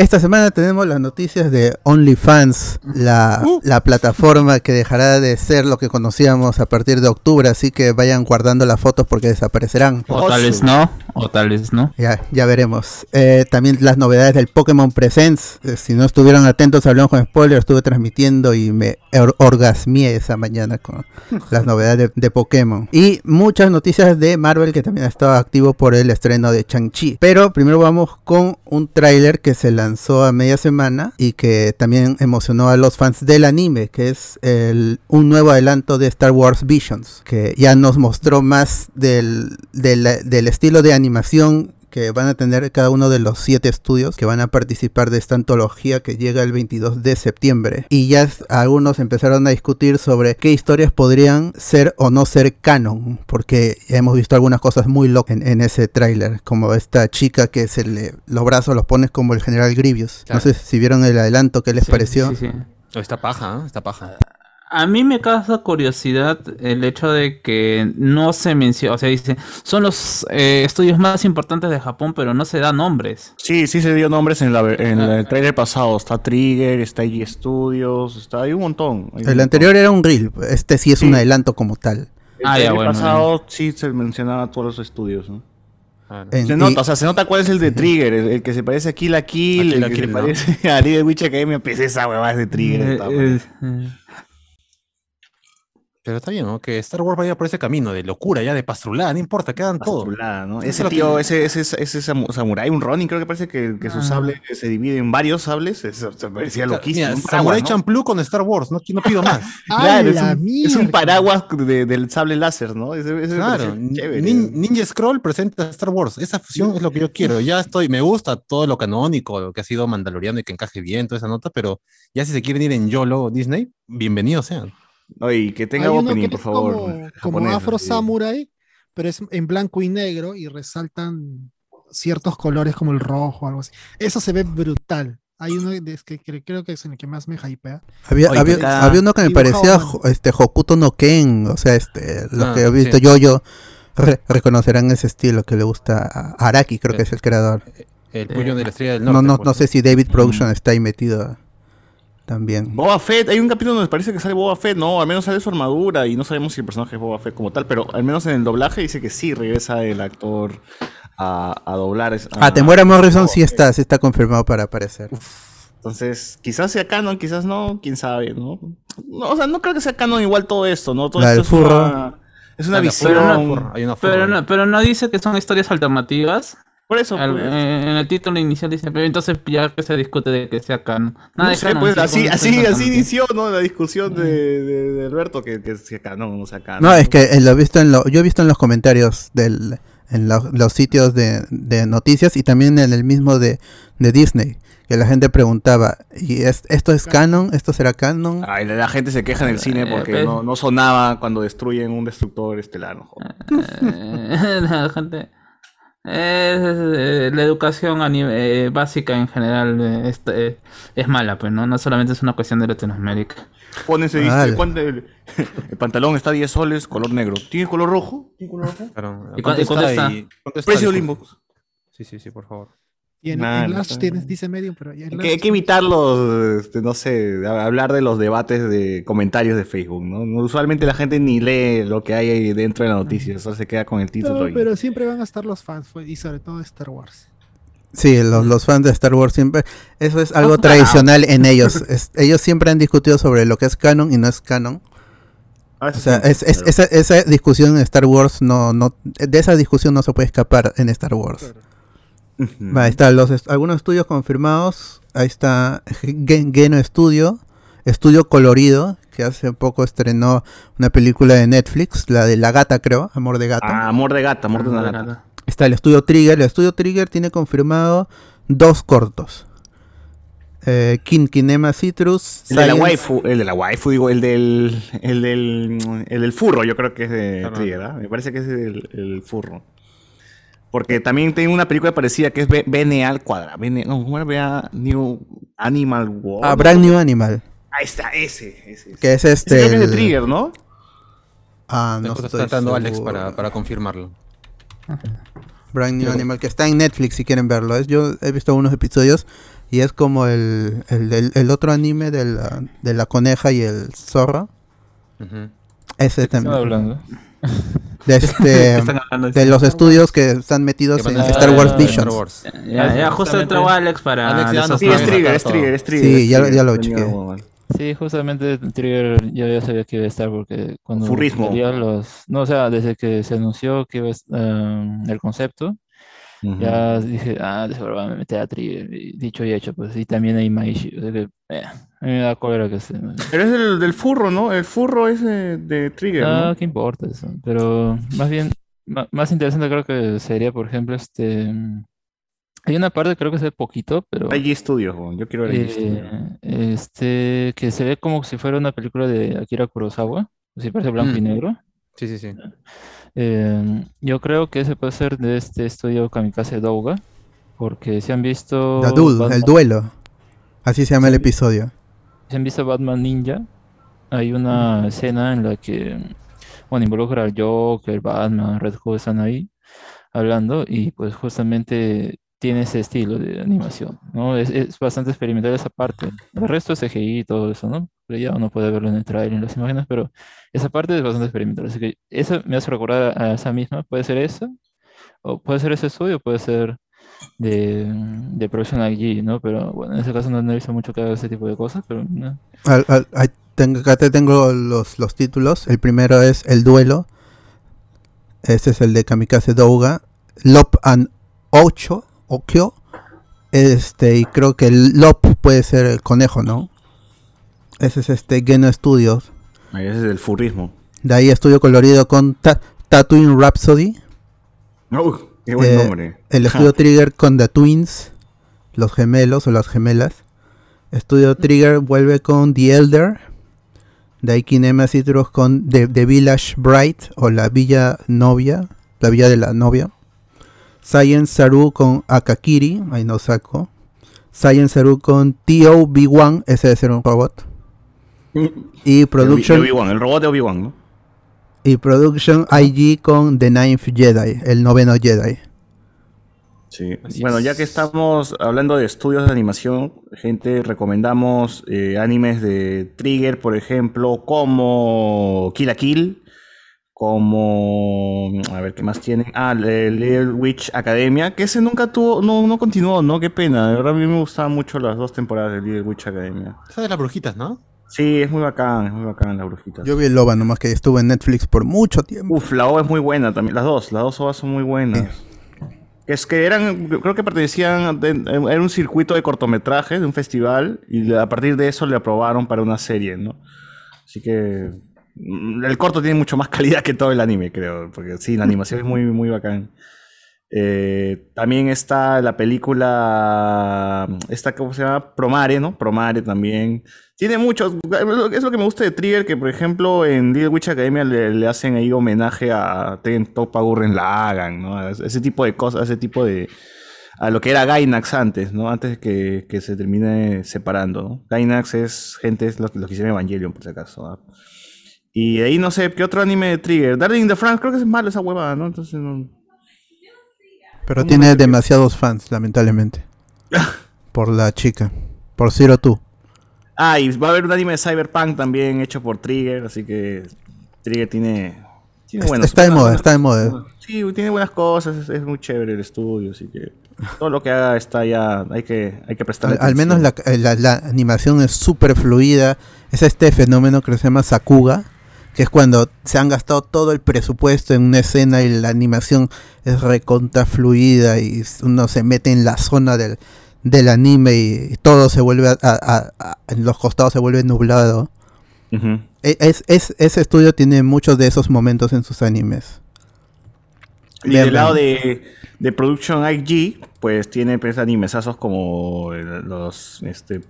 Esta semana tenemos las noticias de OnlyFans, la, la, plataforma que dejará de ser lo que conocíamos a partir de octubre, así que vayan guardando las fotos porque desaparecerán. O tal vez no, o tal vez no. Ya, ya veremos. Eh, también las novedades del Pokémon Presents. Eh, si no estuvieron atentos, hablamos con spoiler, estuve transmitiendo y me or orgasmié esa mañana con las novedades de, de, Pokémon. Y muchas noticias de Marvel que también ha estado activo por el estreno de Chang-Chi. Pero primero vamos con un tráiler que se lanzó a media semana y que también emocionó a los fans del anime, que es el, un nuevo adelanto de Star Wars Visions, que ya nos mostró más del, del estilo de animación que van a tener cada uno de los siete estudios que van a participar de esta antología que llega el 22 de septiembre. Y ya algunos empezaron a discutir sobre qué historias podrían ser o no ser canon, porque hemos visto algunas cosas muy locas en, en, ese tráiler, como esta chica que se le los brazos los pones como el general Grievous. Claro. No sé si vieron el adelanto, ¿qué les sí, pareció? Sí, sí. Esta paja, ¿eh? esta paja. A mí me causa curiosidad el hecho de que no se menciona, o sea, dice, son los eh, estudios más importantes de Japón, pero no se dan nombres. Sí, sí se dio nombres en, la, en ah. el trailer pasado. Está Trigger, está IG Studios, está hay un montón. Hay el un anterior montón. era un reel, este sí es sí. un adelanto como tal. El ah, ya, bueno, pasado sí se mencionaba todos los estudios, ¿no? Claro. Se nota, o sea, se nota cuál es el de Trigger, el, el que se parece a Kill la Kill, el que se parece a Little Witch Academia, pues esa huevada es de Trigger. Eh. Pero está bien, ¿no? Que Star Wars vaya por ese camino de locura, ya de pastrulada, no importa, quedan todos. ¿no? Ese tío, ese, ese, ese, samurai, un Ronin, creo que parece que, que su ah. sable se divide en varios sables. Eso se parecía loquísimo. Mira. Champloo con Star Wars, no, no pido más. claro, es un, es un, paraguas de, del sable láser, ¿no? Ese, ese claro, Nin, Ninja Scroll presenta Star Wars. Esa fusión es lo que yo quiero. Ya estoy, me gusta todo lo canónico, lo que ha sido Mandaloriano y que encaje bien, toda esa nota, pero ya si se quieren ir en YOLO Disney, bienvenidos sean. Oye, que tenga opening, por favor. Como, como Afro sí. Samurai, pero es en blanco y negro y resaltan ciertos colores como el rojo o algo así. Eso se ve brutal. Hay uno que, que creo que es el que más me hypea. Había, Oye, había, cada... había, uno que me parecía este, Hokuto no Ken, o sea, este, lo ah, que he visto sí. yo, yo re, reconocerán ese estilo que le gusta a Araki, creo el, que es el creador. El puño de la estrella del norte. No, no, pues, no sé si David Production mm. está ahí metido también. Boba Fett, hay un capítulo donde parece que sale Boba Fett, no, al menos sale su armadura y no sabemos si el personaje es Boba Fett como tal, pero al menos en el doblaje dice que sí regresa el actor a, a doblar. A, ah, Temuera Morrison sí está, sí está confirmado para aparecer. Uf. Entonces, quizás sea canon, quizás no, quién sabe, ¿no? no o sea, no creo que sea canon igual todo esto, ¿no? Todo La esto es furro. Una, es una visión. Pero no, pero, no, pero no dice que son historias alternativas. Por eso. Al, pues. eh, en el título inicial dice, pero entonces ya que se discute de que sea canon. Nada no sé, canon, pues así, así, así inició, ¿no? La discusión de, de, de Alberto que, que sea canon o no sea canon. No, es que eh, lo he visto en lo, yo he visto en los comentarios del, en lo, los sitios de, de, noticias y también en el mismo de, de Disney. Que la gente preguntaba, ¿y es, esto es canon? ¿Esto será canon? Ay, la gente se queja en el cine porque no, no sonaba cuando destruyen un destructor estelar. ¿no? la gente... Eh, la educación eh, básica en general eh, es, es, mala, pues, ¿no? No solamente es una cuestión de Latinoamérica. Pónese, dice, ¿cuánto, el, el, pantalón está a 10 soles, color negro. ¿Tiene color rojo? ¿Tiene color rojo? Claro. ¿Y cuánto, está? está? Y, Precio Limbo. Sí, sí, sí, por favor. Y en, nah, en Lash no tienes, dice Medium, pero ya en Lash... hay, que, evitar los, este, no sé, hablar de los debates de comentarios de Facebook, ¿no? Usualmente la gente ni lee lo que hay ahí dentro de la noticia, solo se queda con el título. No, pero siempre van a estar los fans, y sobre todo de Star Wars. Sí, los, los, fans de Star Wars siempre, eso es algo tradicional en ellos. Es, ellos siempre han discutido sobre lo que es canon y no es canon. Ah, o sea, es, es, esa, esa, discusión en Star Wars no, no, de esa discusión no se puede escapar en Star Wars. Claro. Ahí están los est algunos estudios confirmados. Ahí está Geno Studio, Estudio Colorido, que hace poco estrenó una película de Netflix, la de La Gata, creo, Amor de Gata. Ah, Amor de Gata, Amor de una Gata. Está el estudio Trigger. El estudio Trigger tiene confirmado dos cortos. Eh, Kin Kinema Citrus. El Science. de la waifu, el de la waifu, digo, el del, el del, el del furro, yo creo que es de claro. Trigger, ¿eh? Me parece que es el, el furro. Porque también tiene una película parecida que es Bene al Cuadra. Bene, no, ¿cómo era? New Animal World. Ah, Brand New Animal. Ahí está, ese. ese, ese. Que es Ese este. creo que es de el- Trigger, ¿no? Ah, no estoy está tratando Alex para, para confirmarlo. Brand New Animal, que está en Netflix si quieren verlo. Es, yo he visto unos episodios y es como el, el, el- el otro anime de la, de la coneja y el zorro. Ese también. hablando. De, este, de los estudios que están metidos en Star Wars Ah, Visions. Wars. Ya, ya, justo Justamente- entró Alex para. Alex ya Sí, es Trigger, es. Trigger, es Trigger. Sí, es ya lo- Trigger. ya lo Tenía chequeé. como- Sí, justamente Trigger yo ya sabía que iba a estar porque cuando Furrismo. los, no, o sea, desde que se anunció que iba a eh, el concepto, Ya dije, ah, de seguro van a meter a Trigger, dicho y hecho, pues, y también hay Maishi, o sea que, eh, a mí me da cólera que se... Pero es del, del furro, ¿no? El furro es de, de Trigger, Ah, ¿no? ¿qué importa eso? Pero más bien, más interesante creo que sería, por ejemplo, este, mm, hay una parte, creo que se ve poquito, pero... IG Studios, weón. yo quiero ver. Eh, este, que se ve como si fuera una película de Akira Kurosawa, si parece blanco y Mm. negro. Sí, sí, sí. Eh, yo creo que ese puede ser de este estudio Kamikaze Douga, porque si han visto The Duel, el Batman, duelo. Así se llama el episodio. si han visto Batman Ninja, hay una escena en la que, bueno, involucra al Joker, Batman, Red Hood están ahí hablando y pues justamente tiene ese estilo de animación, ¿no? Es, es bastante experimental esa parte. El resto es CGI y todo eso, ¿no? Ya uno puede verlo en el trailer, en las imágenes, pero esa parte es bastante experimental. Así que eso me hace recordar a esa misma. Puede ser esa, o puede ser ese estudio, puede ser de, de Production IG, ¿no? Pero bueno, en ese caso no, visto mucho haga ese tipo de cosas, pero no. Tengo, acá te tengo los, los títulos. El primero es El Duelo. Este es el de Kamikaze Douga. Lop and Ocho. Okyo. Este, y creo que el Lop puede ser el conejo, ¿no? Ese es este Geno Studios. Ahí ese es del furrismo. De ahí estudio colorido con Ta- Tatooine Rhapsody. Uh, qué buen Eh, nombre. El estudio Trigger con The Twins, los gemelos o las gemelas. Estudio Trigger vuelve con The Elder. De ahí Kinema Citrus con The, The Village Bright o la Villa Novia, la Villa de la Novia. Science Saru con Akakiri, ahí no saco. Science Saru con TOB1, ese debe ser un robot. Y Production, De Obi-Wan, el robot de Obi-Wan, ¿no? y Production IG con The Ninth Jedi, el noveno Jedi. Sí. Así Bueno, ya que estamos hablando de estudios de animación, gente, recomendamos eh, animes de Trigger, por ejemplo, como Kill la Kill, como... A ver, ¿qué más tienen? Ah, el Little Witch Academia, que ese nunca tuvo, no, no continuó, ¿no? Qué pena. De verdad, a mí me gustaban mucho las dos temporadas de Little Witch Academia. Esa de las brujitas, ¿no? Sí, es muy bacán, es muy bacán la brujita. Yo vi el Loba nomás que estuvo en Netflix por mucho tiempo. Uf, la OVA es muy buena también. Las dos, las dos OVAs son muy buenas. Es que eran, creo que pertenecían, de- era un circuito de cortometrajes de un festival y a partir de eso le aprobaron para una serie, ¿no? Así que mm, el corto tiene mucho más calidad que todo el anime, creo, porque sí, la animación es muy, muy bacán. Eh, también está la película, esta, ¿cómo se llama? Promare, ¿no? Promare también. Tiene muchos, es lo que me gusta de Trigger, que por ejemplo en Little Witch Academia le, le hacen ahí homenaje a Ten Topa Gurren Lagann, ¿no? Ese tipo de cosas, ese tipo de... a lo que era Gainax antes, ¿no? Antes que, se termine separando, ¿no? Gainax es gente, es los que hicieron Evangelion, por si acaso, ¿ah? Y ahí no sé, ¿qué otro anime de Trigger? Darling in the France, creo que es malo esa huevada, ¿no? Entonces no... Pero tiene demasiados fans, lamentablemente. por la chica. Por Zero Two. Ah, y va a haber un anime de Cyberpunk también hecho por Trigger, así que Trigger tiene... tiene Está, buenos- está de moda, está de moda. Sí, tiene buenas cosas, es, es muy chévere el estudio, así que todo lo que haga está ya, hay que, hay que prestarle Al, al menos la, eh, la- la animación es súper fluida. Es este fenómeno que se llama Sakuga. Que es cuando se han gastado todo el presupuesto en una escena y la animación es recontra fluida y uno se mete en la zona del, del anime y, todo se vuelve a, a- a- en los costados se vuelve nublado. E- Es, es- ese estudio tiene muchos de esos momentos en sus animes. Y del lado de, de Production IG, pues tiene pues, animesazos como los, este,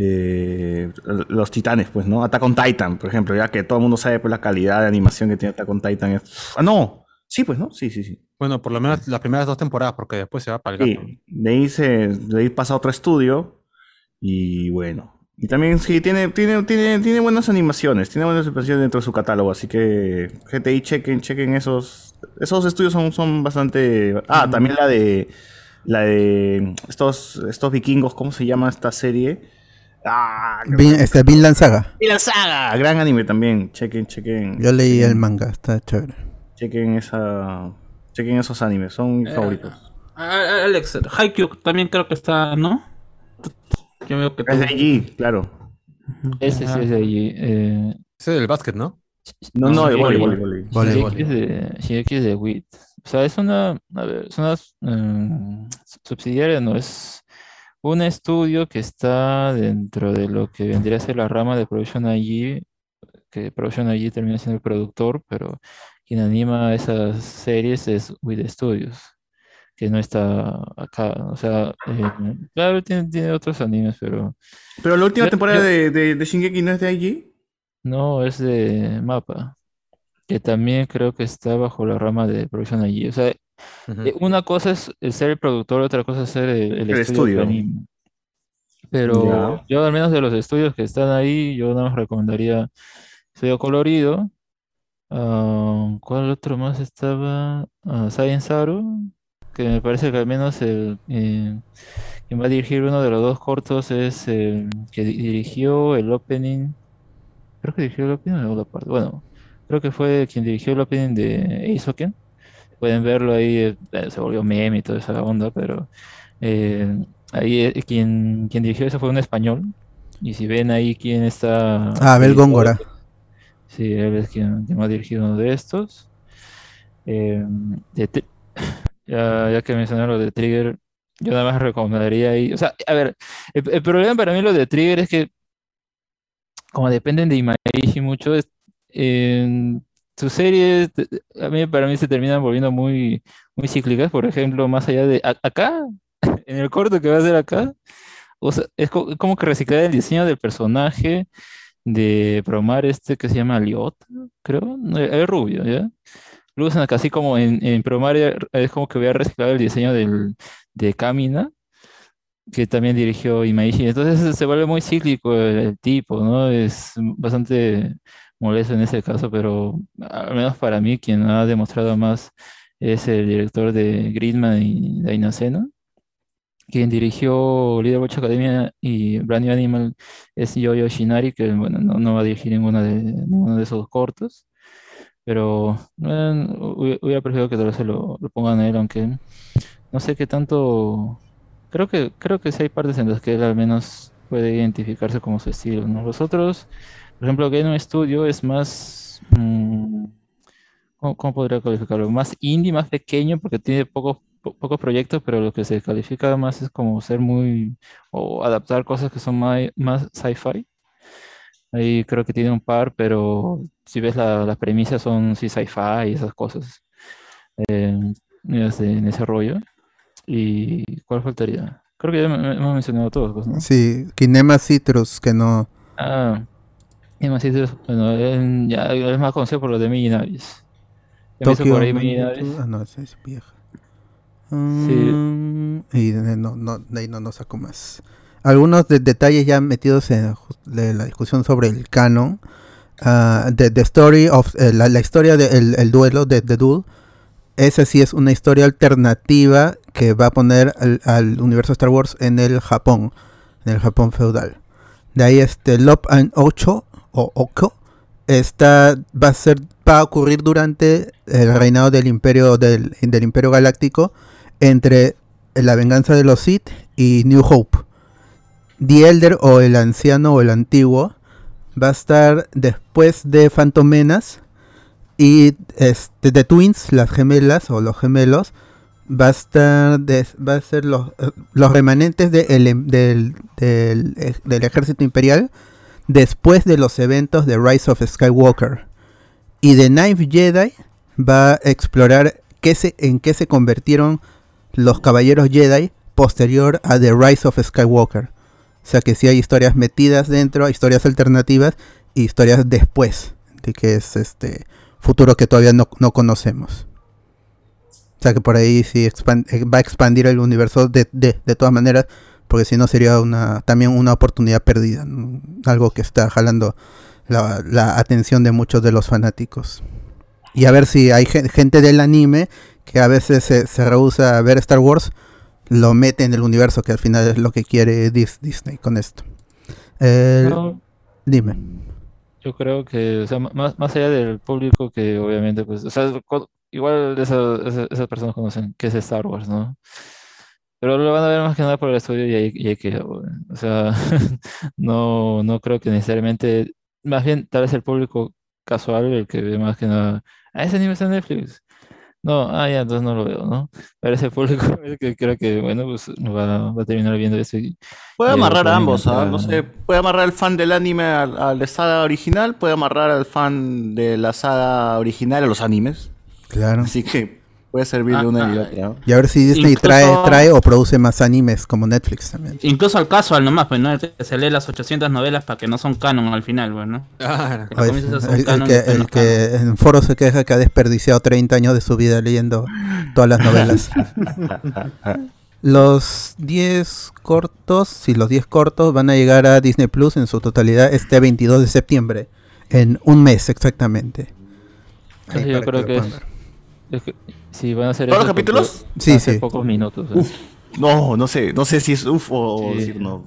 eh, los titanes, pues, ¿no? Attack on Titan, por ejemplo, ya que todo el mundo sabe pues, la calidad de animación que tiene Attack on Titan. es- Ah, no, sí, pues, ¿no? Sí, sí, sí. Bueno, por lo menos las primeras dos temporadas, porque después se va para el gato. Sí, de ahí, se, de ahí pasa a otro estudio y bueno. Y también sí, tiene, tiene, tiene, tiene buenas animaciones, tiene buenas animaciones dentro de su catálogo, así que ahí chequen, chequen esos. Esos estudios son, son bastante. Ah, también la de. La de estos, estos vikingos, ¿cómo se llama esta serie? Ah, Vin- este, Vinland Saga. la saga, gran anime también. Chequen, chequen. Yo leí el manga, está chévere. Chequen esa. Chequen esos animes, son mis Eh, favoritos. Alex, Haikyuu también creo que está, ¿no? Yo veo que Es de allí, claro. Ese sí es de allí. Eh, Ese es del básquet, ¿no? No, no, de voleibol, voleibol. Shingeki es de, Shingeki es de WIT. O sea, es una, a ver, es una mm, subsidiaria, no, es un estudio que está dentro de lo que vendría a ser la rama de Production IG, que Production IG termina siendo el productor, pero quien anima esas series es WIT Studios, que no está acá. O sea, eh, claro, tiene, tiene otros animes, pero Pero la última Yo- temporada yo- de, de, de Shingeki no es de allí. no es de Mapa, que también creo que está bajo la rama de Production IG. O sea, Eh, Una cosa es el ser el productor, otra cosa es ser el, el El estudio. Pero yo, al menos de los estudios que están ahí, yo no recomendaría Estudio Colorido. Ah, ¿cuál otro más estaba? Ah, Science Saru, que me parece que al menos el, eh, quien va a dirigir uno de los dos cortos es el que di- dirigió el opening. Creo que dirigió el opening o la parte. Bueno, creo que fue quien dirigió el opening de Eisoken. Pueden verlo ahí, eh, eh, se volvió meme y toda esa onda, pero eh, ahí quien, quien dirigió eso fue un español. Y si ven ahí quién está. Ah, Abel Góngora. Sí, él es quien, quien ha dirigido uno de estos. De ya, ya que mencionaron lo de Trigger, yo nada más recomendaría ahí. O sea, a ver, el, el problema para mí lo de Trigger es que, como dependen de Imaishi mucho, es- en sus series, a mí para mí se terminan volviendo muy, muy cíclicas. Por ejemplo, más allá de acá, en el corto que va a hacer acá, es co- como que reciclar el diseño del personaje de Promar este que se llama Liot, creo, no, es rubio, ¿ya? Acá así como en, en Promar eh, es como que voy a reciclar el diseño del, de Kamina, que también dirigió Imaishi. Entonces se vuelve muy cíclico el tipo, ¿no? Es bastante molesto en ese caso, pero al menos para mí quien ha demostrado más es el director de Gridman y Dainasena. Quien dirigió Little Watch Academia y Brand New Animal es Yoyo Shinari, que bueno, no, va a dirigir ninguna de, ninguno de esos cortos. Pero hubi- hubiera preferido que tal vez lo pongan a él, aunque no sé qué tanto. Creo que, creo que sí hay partes en las que él al menos puede identificarse como su estilo, ¿no? Los otros, por ejemplo, Game Studio es más. mm, ¿cómo, cómo podría calificarlo? Más indie, más pequeño, porque tiene pocos, po- pocos proyectos, pero lo que se califica más es como ser muy. o adaptar cosas que son mai- más sci-fi. Ahí creo que tiene un par, pero si ves la- las premisas son sí sci-fi y esas cosas. Eh, en ese rollo. ¿Y cuál faltaría? Creo que ya hemos mencionado todos, pues, ¿no? Sí, Kinema Citrus, que no. Ah, y más bueno, él ya es más conocido por lo de hizo Tokyo. por ahí Millionaires. Ah, no, esa es vieja. Mm, y de, no, no, de ahí no, no saco más. Algunos de- detalles ya metidos en de la discusión sobre el canon. Ah, the, the story of eh, la, la historia del el duelo de The Duel. Esa sí es una historia alternativa que va a poner al, al universo Star Wars en el Japón, en el Japón feudal. De ahí este Lop and Ocho o Oko esta va a ser va a ocurrir durante el reinado del imperio del, del imperio galáctico entre la venganza de los Sith y New Hope. The Elder o el anciano o el antiguo va a estar después de Phantom Menace y este The Twins, las gemelas o los gemelos va a estar des- va a ser los, los remanentes de el em- del, del, del ejército imperial después de los eventos de Rise of Skywalker. Y The Ninth Jedi va a explorar qué se, en qué se convirtieron los caballeros Jedi posterior a The Rise of Skywalker. O sea que sí hay historias metidas dentro, historias alternativas y historias después de que es este futuro que todavía no, no conocemos. O sea que por ahí sí eh, va a expandir el universo de, de, de todas maneras, porque si no sería una también una oportunidad perdida, ¿no? algo que está jalando la, la atención de muchos de los fanáticos. Y a ver si hay gen- gente del anime que a veces se, se rehúsa a ver Star Wars, lo mete en el universo, que al final es lo que quiere Dis- Disney con esto. Eh, No, Dime. Yo creo que, o sea, m- más, más allá del público que obviamente, pues, o sea, igual esa- esa- esas personas conocen qué es Star Wars, ¿no? Pero lo van a ver más que nada por el estudio y ahí, y ahí queda. O sea, no, no creo que necesariamente, más bien tal vez el público casual, el que ve más que nada, ah, ese anime está en Netflix. No, ah, ya, entonces no lo veo, ¿no? Pero ese público el que creo que, bueno, pues va, va a terminar viendo eso y, Puede y amarrar a ambos, ¿ah? encontrar, No sé, puede amarrar al fan del anime al, al de saga original, puede amarrar al fan de la saga original a los animes. Claro. Así que puede servirle Ah, una y otra. ¿no? Y a ver si Disney Incluso- trae, trae o produce más animes como Netflix también. Incluso al casual nomás, pues, ¿no? Se lee las 800 novelas para que no son canon al final, pues, el, que, el en foro se queja que ha desperdiciado 30 años de su vida leyendo todas las novelas. los 10 cortos, sí, los 10 cortos van a llegar a Disney Plus en su totalidad este 22 de septiembre, en un mes exactamente. Ahí yo creo que, es que si van a hacer ¿Todos eso los porque capítulos? Sí, hace sí. pocos minutos. ¿eh? No, no sé, no sé si es uf o Sí. decir no.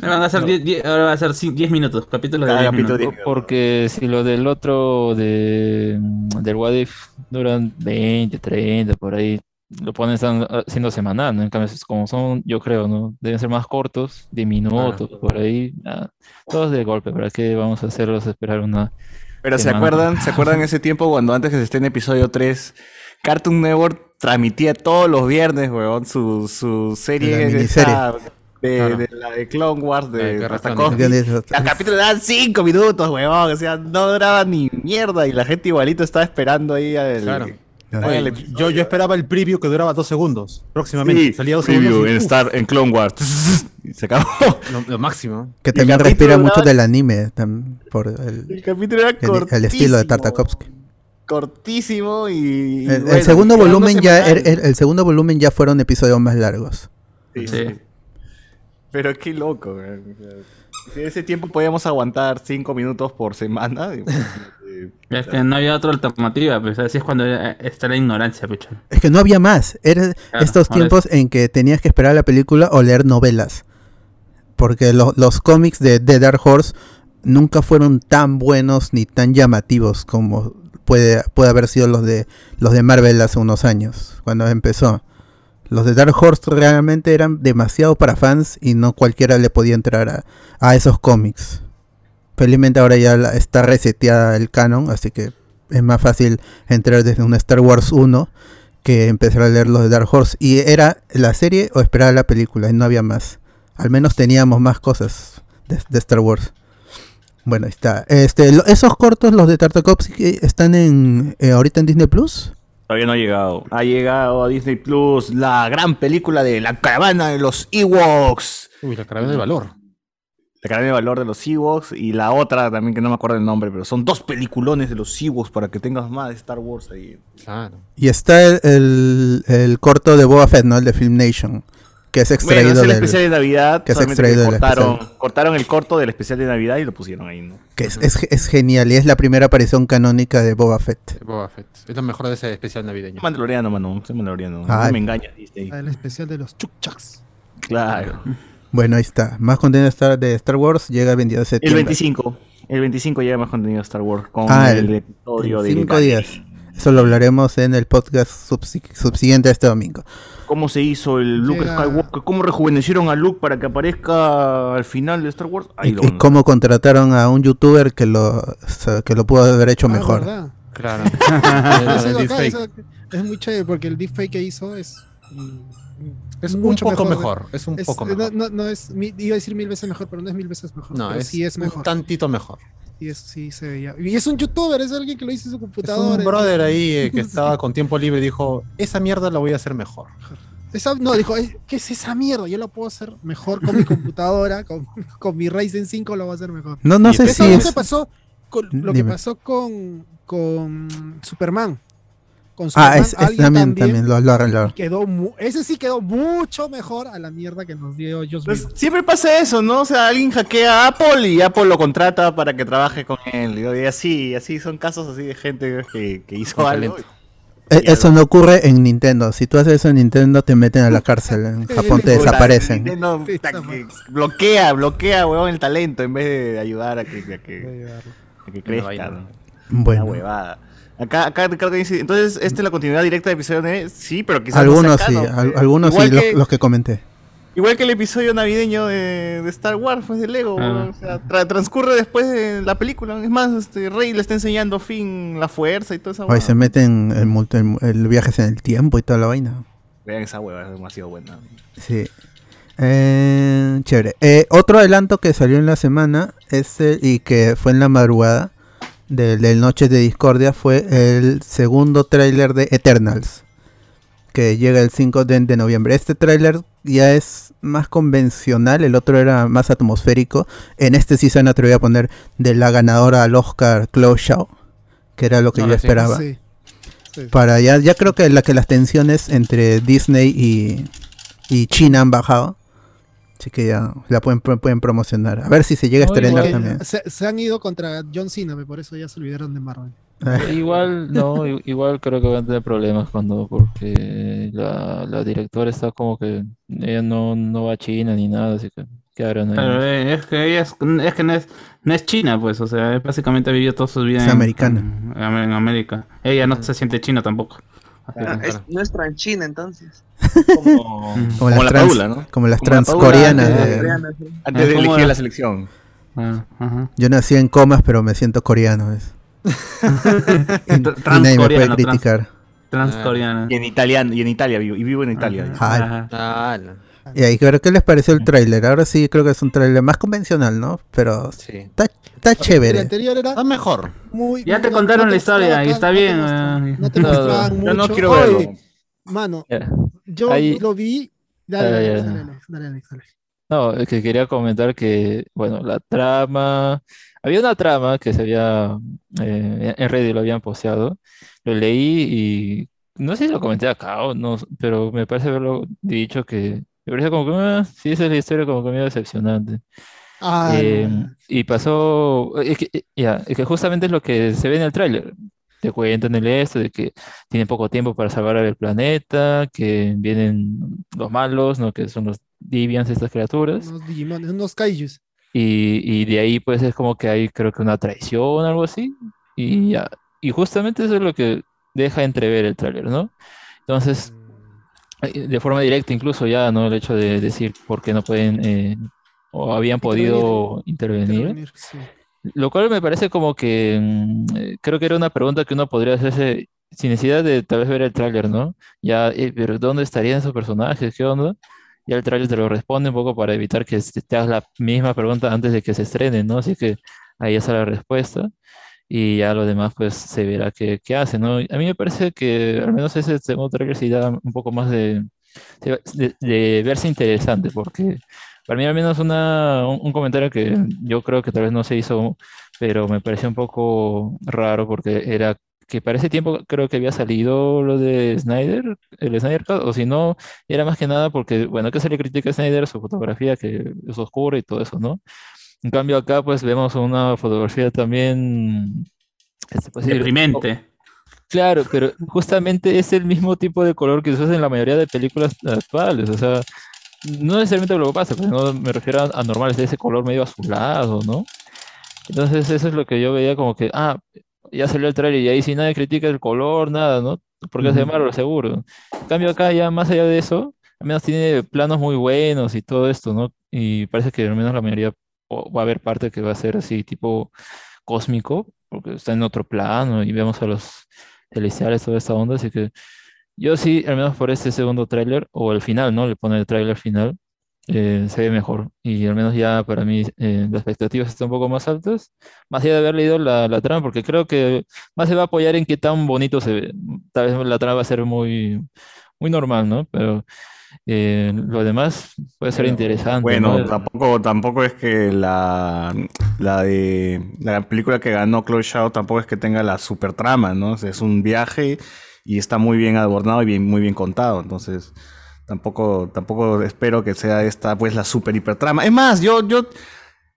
Van a ser 10 10 ahora va a ser 10 minutos, capítulos de Cada 10 capítulo minutos. Porque si lo del otro de mm, del What If duran 20, 30, por ahí, lo ponen están haciendo semanal, ¿no? En cambio, es como son, yo creo, ¿no? Deben ser más cortos, de minutos, por ahí, ah, todos de golpe, ¿para qué vamos a hacerlos esperar una... Pero ¿se acuerdan, ¿se acuerdan ese tiempo cuando antes que se esté en episodio 3, Cartoon Network transmitía todos los viernes, weón, su, su serie La de, miniserie. esa- de, Claro. de la de Clone Wars, de de. Los capítulos daban 5 minutos, weón, o sea, no duraba ni mierda y la gente igualito estaba esperando ahí al... Claro. Oye, yo, yo esperaba el preview que duraba dos segundos. Próximamente. Sí, Salía dos preview segundos. y, en, Star, en Clone Wars. Y se acabó. lo, lo máximo. Que también respira mucho del anime, por el, El capítulo era el- el estilo de Tartakovsky. Cortísimo y... y El, segundo volumen ya el, el segundo volumen ya fueron episodios más largos. Sí, Sí. Pero qué loco, Si en ese tiempo podíamos aguantar 5 minutos por semana. digo, Es que no había otra alternativa, pues así es cuando está la ignorancia, picho. Es que no había más. Era Claro, estos tiempos en que tenías que esperar la película o leer novelas. Porque lo- los cómics de, de Dark Horse nunca fueron tan buenos ni tan llamativos como puede, puede haber sido los de los de Marvel hace unos años, cuando empezó. Los de Dark Horse realmente eran demasiado para fans y no cualquiera le podía entrar a, a esos cómics. Felizmente ahora ya está reseteada el canon, así que es más fácil entrar desde un Star Wars 1 que empezar a leer los de Dark Horse. Y era la serie o esperar la película, y no había más. Al menos teníamos más cosas de Star Wars. Bueno, ahí está. Este, lo- esos cortos, los de Tartakovsky, están en eh, ahorita en Disney Plus. Todavía no ha llegado. Ha llegado a Disney Plus la gran película de La caravana de los Ewoks. Uy, la caravana del valor. La caravana de valor de los Ewoks y la otra también que no me acuerdo el nombre, pero son dos peliculones de los Ewoks para que tengas más de Star Wars ahí. Claro. Y está el, el- el corto de Boba Fett, ¿no? El de Film Nation. Que es Bueno, extraído es el del- especial de Navidad. que es extraído del cortaron, cortaron el corto del especial de Navidad y lo pusieron ahí, ¿no? que es, es- es genial y es la primera aparición canónica de Boba Fett. Boba Fett. Es lo mejor de ese especial navideño. Mandaloriano, mano. Soy Mandaloriano. Ay. No me engañas, Disney. El especial de los Chukchaks. Claro. Bueno, ahí está. Más contenido de Star, Wars llega el 22 de El septiembre. 25. El 25 llega más contenido de Star Wars con Ah, el, el- episodio de cinco Dani. días. Eso lo hablaremos en el podcast subsi- subsiguiente a este domingo. ¿Cómo se hizo el Luke Llega- Skywalker? ¿Cómo rejuvenecieron a Luke para que aparezca al final de Star Wars? Ahí Y, y cómo contrataron a un youtuber que lo, que lo pudo haber hecho Ah, mejor. ¿verdad? Claro. Es acá, deepfake. eso es muy chévere porque el deepfake que hizo es. mm, Es un mucho poco mejor. mejor. Es un Es- poco no, mejor. no, no es, mi- iba a decir mil veces mejor, pero no es mil veces mejor. No, pero es, sí es mejor. un tantito mejor. Y es, sí se veía. Y es un youtuber, es alguien que lo hizo en su Es computadora. un brother ahí eh, que estaba con tiempo libre y dijo, esa mierda la voy a hacer mejor. Esa- no, dijo, "Eh, ¿qué es esa mierda? Yo lo puedo hacer mejor con mi computadora, con, con mi Ryzen 5 lo voy a hacer mejor. No, no Y sé Eso si es lo que es. pasó con, lo que pasó con, con Superman. Con Ah, es, también, también lo, lo arreglaron. Quedó ese sí quedó mucho mejor a la mierda que nos dio Joss Pues, siempre pasa eso, ¿no? O sea, alguien hackea a Apple y Apple lo contrata para que trabaje con él. Y así, así son casos así de gente que, que hizo Con algo. talento. E- Eso no ocurre en Nintendo. Si tú haces eso en Nintendo, te meten a la cárcel. En Japón te desaparecen. Nintendo, bloquea, bloquea, weón, el talento en vez de ayudar a que, a que, a que crezca. Bueno, Una huevada. Acá, acá Ricardo dice, entonces, ¿esta es la continuidad directa de episodio 9? Sí, pero quizás algunos no sí, al- algunos sí, igual los, que, los que comenté. igual que el episodio navideño de, de Star Wars, pues de Lego, Ah. weón, o sea, tra- transcurre después de la película. Es más, este, Rey le está enseñando a Finn la fuerza y toda esa Ahí se meten el, multi- el, el viajes en el tiempo y toda la vaina. Vean esa hueva, es demasiado buena. Sí. Eh, chévere. Eh, otro adelanto que salió en la semana es el- y que fue en la madrugada del, del Noches de Discordia fue el segundo tráiler de Eternals que llega el 5 de, de noviembre. Este tráiler ya es más convencional, el otro era más atmosférico. En este sí se han atrevido a poner de la ganadora al Oscar Chloe Shaw, que era lo que Ahora yo sí. esperaba. Sí. Sí. Para ya, ya creo que la que las tensiones entre Disney y, y China han bajado. Así que ya la pueden, pueden promocionar. A ver si se llega a No, estrenar también. se, se han ido contra John Cena, por eso ya se olvidaron de Marvel. Eh, Igual, no, igual creo que van a tener problemas cuando, porque la, la directora está como que ella no, no va a China ni nada, así que quedaron ahí. Pero, eh, es que ella es, es que no es, no es China, pues, o sea, básicamente ha vivido toda su vida Es en, americana. en, en América. Ella no se siente china tampoco. Ah, es nuestra en China entonces. Como, como, como las la trans, Paula, ¿no? como las Como la Paula transcoreanas. antes de-. Antes de ¿Cómo elegir la selección. Ah, ajá. Yo nací en comas, pero me siento coreano. ¿ves? y, y nadie me puede Transcoreano, trans- criticar. Transcoreana. Y en italiano, y en Italia vivo, y vivo en Italia. Ajá. Ah, Ajá. Y ahí, pero ¿qué les pareció el tráiler? Ahora sí creo que es un tráiler más convencional, ¿no? Pero sí. está, está El chévere. anterior era Está mejor. muy. Ya te no- contaron no la historia mostraban y está bien, No te mostraban, eh. no te No, mostraban Yo no mucho. quiero Oye, verlo. Mano, yo Ahí- lo vi. Dale, dale, dale, dale, Alex, dale. No, es que quería comentar que, bueno, la trama, había una trama que se había, eh, en Reddit lo habían posteado, lo leí y no sé si lo comenté acá o no, pero me parece haberlo dicho que me parecía como que, ah, sí, esa es la historia como que medio decepcionante. Eh, y pasó, es que, eh, ya, es que justamente es lo que se ve en el tráiler. Te cuentan el esto de que tienen poco tiempo para salvar el planeta, que vienen los malos, ¿no? Que son los Deviants, estas criaturas. unos Digimones, unos Kaijus. Y, y de ahí pues es como que hay creo que una traición algo así. Y ya. Y justamente eso es lo que deja entrever el tráiler, ¿no? Entonces, eh, de forma directa incluso ya, ¿no? El hecho de decir por qué no pueden eh, o habían podido intervenir. Intervenir, sí. Lo cual me parece como que mm, eh, creo que era una pregunta que uno podría hacerse sin necesidad de tal vez ver el tráiler, ¿no? Ya, eh, pero ¿dónde estarían esos personajes? ¿Qué onda? Ya el tráiler te lo responde un poco para evitar que te te hagas la misma pregunta antes de que se estrene, ¿no? Así que ahí está la respuesta y ya lo demás pues se verá qué, qué hace, ¿no? A mí me parece que al menos ese segundo tráiler sí da un poco más de, de, de verse interesante porque para mí al menos una, un, un comentario que yo creo que tal vez no se hizo, pero me pareció un poco raro porque era que para ese tiempo creo que había salido lo de Snyder, el Snyder Cut, o si no, era más que nada porque, bueno, que se le critica a Snyder su fotografía, que es oscura y todo eso, ¿no? En cambio acá pues vemos una fotografía también... este, pues, Deprimente. Claro, pero justamente es el mismo tipo de color que se usa en la mayoría de películas actuales. O sea, no necesariamente lo que pasa, pero no me refiero a, a normales de ese color medio azulado, ¿no? Entonces eso es lo que yo veía como que, ah, ya salió el trailer y ahí si nadie critica el color, nada, ¿no? Porque es de. Marvel, seguro. En cambio acá ya más allá de eso, al menos tiene planos muy buenos y todo esto, ¿no? Y parece que al menos la mayoría va a haber parte que va a ser así tipo cósmico, porque está en otro plano y vemos a los celestiales, toda esta onda, así que yo sí, al menos por este segundo tráiler, o el final, ¿no? Le pone el tráiler final, eh, se ve mejor. Y al menos ya para mí eh, las expectativas están un poco más altas, más allá de haber leído la, la trama, porque creo que más se va a apoyar en qué tan bonito se ve. Tal vez la trama va a ser muy, muy normal, ¿no? Pero eh, lo demás puede ser interesante, Bueno, ¿no? tampoco, tampoco es que la, la de la película que ganó Chloe Shaw tampoco es que tenga la super trama, ¿no? O sea, es un viaje y está muy bien adornado y bien, muy bien contado. Entonces, tampoco, tampoco espero que sea esta pues la super hiper trama. Es más, yo, yo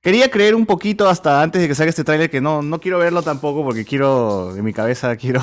quería creer un poquito hasta antes de que salga este tráiler que no, no quiero verlo tampoco porque quiero, en mi cabeza quiero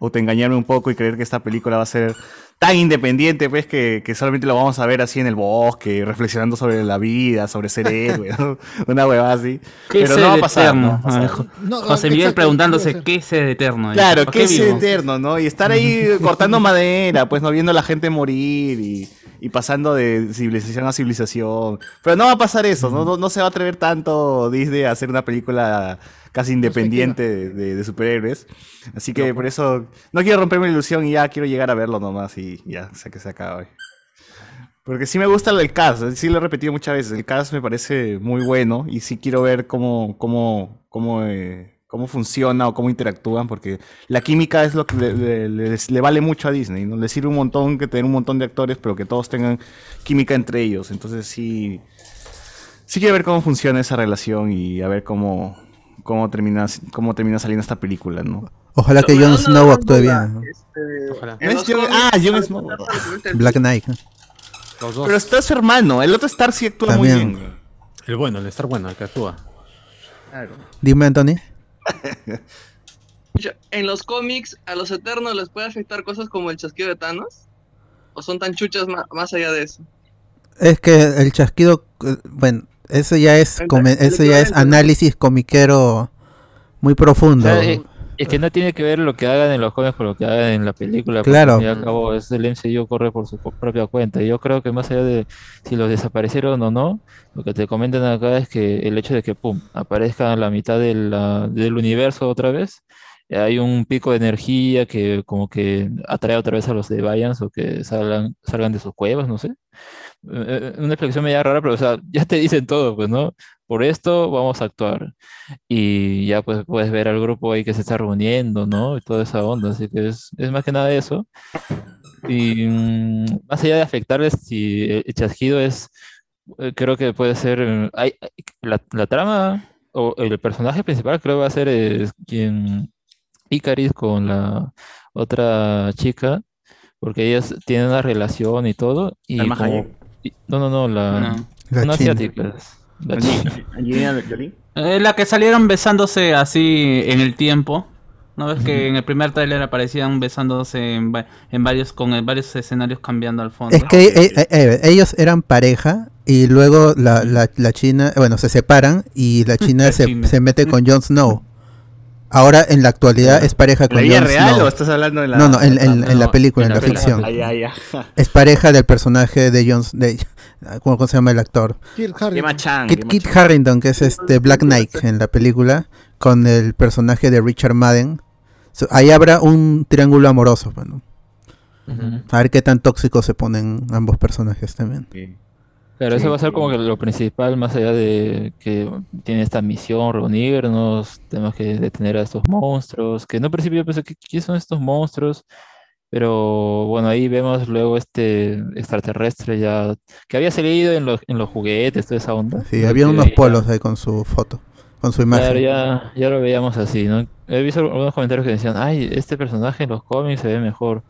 autoengañarme un poco y creer que esta película va a ser tan independiente, pues, que, que solamente lo vamos a ver así en el bosque, reflexionando sobre la vida, sobre ser héroe, ¿no? una huevada así. ¿Qué Pero es no va a pasar. eterno? no va a pasar. Ah, No, José Miguel exacto, preguntándose qué es el eterno. Claro, ¿Por que qué es eterno, ¿no? Y estar ahí cortando madera, pues no viendo a la gente morir y, y pasando de civilización a civilización. Pero no va a pasar eso, ¿no? No, no se va a atrever tanto Disney a hacer una película casi independiente de, de- de superhéroes. Así que por eso no quiero romperme la ilusión y ya quiero llegar a verlo nomás y ya, sé que se acabe. Porque sí me gusta el cast, sí lo he repetido muchas veces, el cast me parece muy bueno y sí quiero ver cómo, cómo, cómo, eh, cómo funciona o cómo interactúan, porque la química es lo que le, le- le- le vale mucho a Disney, ¿no? Le sirve un montón que tener un montón de actores, pero que todos tengan química entre ellos, entonces sí, sí quiero ver cómo funciona esa relación y a ver cómo, cómo, termina, cómo termina saliendo esta película, ¿no? Ojalá que Jon no, no, Snow no, actúe no, bien. este, Ojalá. ah, Jon Snow. Black Knight. Los dos. Pero está su hermano, el otro Star sí actúa muy bien. El bueno, el estar bueno, el que actúa. Claro. Dime, Anthony. En los cómics, a los eternos les puede afectar cosas como el chasquido de Thanos. ¿O son tan chuchas más, allá de eso? Es que el chasquido, eh, bueno, eso ya es, Ent- come- eso ya es análisis comiquero muy O profundo. sea, eh, es que no tiene que ver lo que hagan en los cómics con lo que hagan en la película. Claro. y al cabo, es el MCU corre por su propia cuenta. Y yo creo que más allá de si los desaparecieron o no, lo que te comentan acá es que el hecho de que, pum, aparezca a la mitad de la- del universo otra vez, hay un pico de energía que como que atrae otra vez a los de Vayans o que salgan, salgan de sus cuevas, no sé. Eh, eh, Una explicación media rara, pero o sea, ya te dicen todo, pues, ¿no? Por esto vamos a actuar. Y ya pues puedes ver al grupo ahí que se está reuniendo, ¿no? Y toda esa onda. Así que es, es más que nada eso. Y mm, más allá de afectarles, si el chasquido es, eh, creo que puede ser, eh, hay, la, la trama o el personaje principal creo va a ser eh, quien, Icaris con la otra chica, porque ellas tienen una relación y todo. Y como- y- no, no, no, la, No. La una China. asiática. La china. Angelina Jolie. Eh, la que salieron besándose así en el tiempo. ¿No ves que en el primer tráiler aparecían besándose en, en varios con varios escenarios cambiando al fondo? Es que eh, eh, eh, ellos eran pareja y luego la, la, la China, bueno, se separan y la China, La se, China. se mete con Jon Snow. Ahora en la actualidad es pareja ¿En con la vida Jon real Snow. o estás hablando de la.? No, no, en, en- no, en la película, en, en la, película. ficción. Ay, ay, ay. Es pareja del personaje de Jon de ¿cómo, se llama el actor? Kirk Harrington. Kit, Kit. Harington, que es este Black Knight en la película, con el personaje de Richard Madden. So, ahí habrá un triángulo amoroso, bueno. A ver qué tan tóxicos se ponen ambos personajes también. Sí. Claro, Sí, eso va a ser como que lo principal, más allá de que tiene esta misión, reunirnos, tenemos que detener a estos monstruos, que en un principio yo pensé que ¿qué son estos monstruos? Pero bueno, ahí vemos luego este extraterrestre ya, que había salido en los, en los juguetes, toda esa onda. Sí, había que unos polos ahí con su foto, con su imagen. Claro, ya, ya lo veíamos así, ¿no? He visto algunos comentarios que decían, ay, este personaje en los cómics se ve mejor.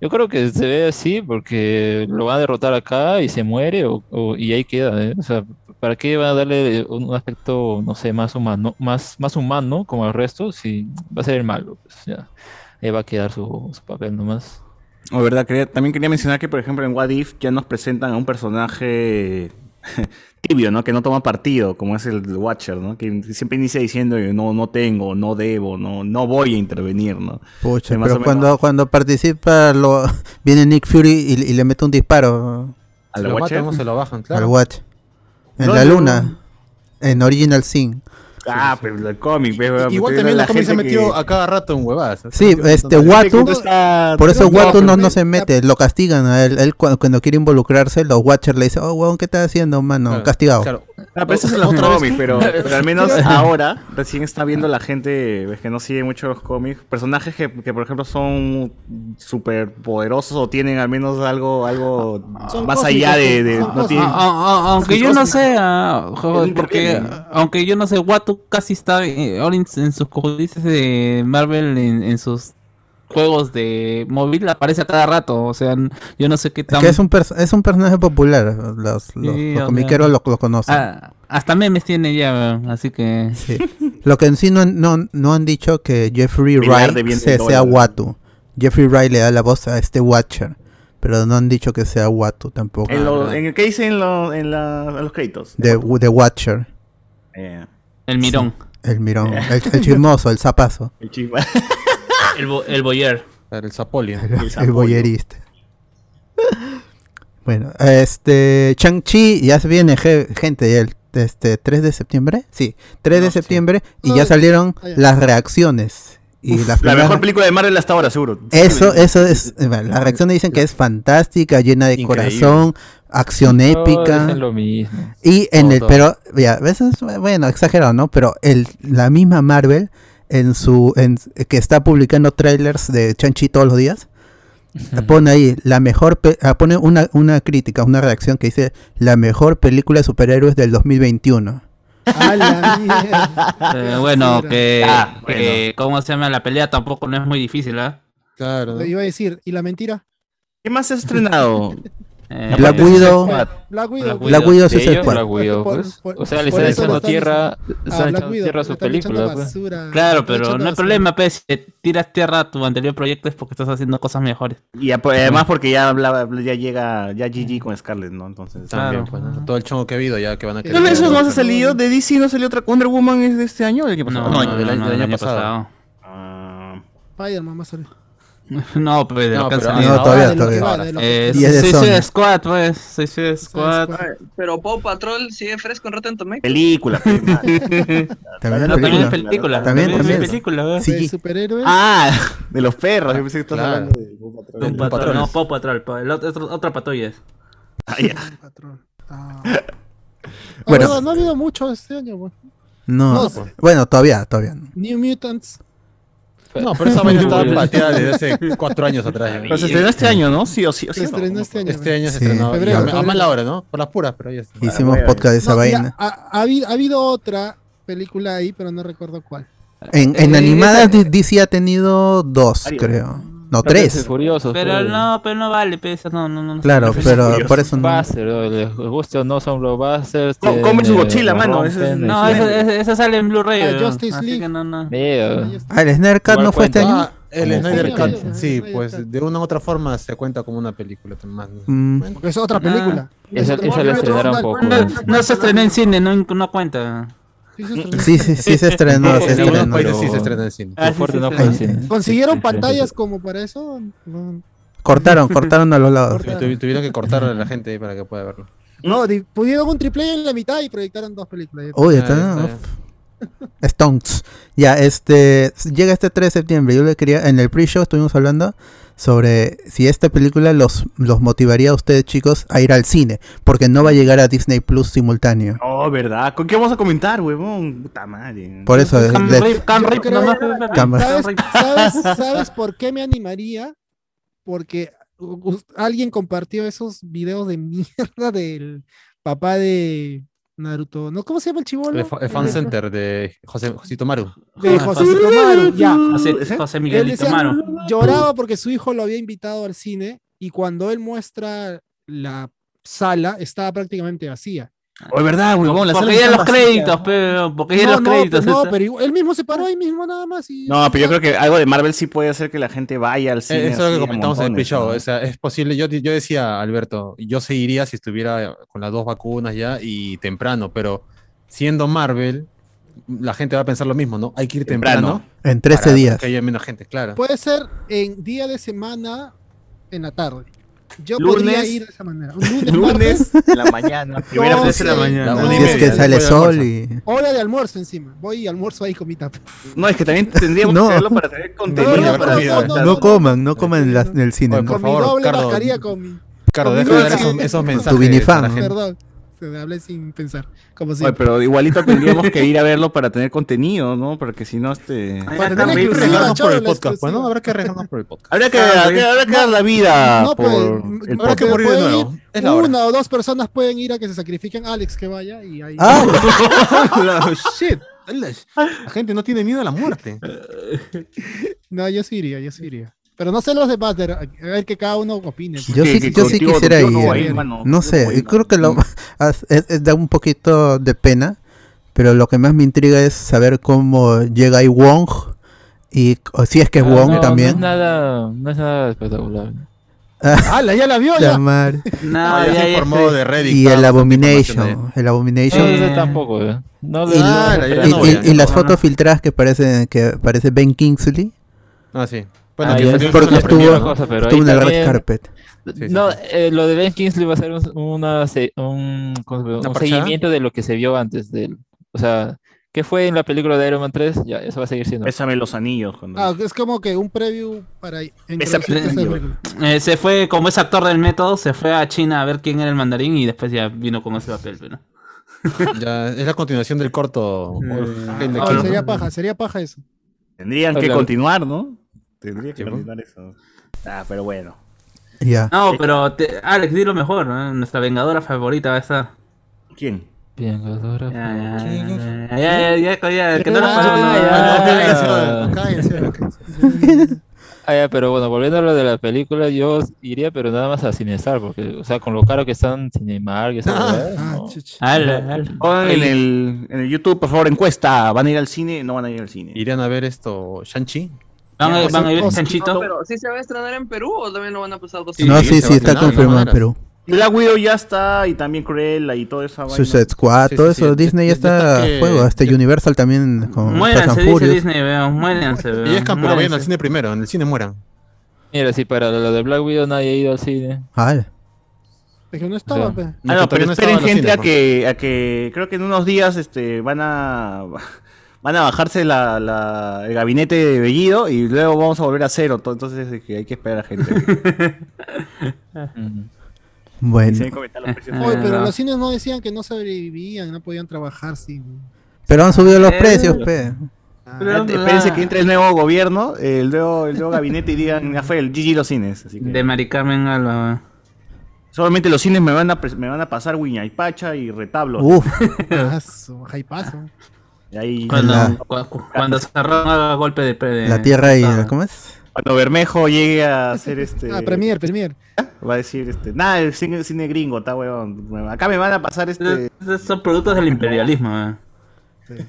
Yo creo que se ve así porque lo van a derrotar acá y se muere o, o- y ahí queda, ¿eh? O sea, ¿para qué van a darle un aspecto, no sé, más humano, más, más humano como el resto si va a ser el malo? Pues ya, ahí va a quedar su, su papel nomás. Oh, verdad, quería- también quería mencionar que, por ejemplo, en What If ya nos presentan a un personaje tibio, ¿no? Que no toma partido, como es el Watcher, ¿no? Que siempre inicia diciendo no, no tengo, no debo, no, no voy a intervenir, ¿no? Pucha, pero cuando, cuando participa lo, viene Nick Fury y, y le mete un disparo ¿Al Se lo Watcher? matan se lo bajan, al. Watch. En No, la no. luna, en Original Sin. Ah, pero el cómic, pues, weón, Igual también la se gente metido que- a cada rato en huevadas. Se Sí, este. Watu, por eso Watu no, pero no se mete, lo castigan a él. Él cu- cuando, quiere involucrarse, los Watchers le dicen, oh, weón, ¿qué estás haciendo, mano? Claro, Castigado. claro. Ah, pero eso es en los cómics, pero, pero al menos ahora recién está viendo la gente ves que no sigue mucho los cómics, personajes que, que, por ejemplo son súper poderosos o tienen al menos algo algo Son más cósmicos, allá de, de- no tienen- Ah, ah, ah, aunque yo no sé, ah, porque aunque yo no sé, Watu casi está eh, ahora en, en sus códices de Marvel en, en sus juegos de móvil aparece a cada rato. O sea, yo no sé qué Es tan. que es un, pers- es un personaje popular. Los, los, Sí, comiqueros lo, lo conocen. Ah, hasta memes tiene ya, así que. Sí. Lo que en sí no, no, no han dicho que Jeffrey Wright se- sea. Watu. Jeffrey Wright le da la voz a este Watcher. Pero no han dicho que sea Watu tampoco. En, lo, en el que dice en, lo- en, la- en los créditos. De, de Watcher. Eh, El mirón. El mirón. El, el chismoso, el zapazo. el chispa. El, bo- el boyer. El Zapolio. El, boyerista. Bueno, este. Chang-Chi ya se viene, gente. El, este, 3 de septiembre. Sí, 3 de sí. septiembre. Y ya salieron las reacciones. Y las La primeras- mejor película de Marvel hasta ahora, seguro. Eso, eso es. eh, bueno, Las reacciones dicen que es fantástica, llena de Increíble. corazón, acción épica. Dicen lo mismo. Y en Todo, el, todo. pero, ya, a veces, bueno, exagerado, ¿no? Pero el, la misma Marvel, en su, en, que está publicando trailers de Chanchi todos los días, pone ahí la mejor, pe- ah, pone una, una crítica, una reacción que dice la mejor película de superhéroes del 2021. A la mierda. Eh, bueno, que, Ah, que- ¿Cómo se llama? La pelea tampoco no es muy difícil, ¿ah? Claro. ¿no? Le iba a decir, ¿y la mentira? ¿Qué más se ha estrenado? Eh, Black Widow, Black Widow. Black Black Widow Suicide Squad. Black Widow, pues. o sea, le están echando están tierra, están echando Widow, tierra a le su están echando película, pues. Claro, pero no hay problema, pues, si te tiras tierra a tu anterior proyecto es porque estás haciendo cosas mejores. Y además porque ya hablaba, ya llega ya GG con Scarlett, ¿no? Entonces. También, Claro. pues, ¿no? Todo el chongo que ha habido ya que van a ¿No de esos no ha salido? ¿De DC no salió otra Wonder Woman es de este año o del año pasado? no, del año- pasado. Ah, Spider-Man más salió. No, pues, de No, lo que han pero- salido. No, todavía, todavía. Eh, Suicide Sony. Squad, pues. Suicide Squad. Squad. Pero Paw Patrol sigue fresco en Rotten Tomatoes. película. pues. También No, hay también es película. película. También, es también. película. De superhéroes. ah, de los perros. Yo pensé que estabas hablando de Paw Patrol. Patrol, no, Paw Patrol. pa- el otro, otro- otra patrulla es. Ah, ya. Ah. Bueno. No, no ha habido mucho este año, güey. No, No, bueno, todavía, todavía. New Mutants. No, pero esa vaina estaba pateada desde hace cuatro años atrás. Pero se estrenó este año, ¿no? Sí o sí. o sí Se no? estrenó este año. Este año se Sí. estrenó. Febrero, a, a mala hora, ¿no? Por las puras, pero ya está. Hicimos bueno. podcast de esa No, vaina. ha, ha habido, ha habido otra película ahí, pero no recuerdo cuál. En, en Eh, DC ha tenido dos, creo. No, tres. Furiosos, Pero pues. no, pero no vale, pesa, no, no, no. Claro, pero por eso no. ¿no? les guste o no son blockbusters. Te- come su eh, lo mano, es- No, esa, esa- esa sale en Blu-ray. Ah, Justice League. que no, no. Veo. Ah, el Snyder Cut no fue este año. Ah, el Snyder Cut. Sí, pues de una u otra forma se cuenta como una película más. Mm. Porque es otra película. Esa, otra- esa la es estrenaron un original. poco. No, no se estrenó en cine, no, no cuenta. Sí, se estrenó. Sí, sí, sí se estrenó, se en algunos estrenó. países sí se estrena en cine. Ah, fuerte sí, no sí, fue en sí. cine. ¿Consiguieron Sí, sí, pantallas sí. como para eso? No, Cortaron, cortaron a los lados. Tu- Tuvieron que cortar a la gente ahí para que pueda verlo. no di- pudieron un triple en la mitad y proyectaron dos películas. Uy, Ah, está. está uf. Stonks. Ya, este. Llega este 3 de septiembre. Yo le quería. En el pre-show estuvimos hablando sobre si esta película los, los motivaría a ustedes, chicos, a ir al cine. Porque no va a llegar a Disney Plus simultáneo. Oh, ¿verdad? ¿Con qué vamos a comentar, huevón? Puta madre. Por eso. Cam Rip, Cam yo Rip, creo- Cam. ¿Sabes, sabes, sabes por qué me animaría? Porque alguien compartió esos videos de mierda del papá de Naruto. ¿No? ¿Cómo se llama el chivolo? El, fa- el fan center de José, Josito Maru. De José Maru, ya. José. José Miguelito decía- Mano. lloraba porque su hijo lo había invitado al cine y cuando él muestra la sala estaba prácticamente vacía. Oh, es verdad, huevón. La Porque sala ya los créditos, pero porque ya No, los no, créditos. no, pero igual- él mismo se paró ahí mismo nada más. Y No, pero yo creo que algo de Marvel sí puede hacer que la gente vaya al cine. Eh, Eso es lo que comentamos en el. ¿no? O sea, es posible. Yo, yo decía, Alberto, yo se iría si estuviera con las dos vacunas ya y temprano, pero siendo Marvel, la gente va a pensar lo mismo, ¿no? Hay que ir temprano. Temprano. En 13 para días. Que haya menos gente, claro. Puede ser en día de semana en la tarde. Yo Lunes. podría ir de esa manera. Un lunes, Lunes en la mañana. Primera No, vez en la sí. mañana. La No, y Si es que sale sol y. Hora de almuerzo encima. Voy y almuerzo ahí con mi tapa. No, es que también tendríamos No. que hacerlo para tener contenido. No, no, para no, estar- no, no, No coman, no coman en, la- en el cine. Oye, ¿no? por con mi favor, doble Cardo. con mi. Cardo, deja de dar esos, esos Tu mensajes. Vinifan. la gente. Perdón. Se me hablé sin pensar. Como si. Oye, pero igualito tendríamos que ir a verlo para tener contenido, ¿no? Porque si no, este... Para tener que exclusiva, arriesgarnos por chavo, el la podcast, pues, ¿no? exclusiva. Habrá que arriesgarnos por el podcast. Habría que, habrá que, habrá que dar la vida No, por pues, el Habrá que morir de nuevo. ir. Una o dos personas pueden ir a que se sacrifiquen. Alex, que vaya y ahí. Ah, shit. La gente no tiene miedo a la muerte. No, yo sí iría, yo sí iría. Pero no sé los demás, de- a ver que cada uno opine. Yo Que- sí, yo sí quisiera ir. no No sé, no creo que lo es- es- da un poquito de pena, pero lo que más me intriga es saber cómo llega ahí Wong y o si es que es Ah, Wong no, también. No es nada, no es nada espectacular. ¡Hala, ya la vio! La Ya. No, Ah, ya se informó de Reddit. Y el Abomination, el No, Abomination. Ese tampoco, eh. No Y, Ah, no, la- y- no y- y no las fotos filtradas que parecen que parece Ben Kingsley. Ah, sí. Bueno, Ah, que porque estuvo- ¿no? cosa, pero estuvo ahí en el red también- carpet. Sí, sí, no, sí. eh, lo de Ben Kingsley va a ser un, una un. ¿Una seguimiento de lo que se vio antes de él. O sea, ¿qué fue en la película de Iron Man 3? Ya, eso va a seguir siendo. Bésame los anillos. Cuando... Ah, es como que un preview para. Eh, se fue, como es actor del método, se fue a China a ver quién era el mandarín y después ya vino con ese papel, pero. Ya, es la continuación del corto. de Ah, sería paja, sería paja eso. Tendrían que continuar, ¿no? Tendría que continuar eso. Ah, pero bueno. Ya. No, pero te- Alex, di lo mejor. Nuestra vengadora favorita va a estar. ¿Quién? Vengadora. Ya, ya, ya, ya, ya, ya, ya, que no nos Ah, ya, cállense. Ah, pero bueno, volviendo a lo de la película, yo iría, pero nada más a Cinestar, porque, o sea, con lo caro que están Cinemark huevada, Ah. Pongan en el, en el YouTube, por favor, encuesta. ¿Van a ir al cine? No van a ir al cine. Irían a ver esto, Shang-Chi. ¿Van a, van a ir No, Chanchito? Pero ¿sí se va a estrenar en Perú o también lo van a pasar dos Sí, no, sí, sí, sí, está confirmado en ¿no? Perú. Black Widow ya está y también Cruella y toda esa vaina. Suicide Squad, Sí, todo sí, eso, sí, Disney ya está a este que- Universal también con Muéranse, dice Furious. Disney, vean, muéranse, vean. Y es campeón, vayan al cine primero, en el cine mueran. Mira, si para lo de Black Widow nadie ha ido al cine. Ala. Es que no estaba, O sea, pe. Ah, no, pero no esperen gente a ¿no? que, a que creo que en unos días este, van a van a bajarse la, la- el gabinete de Bellido y luego vamos a volver a cero. to- Entonces es que hay que esperar a gente. Bueno. Ah, Oye, pero no. los cines no decían que no sobrevivían, no podían trabajar sin. pero han subido los Eh, precios, pe. Ah, Pero- Espérense que entre el nuevo gobierno, el nuevo, el nuevo gabinete y digan, ya fue el GG los cines. Así que De Mari Carmen Alba. solamente los cines me van a, me van a pasar Wiñaypacha y retablos. Uf, ah, jaipazo. Ahí, Cuando, La- cu- cu- cuando haga golpe de, de la tierra y Ah. ¿cómo es? cuando Bermejo llegue a hacer este... Ah, Premier, Premier. Va a decir, este, nada, el cine, cine gringo, está huevón. Acá me van a pasar este... Esos Son productos del imperialismo. eh.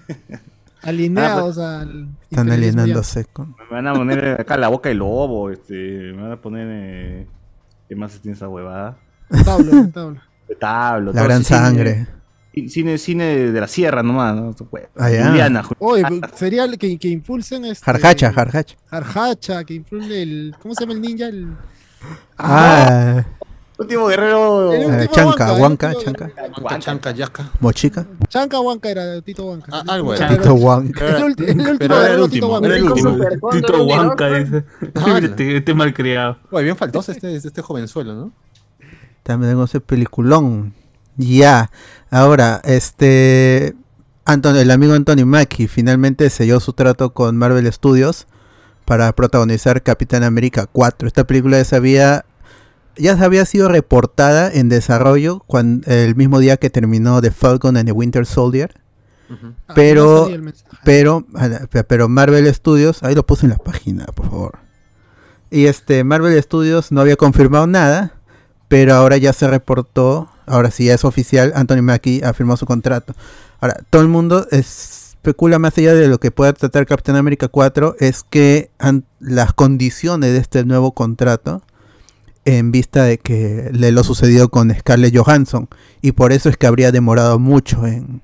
Alineados al. Están alienándose con... Me van a poner acá la boca del lobo, este, me van a poner... Eh, ¿Qué más tiene esa huevada? Tablo, tablo. Tablo. La gran cine- sangre. Cine, cine de la sierra nomás, ¿no? Pues, Ah, ya. Juliana, Ju- Oye, sería el que, que impulsen este. Jarjacha, jarjacha. Jarjacha, que impulse el. ¿Cómo se llama el ninja? El. Ah, Último guerrero... El último chanca, Huanca, huanca, chanca, Chanca, chanca, yasca. mochica. Chanca Huanca era Tito Huanca. Ah, algo era. Tito Huanca. El, último Pero era el guerrero último, Tito Huanca. era el último. Tito Huanca dice. Ah, este, este malcriado. Oye, bien faltoso este, este jovenzuelo, ¿no? También tengo ese peliculón. Ya. Ahora, este. Anton, el amigo Anthony Mackie finalmente selló su trato con Marvel Studios para protagonizar Capitán América 4. Esta película ya se había, ya se había sido reportada en desarrollo cuan- el mismo día que terminó The Falcon and the Winter Soldier. Ah, pero- no. Pero, pero Marvel Studios, ahí lo puse en la página, por favor. Y este, Marvel Studios no había confirmado nada, pero ahora ya se reportó, ahora sí ya es oficial, Anthony Mackie ha firmado su contrato. Ahora, todo el mundo especula más allá de lo que pueda tratar Capitán América 4, es que las condiciones de este nuevo contrato, en vista de que le lo sucedió con Scarlett Johansson, y por eso es que habría demorado mucho en,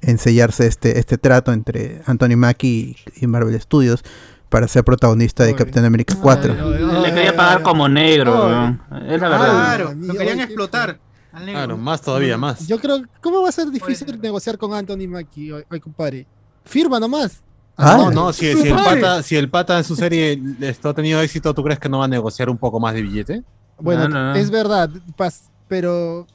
en sellarse este, este trato entre Anthony Mackie y, y Marvel Studios para ser protagonista de. Capitán América 4. Le quería pagar como negro. Es la verdad. Claro, lo querían explotar. Al negro. Claro, más todavía, más. Yo creo, ¿cómo va a ser difícil negociar con Anthony Mackie, hoy, hoy, compadre? Firma nomás. Ah. No, no, si, si el pata, si el pata en su serie esto ha tenido éxito, ¿tú crees que no va a negociar un poco más de billete? Bueno, No, no, no. es verdad, pas- pero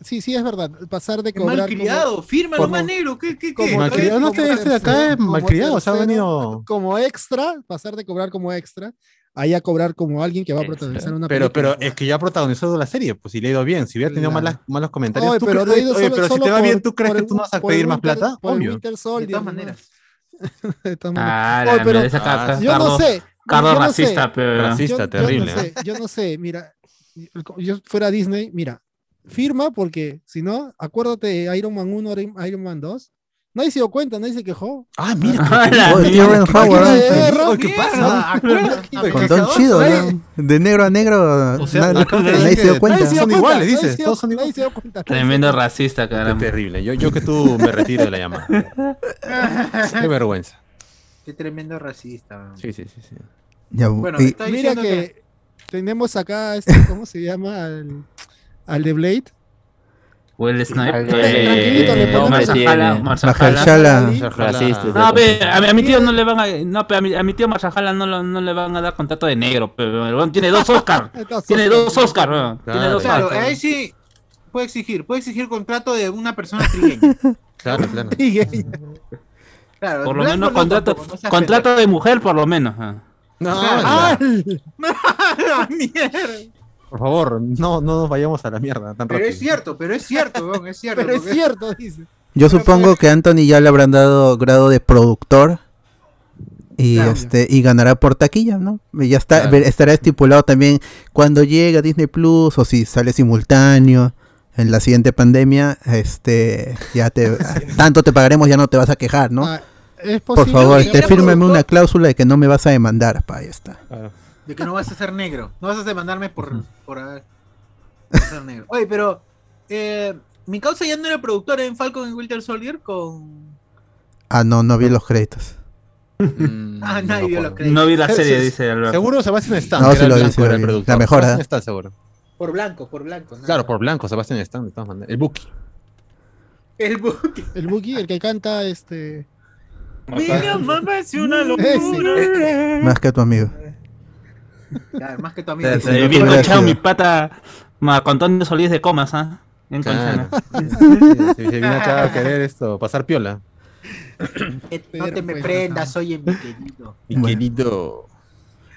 sí, sí es verdad. Pasar de cobrar como- malcriado, firma como- nomás negro. ¿Qué, qué, qué? Malcriado, no este acá tercero, es malcriado, o sea, ha tercero, venido. como extra, pasar de cobrar como extra, ahí a cobrar como alguien que va a protagonizar una Pero, pero es que ya protagonizó la serie, pues si le ha ido bien, si hubiera tenido Claro. malas, malos comentarios, Oye, ¿tú pero, crees- oye, solo- pero si te va bien, ¿tú crees que el- tú no vas a pedir más Winter- plata? por Obvio. Winter De todas maneras. De todas maneras. Ah, Oye, pero ah, Yo no sé, Carlos no racista, pero. Racista, terrible. Yo no, sé, yo no sé, mira, yo fuera Disney, mira, firma porque si no, acuérdate de Iron Man 1, Iron Man 2. Nadie se dio cuenta, nadie se quejó. Ah, mira. Rob, ¿Qué pasa? Con Don Chido, ¿no? De negro a negro, O sea, nadie, se dio cuenta. Nadie se dio Son cuenta, iguales, dices, todos son iguales. Tremendo racista, Qué caramba. terrible. Yo, yo que tú me retiro de la llamada. Qué vergüenza. Qué tremendo racista. Sí, sí, sí. sí. Ya, Bueno, y- me está Mira que, tenemos acá, este, ¿cómo se llama? Al, al de Blade. Will Snipe. Al- Tranquilito, le Eh. No, a, mi- a mi tío no le van a. No, a, mi, a mi tío Marshala no, lo- no le van a dar contrato de negro. Pero tiene dos Oscar. Tiene dos Oscar. Tiene Claro. dos Claro, Oscar. ahí sí puede exigir, puede exigir contrato de una persona trigueña. Claro, claro. Claro, Por lo menos no contrato, tampoco, no seas contrato de mujer, por lo menos. ah. No, ¡Ah! ¡Ah, mierda! Por favor, no, no nos vayamos a la mierda tan Pero rápido. es cierto, pero es cierto, weón, es cierto. Pero es cierto, dice. yo supongo que Anthony ya le habrán dado grado de productor y Claro. este y ganará por taquilla, ¿no? Y ya está Claro. estará estipulado también cuando llegue a Disney Plus o si sale simultáneo en la siguiente pandemia, este ya te tanto te pagaremos ya no te vas a quejar, ¿no? Ah, es Por favor, que te fírmame productor- una cláusula de que no me vas a demandar, pa, ahí está. Claro. De que no vas a ser negro. No vas a demandarme por, por, haber- por ser negro. Oye, pero eh, mi causa ya no era productor en Falcon y Winter Soldier con. Ah, no, no vi los créditos. Mm, Ah, no nadie me vio los créditos. No vi la Se- serie, se- dice Alberto. Seguro Sebastian Stan, No, sí lo vi, sí lo vi. productor. La mejor, ¿eh? Stan, seguro. Por blanco, por blanco. nada. Claro, por blanco, Sebastian Stan, de todas maneras. El Buki. El Buki. El Buki, el que canta este. Mira, mamá, es una Ese. Más que tu amigo. Claro, más que tu amigo. Sí, bien conchado mi pata Marco Antonio Solís de Comas, ¿ah? Bien conchado. Se vino acá a querer esto, pasar piola. No te me prendas, oye, mi querido. Mi Bueno. querido.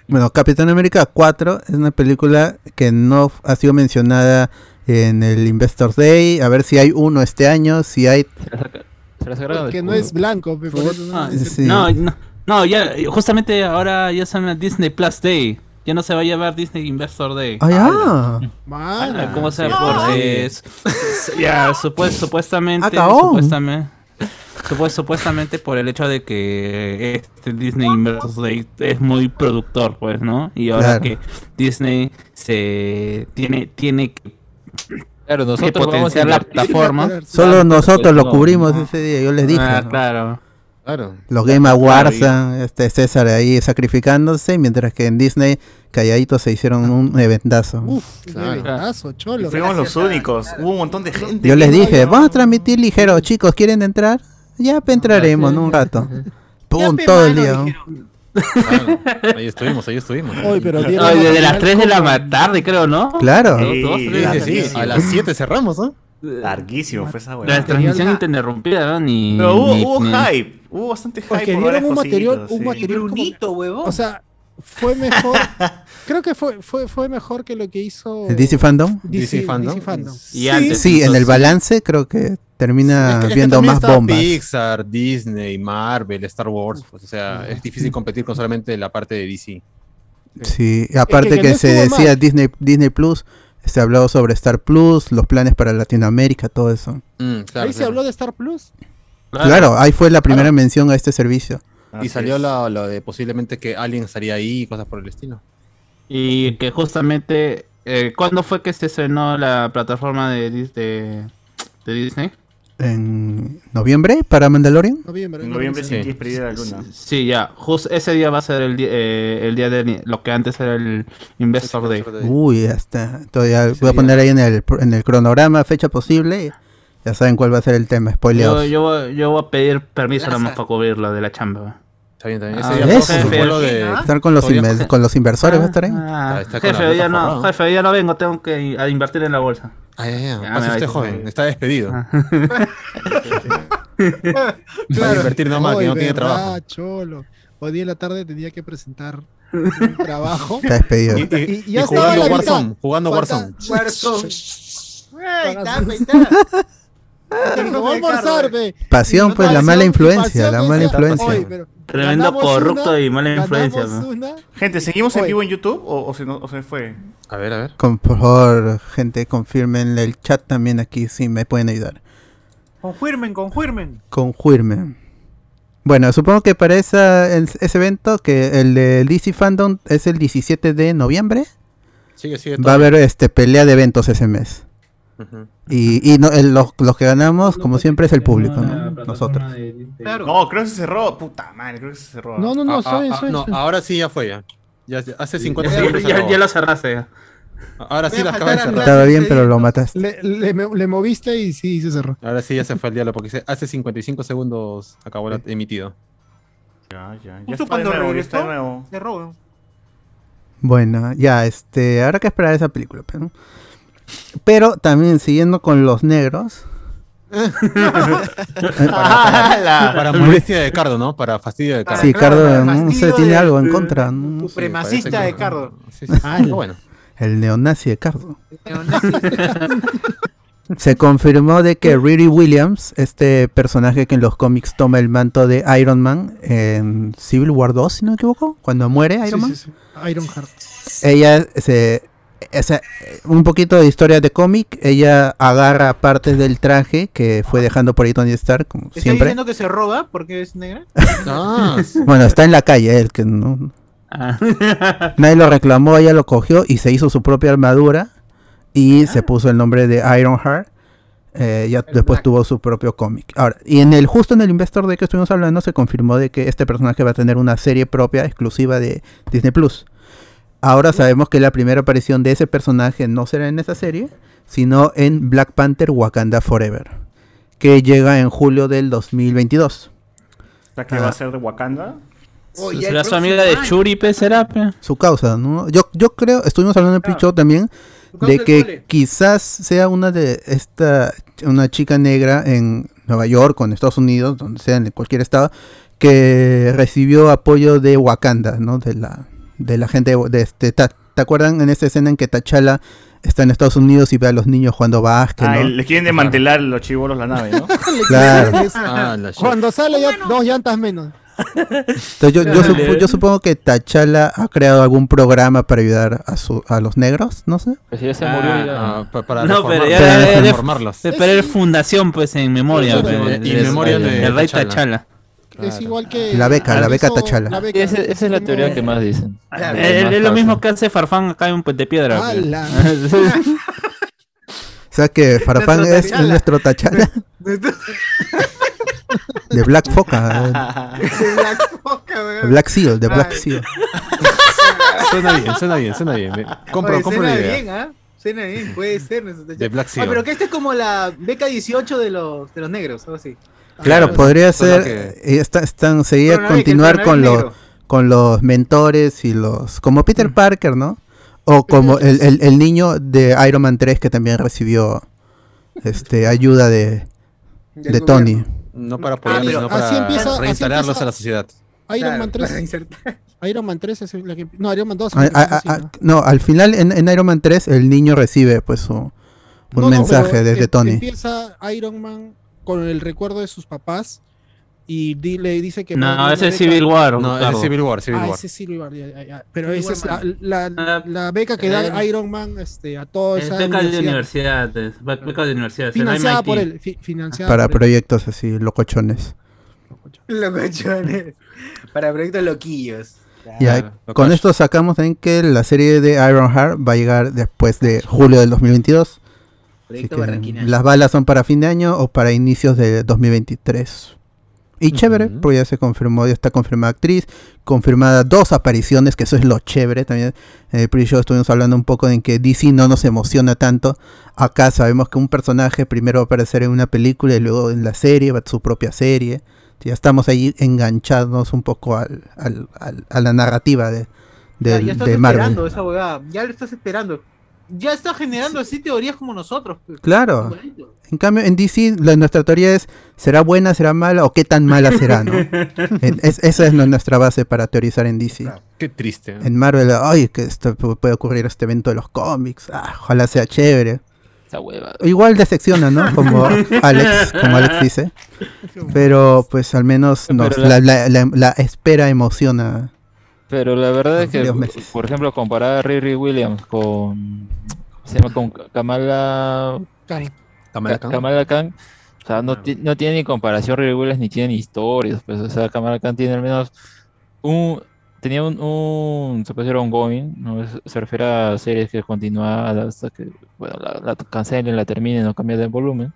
Bueno, Capitán América 4 es una película que no ha sido mencionada en el Investors Day. A ver si hay uno este año, si hay... Se la saca- se la sacaron Que no es blanco, por eso no Ah, Sí. No, no, no, ya, justamente ahora ya se llama Disney Plus Day. Ya no se va a llevar Disney Investor Day. ¡Ah, ya! Ah, ¿Cómo se sí. porque es- ya supu- supuestamente Ah, supuestamente supu- supuestamente por el hecho de que este Disney Investor Day es muy productor, pues, ¿no? Y ahora Claro. que Disney se tiene tiene que Claro, que nosotros vamos a potenciar la plataforma. Solo nosotros lo cubrimos ese día, yo les dije. Ah, ¿no? claro. Claro. Los Game Awards, Claro, ah, este César ahí sacrificándose, mientras que en Disney calladitos se hicieron un eventazo. Uf, Claro. qué eventazo, cholo. Fuimos los únicos. Hubo un montón de gente. Yo les dije, no. vamos a transmitir ligero, chicos, ¿quieren entrar? Ya entraremos en un rato. Pum, todo el. Claro. Ahí estuvimos, ahí estuvimos. Oye, pero Ay, la desde las final 3 de la tarde, creo, ¿no? Claro. Sí. A las 7 cerramos, ¿no? Larguísimo fue esa La weá. transmisión la- interrumpida, ¿no? Ni, Pero hubo, ni- hubo ni- hype. Hubo bastante hype. Porque por dieron un material- un sí. Material- Brunito, huevón. O sea, fue mejor. creo que fue, fue, fue mejor que lo que hizo. ¿El DC Fandom? DC, DC Fandom. DC Fandom. Y antes, Sí, en el balance creo que termina Es que- es que viendo más bombas. Pixar, Disney, Marvel, Star Wars. Pues, o sea, es difícil competir con solamente la parte de DC. Sí, aparte que que, no se decía mal. Disney Disney Plus, se habló sobre Star Plus, los planes para Latinoamérica, todo eso. Mm, claro, Ahí se claro. habló de Star Plus. Claro, ahí fue la primera mención a este servicio. Y salió lo, lo de posiblemente que Alien estaría ahí y cosas por el estilo. Y que justamente, eh, ¿cuándo fue que se estrenó la plataforma de, de Disney? En noviembre para Mandalorian. Noviembre. En noviembre no, sí. la luna. Sí, ya, justo ese día va a ser el, eh, el día de lo que antes era el Investor Day. Uy, ya está. Sí, voy a poner ahí en el, en el cronograma fecha posible. Ya saben cuál va a ser el tema, spoiler. Yo, yo, voy- yo voy a pedir permiso Plaza. nomás para cubrirlo de la chamba. Está bien, está bien. Ah, Ese día eso. fue lo de... ¿Ah? Estar con los, inves- con los inversores, va a estar ahí. Ah, Está- está jefe, hoy ya no, jefe, hoy ya no vengo, tengo que a invertir en la bolsa. Ah, ya, ya. Me usted joven, está despedido. Ah. Va a invertir nomás, que Ay, no tiene verdad, trabajo. Cholo. Hoy día en la tarde tenía que presentar un trabajo. Está despedido. Y, y- Y y jugando Warzone, jugando Warzone. Warzone. Ahí está, ahí está. No voy a almorzar, ve. Pasión, pues, la mala influencia, la mala Oye, influencia. pero Tremendo corrupto una, y mala influencia. ganamos ¿no? una. Gente, ¿seguimos en vivo en YouTube o, o se, no- o se fue? A ver, a ver. Con, por favor, gente, confirmen el chat también aquí si me pueden ayudar. Confirmen, confirmen. Confirmen. Bueno, supongo que para esa, ese evento, que el de DC Fandom es el 17 de noviembre, Sigue, sigue. va a haber este pelea de eventos ese mes. Y, y no- el- los, los que ganamos, como siempre, es el público, ¿no? Nosotros. Claro. No, creo que se cerró. Puta madre, creo que se cerró. No, no, no, Ah, soy, ah, soy, no, soy. ahora sí ya fue ya. Ya- hace 50 Ya, segundos. se ya, ya lo cerraste. ya. Ahora sí Voy a la acaba de cerrar. Estaba bien, pero lo mataste. Le, le, le moviste y sí, se cerró. Ahora sí ya se fue el diálogo porque hace 55 segundos acabó la emitido. Ya, ya. Ya está cuando nuevo, está regresó, nuevo. roban. Bueno, ya, este, habrá que esperar esa película. Pero, pero también siguiendo con los negros. ¡Hala! Para molestia de Cardo, ¿no? Para fastidio de Cardo. sí, Cardo, no sé, tiene de- algo en contra. ¿no? Supremacista de Cardo. Sí, sí. Ah, bueno. El neonazi de Cardo. Neonazi. Se confirmó de que Riri Williams, este personaje que en los cómics toma el manto de Iron Man en Civil War 2, si no me equivoco, cuando muere Iron Sí, Man, sí, sí. Iron Heart. ella se... esa- un poquito de historia de cómic, ella agarra partes del traje que fue dejando por ahí Tony Stark, como ¿Está siempre. diciendo que se roba porque es negra? Ah, Bueno, está en la calle él, que no, Ah. nadie lo reclamó, ella lo cogió y se hizo su propia armadura y se puso el nombre de Ironheart. Eh, ya después Black. tuvo su propio cómic. Ahora, y en el justo en el Investor de que estuvimos hablando se confirmó de que este personaje va a tener una serie propia exclusiva de Disney Plus. Ahora sabemos que la primera aparición de ese personaje no será en esa serie, sino en Black Panther Wakanda Forever, que llega en julio del 2022. O sea, que va a ser de Wakanda. Oh, ¿Será su amiga de. Churi? ¿Será? Su causa, ¿no? Yo, yo creo, estuvimos hablando en Claro. Picho también, de que quizás sea una de esta una chica negra en Nueva York o en Estados Unidos, donde sea en cualquier estado, que recibió apoyo de Wakanda, ¿no? De la de la gente de este Ta- ¿Te acuerdan en esta escena en que T'Challa está en Estados Unidos y ve a los niños jugando básquet, Ah, ¿no? le quieren desmantelar los chivolos la nave, ¿no? Claro. ah, la. Cuando sale ya dos llantas menos. Entonces yo, yo, supo- yo supongo que T'Challa ha creado algún programa para ayudar a su, a los negros, no sé. Pues ya se murió Ah, ya. Ah, pa- para No, pero ya- Para reformarlos. Se pero es fundación, pues, en memoria. De- en de- memoria de del rey T'Challa. Es igual que. La beca, la beca hizo- T'Challa. la Sí, beca. esa, esa es la teoría que más dicen. Claro. Más Es lo mismo que hace Farfán acá en Puente Piedra. pe. ¡Hala! O sea que Farfán Nuestro es, nuestro T'Challa de Black Foca, De Black Foca, de weón. Black Seal, de Black Ay. Seal. Suena bien, suena bien, suena bien. Compro, Oye, compro suena la idea. bien, ¿ah? Suena bien, puede ser. nuestro De. Black Ah, Seal. pero que este es como la beca 18 de los, de los negros, algo así. Claro, podría Solo ser, que- eh, está- están, no, que el continuar con los, con los mentores y los, como Mm. Peter Parker, ¿no? O como el, el- el niño de Iron Man 3 que también recibió este ayuda de, de gobierno. Tony. No para apoyarlos, mira, sino así para empieza- así reinstalarlos empieza- a la sociedad. Iron Claro, Man para 3. insertar. Iron Man 3 es la que. No, Iron Man 2. es A- la que a- a- ¿no? no, al final en, en Iron Man 3 el niño recibe pues su, un No, no, mensaje pero desde em- Tony. Empieza Iron Man con el recuerdo de sus papás y di- le dice que. No, ese es Civil War. No, es Carlos. Civil War, Civil Ah, War. ese es Civil War, ya, ya, ya. Pero Civil esa es War la, la, la beca que da Iron Man este, a toda Es esa beca de universidad. es Beca de universidad. es Financiada por él. fi- financiada Para por él. proyectos así, locochones. Locochones. Para proyectos loquillos. Ya, Claro, con esto sacamos también que la serie de Ironheart va a llegar después de julio del 2022. Proyecto Barranquina. las balas son para fin de año o para inicios de 2023. Y chévere, Ujú. porque ya se confirmó, ya está confirmada actriz, confirmada dos apariciones, que eso es lo chévere también. En el pre-show estuvimos hablando un poco de que DC no nos emociona tanto. Acá sabemos que un personaje primero va a aparecer en una película y luego en la serie, va a su propia serie. Ya estamos ahí enganchados un poco al, al- al- a la narrativa de, de, ya, ya estás de Marvel. esperando esa huevada. Ya lo estás esperando. Ya está generando así teorías como nosotros. pues. Claro. Igualito. En cambio, en DC, la- nuestra teoría es: ¿será buena, será mala o qué tan mala será? ¿no? En- es- esa es nu- nuestra base para teorizar en DC. Qué triste. ¿no? En Marvel, ay, que esto pu- puede ocurrir este evento de los cómics, ah, ojalá sea chévere. hueva. Igual decepciona, ¿no? Como Alex, como Alex dice. Pero pues al menos nos- Pero la, la- la- la- la espera emociona. Pero la verdad es que, por ejemplo, comparar a Riri Williams con, se llama con Kamala, Khan. Kamala Ka- Khan. Kamala Khan, o sea, no, ti- no tiene ni comparación Riri Williams ni tiene ni historias, pues, o sea, Kamala Khan tiene al menos un, tenía un, un se puede decir ongoing, ¿no? Se refiere a series que continúan hasta que, bueno, la, la cancelen, la terminen, no cambia de volumen.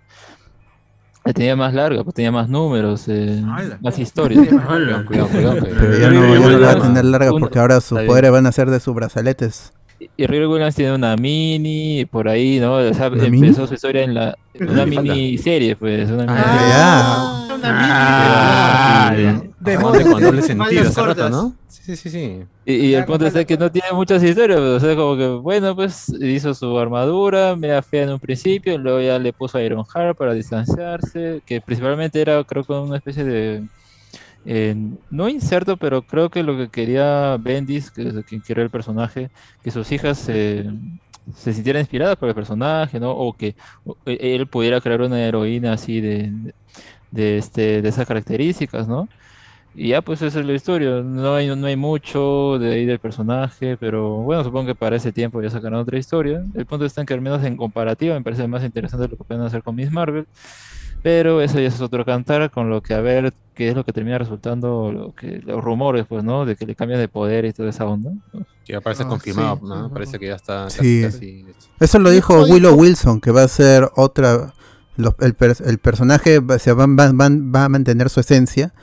Tenía más larga, pues tenía más números, eh, más historias. Cuidado, cuidado, cuidado. que- Pero ya no, ya no la va a tener larga una- porque ahora sus poderes van a ser de sus brazaletes. Y Riri Williams tiene una mini por ahí, ¿no? O sea, ¿Una empezó mini? su historia en la una Mini falda. mini serie, pues, una mini Ah, Ah, Ah, serie. De moda. con doble sentido hace rato. ¿no? Sí, sí, sí, sí. Y, y el punto está que no tiene muchas historias, pues, o sea, como que, bueno, pues hizo su armadura, media fea en un principio, luego ya le puso a Iron Heart para distanciarse, que principalmente era, creo que una especie de, eh, no inserto, pero creo que lo que quería Bendis, que es quien creó el personaje, que sus hijas se, se sintieran inspiradas por el personaje, ¿no? O que e- él pudiera crear una heroína así de, de, este, de esas características, ¿no? Y ya, pues esa es la historia. No hay, no hay mucho de ahí del personaje, pero bueno, supongo que para ese tiempo ya sacarán otra historia. El punto está en que al menos en comparativa me parece más interesante lo que pueden hacer con Miss Marvel. Pero eso ya es otro cantar, con lo que a ver qué es lo que termina resultando, lo que, los rumores, pues, ¿no? De que le cambian de poder y toda esa onda. Que ya parece Ah, confirmado, sí, ¿no? Parece que ya está Sí. casi, casi hecho. Eso lo dijo Willow. Wilson, que va a ser otra. los- el, per- el personaje va, se va, va- va- va a mantener su esencia,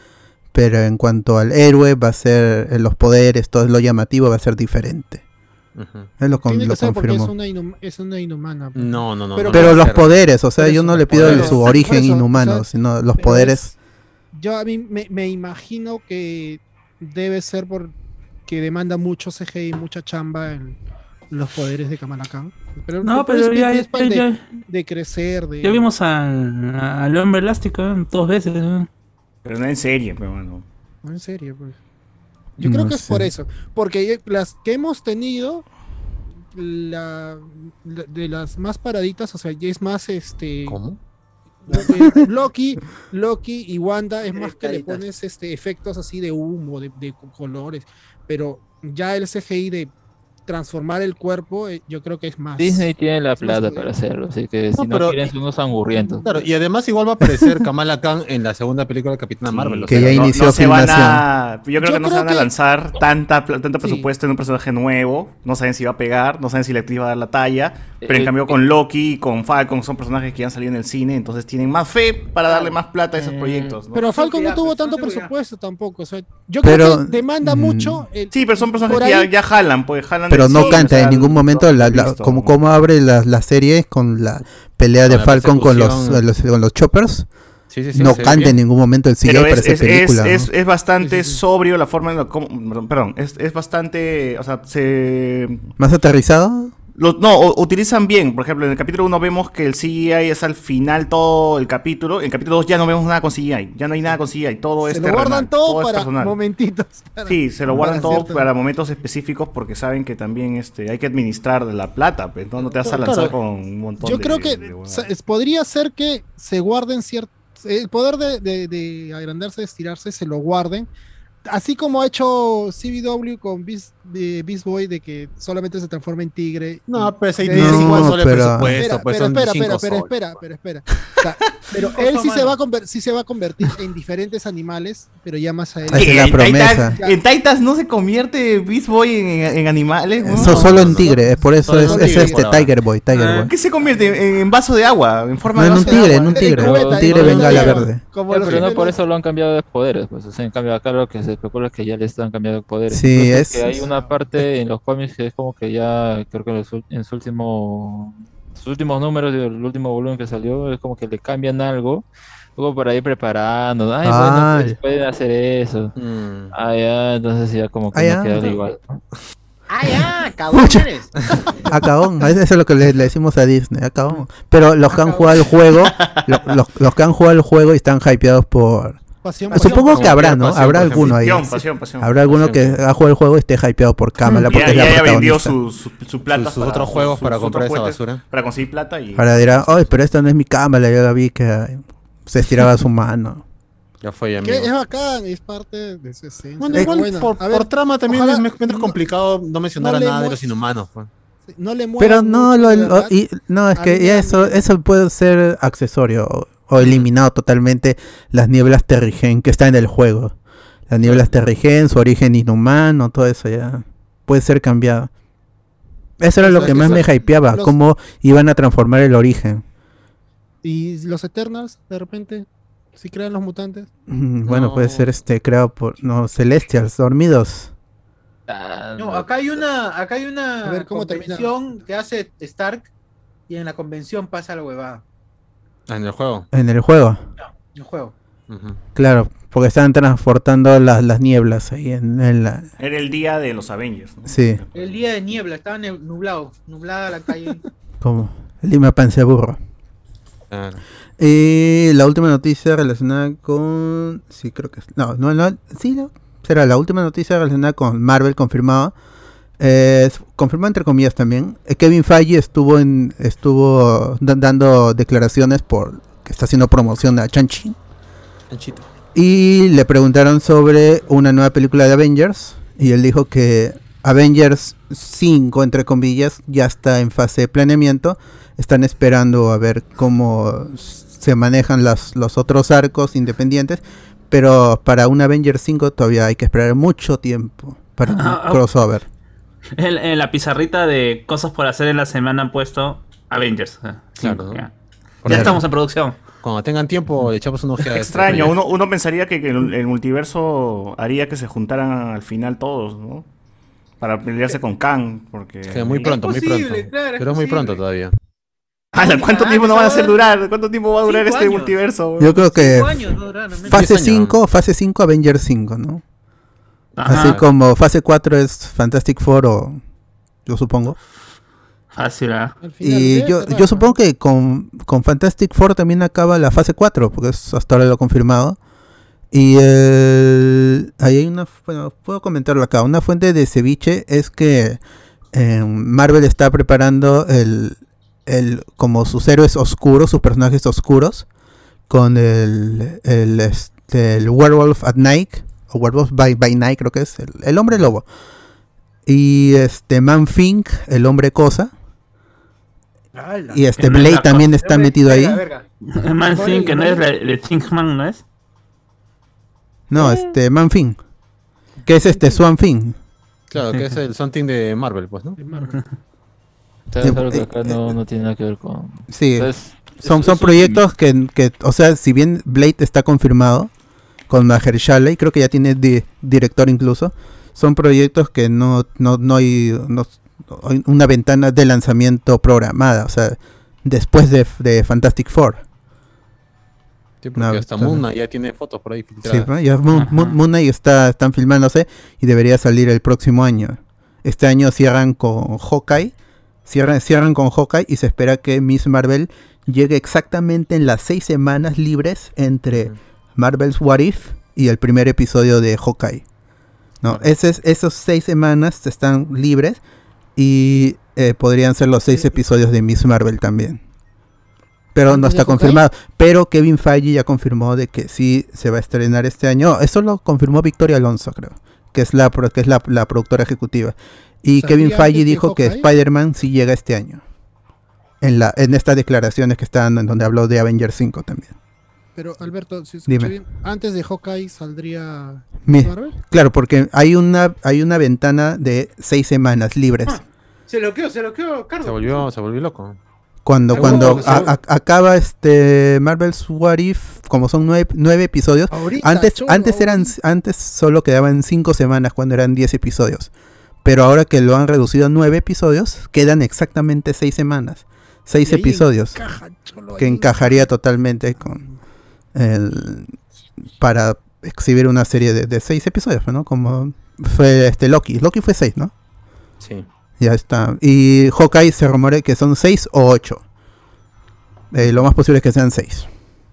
pero en cuanto al héroe, va a ser. eh, Los poderes, todo lo llamativo va a ser diferente. Él lo, con- Tiene lo que porque es confirmó. una, es una inhumana. pues. No, no, no. Pero- no Pero puede los ser. poderes, o sea, yo no le pido poderes. su origen eso, o inhumano, sea, sino los poderes. es- Yo a mí me, me imagino que debe ser porque demanda mucho CGI, mucha chamba en los poderes de Kamala Khan. Pero, No, pero ya, ya, de, ya- de crecer, de... ya vimos al, al hombre elástico ¿eh? dos veces. ¿eh? Pero no en serie, pero bueno. No, en serio, pues. Yo creo que es por eso. Porque las que hemos tenido, la, la- de las más paraditas, o sea, ya es más este. ¿Cómo? Loki, Loki y Wanda es más que le pones este efectos así de humo, de, de colores. Pero ya el CGI de transformar el cuerpo, eh, yo creo que es más. Disney tiene la plata para hacerlo, así que No, si no pero- quieren son unos angurrientos. Claro, y además igual va a aparecer Kamala Khan en la segunda película de Capitana Marvel. Que sea, ya no, inició no se van a, yo creo Yo que no se van a lanzar tanta, tanto Sí. presupuesto en un personaje nuevo. No saben si va a pegar, no saben si la actriz va a dar la talla. Pero en Eh, cambio eh, con Loki y con Falcon son personajes que ya han salido en el cine, entonces tienen más fe para darle más plata a esos Eh, proyectos. ¿no? Pero Falcon no tuvo tanto presupuesto tampoco. O sea, yo Pero, creo que demanda mm, mucho. el- sí, pero son personajes que ya, ya jalan, pues jalan. Pero no cine, canta o sea, en ningún momento la, la- visto. como, como abre la, la serie con la pelea de Falcon con los, los- con los choppers. Sí, sí, sí, no bien. en ningún momento el CGI Pero para es, esa es, película. es, ¿no? es- es bastante Sí, sí, sí. sobrio la forma en la perdón, es, es bastante, o sea, se ¿Más aterrizado? Lo- no, utilizan bien. Por ejemplo, en el capítulo 1 vemos que el CGI es al final todo el capítulo. En el capítulo 2 ya no vemos nada con CGI. Ya no hay nada con CGI. Todo es se lo terrenal, guardan todo, es para personal. momentitos. para- Sí, se lo guardan todo cierto- para momentos específicos porque saben que también este, hay que administrar la plata. Pues, ¿no? no te vas a lanzar claro. con un montón Yo de- creo que de es- podría ser que se guarden ciertos. El poder de, de- de agrandarse, de estirarse, se lo guarden. Así como ha hecho CBW con Beast, de Beast Boy, de que solamente se transforma en tigre. No, pero ese sí, igual solo el pero- presupuesto, Espera, pues pero son espera, pero soles. espera, pero espera. Pero él sí se, va a sí se va a convertir en diferentes animales, pero ya más adelante. Esa es la en promesa. Titans- en Titans no se convierte Beast Boy en, en animales. ¿no? Eso solo en tigre, es por eso es, tigre este. Tiger Boy, Tiger Ah, Boy. ¿Qué se convierte? En, en vaso de agua, en forma No, de en un tigre, en un tigre, un tigre bengala verde. Pero no por gemelos. eso lo han cambiado de poderes, pues, o sea, en cambio acá lo que se especula es que ya le están cambiando de poderes. Sí, Incluso es- que hay una parte en los cómics que es como que ya, creo que en, los en su último, sus últimos números del último volumen que salió, es como que le cambian algo, luego por ahí preparando, ay, Ah, bueno, pues, pueden hacer eso. Mm. Ah, ya, entonces ya como que Ah, no ya. queda igual. ¡Ah, ya! ¡Cabrón Pucha. eres! Acabón, eso es lo que le, le decimos a Disney, acabón. Pero los que han jugado el juego, lo- los, los que han jugado el juego y están hypeados por, Pasión, Ah, Supongo Pasión, que habrá, Pasión, ¿no? Pasión, Habrá alguno ahí. Pasión, pasión, pasión. Habrá alguno que Pasión. ha jugado el juego y esté hypeado por Kamala porque Ya, es la ya, vendió su, su, su plata. Sus- sus para- otros juegos para comprar esa basura. Para conseguir plata y. Ahora dirá, ay, pero esta no es mi Kamala, yo la vi que se estiraba su mano. Ya fue, ya, es bacán, es parte de su esencia. Bueno, igual bueno, por, ver, por trama también ojalá es me- menos no- complicado no mencionar no a nada de los inhumanos. pues. no le Pero no, mucho, lo, lo- y- no, es A que ya eso, eso puede ser accesorio o, eliminado totalmente las nieblas terrigen que está en el juego. Las nieblas terrigen, su origen inhumano, todo eso ya puede ser cambiado. Eso era lo que más me hypeaba, los- cómo iban a transformar el origen. Y los Eternals, de repente, si crean los mutantes. Mm, Bueno, puede ser este creado por no Celestials, dormidos. No, acá hay una, acá hay una A ver, ¿cómo termina? convención que hace Stark y en la convención pasa la huevada. En el juego. En el juego, El juego. Claro, porque estaban transportando las, las nieblas ahí en, en la... Era el día de los Avengers. ¿no? Sí, El día de niebla, estaba nublado, nublada la calle. como Lima Panza Burro. Claro. Y la última noticia relacionada con. Sí, creo que es. No, no, no. Sí, no. Será la última noticia relacionada con Marvel confirmada. Eh, confirmada entre comillas también. Eh, Kevin Feige estuvo en estuvo da- dando declaraciones por que está haciendo promoción a Chanchi Chanchito. y le preguntaron sobre una nueva película de Avengers y él dijo que Avengers 5 entre comillas ya está en fase de planeamiento. Están esperando a ver cómo se manejan las, los otros arcos independientes, pero para un Avengers 5 todavía hay que esperar mucho tiempo para un Ah, ah. crossover. En, en la pizarrita de cosas por hacer en la semana han puesto Avengers. Claro, ¿no? ya. Estamos en producción. Cuando tengan tiempo, le echamos una ojeada. a este Extraño, uno, uno pensaría que, el, el multiverso haría que se juntaran al final todos, ¿no? Para pelearse con Kang, porque... Que muy pronto, muy posible, pronto. claro, es Pero es muy pronto todavía. ¿Cuánto Ah, tiempo nos eso van a va a hacer durar? ¿Cuánto tiempo va a durar Cinco este años. multiverso? Yo creo que años, no fase Diez años. 5, fase 5 Avengers 5, ¿no? Ajá, Así como fase 4 es Fantastic Four o yo supongo. Fácil, ah. Final, Y yo, yo supongo que con, con Fantastic Four también acaba la fase 4, porque es- hasta ahora lo he confirmado. Y el- ahí hay una, bueno, puedo comentarlo acá, una fuente de ceviche es que eh, Marvel está preparando el, el, como sus héroes oscuros, sus personajes oscuros, con el, el, este, el Werewolf at Night, o Werewolf by, by Night creo que es, el, el hombre lobo. Y este Man Fink, el hombre cosa. Ala. Y este Blade también está Verga, metido ahí. verga. Man que no es de, Thinkman, ¿no es? No, este Man Thing. Que es este Swan Thing. Claro, que es el something de Marvel, pues, ¿no? De Marvel. ¿Sabes Eh, algo que eh, acá no, no tiene nada que ver con. Sí. Son, son proyectos que, que, o sea, si bien Blade está confirmado con Mahershala y creo que ya tiene di- director incluso, son proyectos que no, no, no hay no- no hay una ventana de lanzamiento programada, o sea, después de, de Fantastic Four. Sí, porque No, hasta Knight ya tiene fotos por ahí Sí, ya Moon. Moon- está, están filmándose y debería salir el próximo año. Este año cierran con Hawkeye, cierran, cierran con Hawkeye y se espera que Miss Marvel llegue exactamente en las seis semanas libres entre. Marvel's What If y el primer episodio de Hawkeye. ¿no? Claro. Ese es- esos seis semanas están libres y eh, podrían ser los seis episodios de Miss Marvel también. Pero no ¿Antes de está confirmado. Pero Kevin Feige ya confirmó de que sí se va a estrenar este año. No, eso lo confirmó Victoria Alonso, creo. Que es la, que es la, la productora ejecutiva. Y ¿Saldría Kevin Feige dijo que? Spider-Man sí llega este año. En, la, en estas declaraciones que están en donde habló de Avengers 5 también. Pero Alberto, si Dime. bien, antes de Hawkeye saldría Mi- Marvel. claro, porque hay una, hay una ventana de seis semanas libres. Ah, Se lo quedó, se lo quedó, Carlos. Se volvió, se volvió loco. Cuando, cuando seguro. a- a- acaba este Marvel's What If, como son nueve, nueve episodios, Ahorita, antes, antes eran ahorita. antes solo quedaban cinco semanas cuando eran 10 episodios. Pero ahora que lo han reducido a nueve episodios, quedan exactamente seis semanas. Seis episodios. encaja, cholo, que ahí encajaría totalmente con el para exhibir una serie de, de seis episodios, ¿no? Como fue este Loki. Loki fue seis, ¿no? Sí. Ya está. Y Hawkeye se rumorea que son seis o ocho. Eh, lo más posible es que sean seis.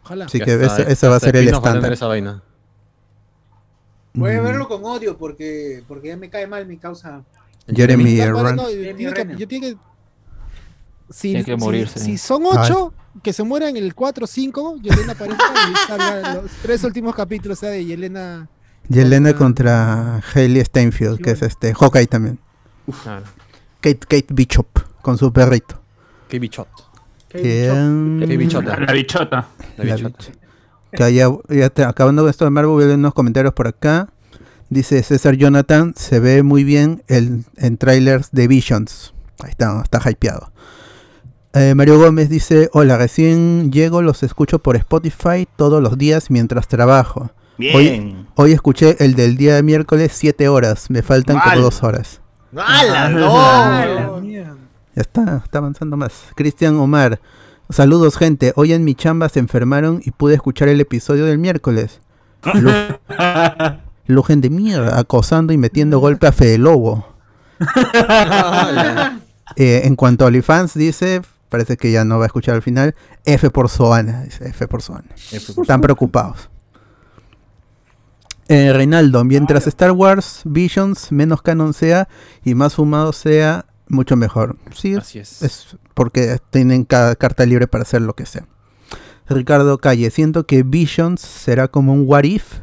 Ojalá. Así que está, ese, ya ese va a ser el estándar. esa vaina. Voy a Mm. verlo con odio porque, porque ya me cae mal mi causa. Jeremy Jeremy que- Renner. yo tiene que. Si, Tiene que si- morirse. si son ocho, que se mueran en el 4 o 5, Yelena aparezca y salga los tres últimos capítulos sea de Yelena. Yelena contra Hailey Steinfeld, que es este Hawkeye también. Claro. Kate, Kate Bishop con su perrito. Qué bichot. Qué bichota. La, la bichota. La bichota. bicha. Que ya, ya te- acabando con esto de Marvel, voy a leer unos comentarios por acá. Dice César Jonathan, se ve muy bien el, en trailers de Visions. Ahí está, está hypeado. Eh, Mario Gómez dice, hola, recién llego, los escucho por Spotify todos los días mientras trabajo. Bien. Hoy, hoy escuché el del día de miércoles 7 horas, me faltan Mal. como 2 horas. ¡Hala, Ah, no! Ya está, está avanzando más. Cristian Omar. Saludos, gente. Hoy en mi chamba se enfermaron y pude escuchar el episodio del miércoles. Lu- Lujen de mierda, acosando y metiendo golpe a Fede Lobo. Eh, en cuanto a OnlyFans, dice, parece que ya no va a escuchar al final. F por Soana, F por Soana. Están preocupados. Eh, Reinaldo, mientras Star Wars Visions menos canon sea y más fumado sea, mucho mejor. Sí, Así es. es porque tienen cada carta libre para hacer lo que sea. Ricardo Calle, siento que Visions será como un what if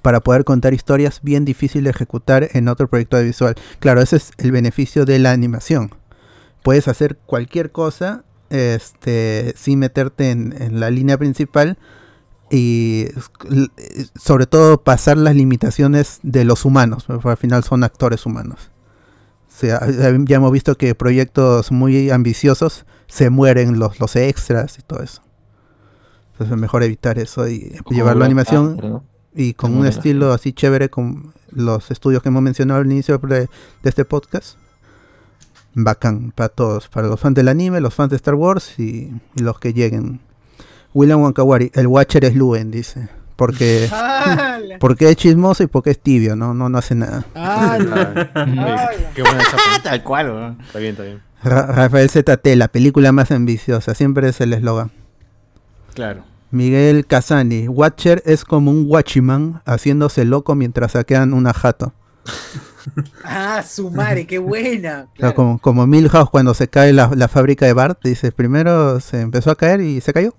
para poder contar historias bien difíciles de ejecutar en otro proyecto de visual. Claro, ese es el beneficio de la animación. Puedes hacer cualquier cosa este, sin meterte en, en la línea principal y l- sobre todo pasar las limitaciones de los humanos, porque al final son actores humanos. O sea, ya hemos visto que proyectos muy ambiciosos se mueren los, los extras y todo eso. Entonces es mejor evitar eso y llevarlo a animación y con un estilo así chévere con los estudios que hemos mencionado al inicio de, de este podcast. Bacán para todos, para los fans del anime, los fans de Star Wars y, y los que lleguen. William Wankawari, el Watcher es Luen, dice. Porque, porque es chismoso y porque es tibio, no, no, no hace nada. Qué buena. Tal cual, weón. Está bien, está bien. Ra- Rafael ZT, la película más ambiciosa, siempre es el eslogan. Claro. Miguel Casani, Watcher es como un Watchman haciéndose loco mientras saquean una jato. Ah, su madre, qué buena. O sea, Claro. como, como Milhouse cuando se cae la, la fábrica de Bart, dice, primero se empezó a caer y se cayó.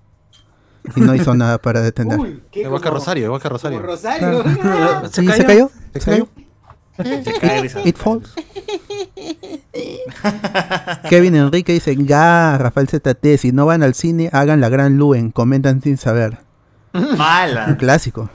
Y no hizo nada para detener. Uy, qué Igual que Rosario, igual que Rosario. Sí, se cayó. Se cayó. Se cae. It falls. Kevin Enrique dice, ga, Rafael ZT, si no van al cine, hagan la gran Luen, comentan sin saber. Un Mala. clásico.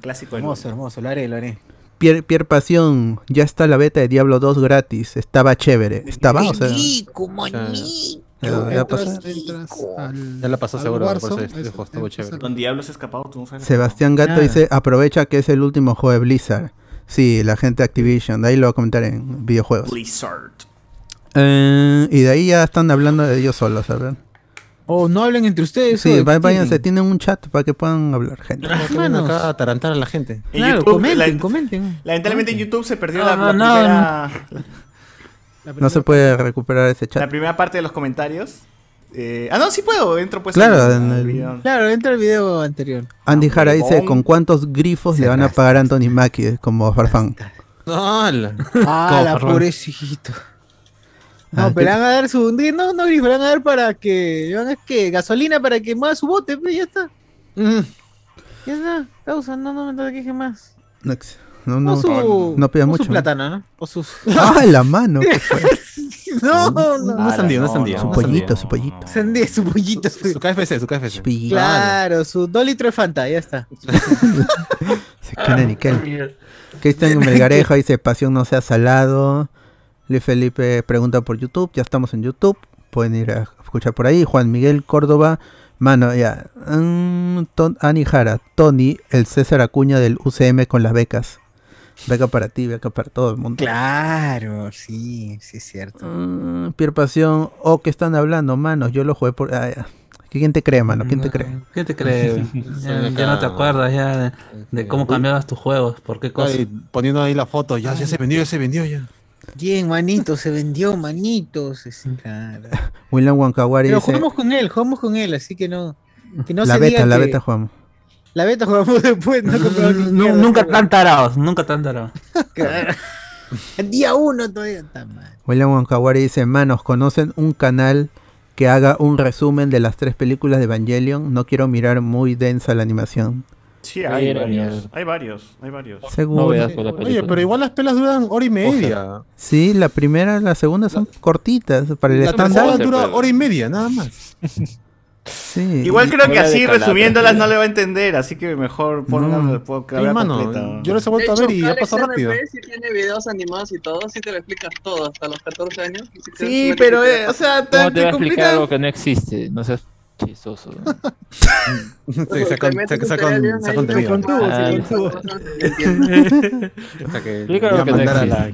Clásico. del- Hermoso, hermoso, lo haré, lo haré. Pierre, Pierre Pasión, ya está la beta de Diablo 2 gratis, estaba chévere. Estaba, o sea, ya- ya pasó. Entras, entras al, Ya la pasó seguro, por eso Warzone, este eso, juego estuvo chévere. al- Don Diablo se ha escapado, tú no sabes. Sebastián Gato Nada. dice, aprovecha que es el último juego de Blizzard. Sí, la gente de Activision, de ahí lo voy a comentar en videojuegos. Blizzard. Eh, y de ahí ya están hablando de ellos solos, a ver. Oh, no hablen entre ustedes. Sí, va- váyanse, tienen. tienen un chat para que puedan hablar, gente. Manos. Acá a atarantar a la gente. En Claro, YouTube, comenten, la- comenten. Lamentablemente en YouTube se perdió No, la, la no, no, primera, la No se puede recuperar ese la chat. primera parte de los comentarios. Eh, ah, no, sí puedo. Entro pues Claro, al- en al el- video. Claro, entra el video anterior. Andy Ah, Jara dice, huevón. ¿con cuántos grifos le van a pagar a Anthony Mackie como Farfán? ¡Hala! Ah, la Farfán. pobrecito. No, Ah, pero ¿qué- le van a dar su. No, no, grifo, le van a dar para que. Van a que gasolina para que mueva su bote, pues ya está. Mm. Ya está, causa, no, no me queje más. No, ex- no, no, su, no pida o mucho. su plátano, ¿no? O sus. ¡Ah, la mano! ¿qué fue? no, no. No es sandía, no es sandía. Su no pollito, su pollito. Sandía, su pollito. Su KFC, su KFC. Claro, su dos litros de Fanta, ya está. Se queda Nickel. Cristian Melgarejo dice, pasión no sea salado. Luis Felipe pregunta por YouTube, ya estamos en YouTube. Pueden ir a escuchar por ahí. Juan Miguel Córdoba. Mano, ya. Mm, Ton- Ani Jara, Tony, el César Acuña del UCM con las becas. Beca para ti, beca para todo el mundo. Claro, sí, sí es cierto. Mm, Pierre Pasión, oh, ¿qué están hablando, manos? Yo lo jugué por... ah, ya. ¿Quién te cree, mano? ¿Quién te cree? ¿Qué te crees? ya, ya no te acuerdas ya de, de cómo cambiabas tus juegos, por qué cosas. Poniendo ahí la foto, ya, ya se vendió, ya se vendió ya. Bien, manito, se vendió, manitos. sí, claro. William Wankawari Pero dice... jugamos con él, jugamos con él, así que no. Que no la se beta, diga la que- beta jugamos. La beta jugamos después, no mierda, nunca tan tarados, nunca tan tarados. Día uno todavía está mal. William Wankawari dice, manos, ¿conocen un canal que haga un resumen de las tres películas de Evangelion? No quiero mirar muy densa la animación. Sí, hay varios. Hay varios, hay varios. Seguro. No veas. Oye, pero igual las pelas duran hora y media. Sí, la primera y la segunda son cortitas para el estándar. dura hora y media, nada más. Sí. Igual creo que así resumiéndolas no le va a entender, así que mejor ponla No. puedo Sí, mano, completa. yo les he vuelto a ver y ya pasó rápido. Sí tiene videos animados y todo, sí te lo explica todo hasta los 14 años. Sí, pero, eh, o sea, ¿Cómo te, te va a te explicar complica. algo que no existe? No seas chistoso. Se saca metes saca- un saca- saca contenido. con tubo, Ah, sí. O sea que que no la-.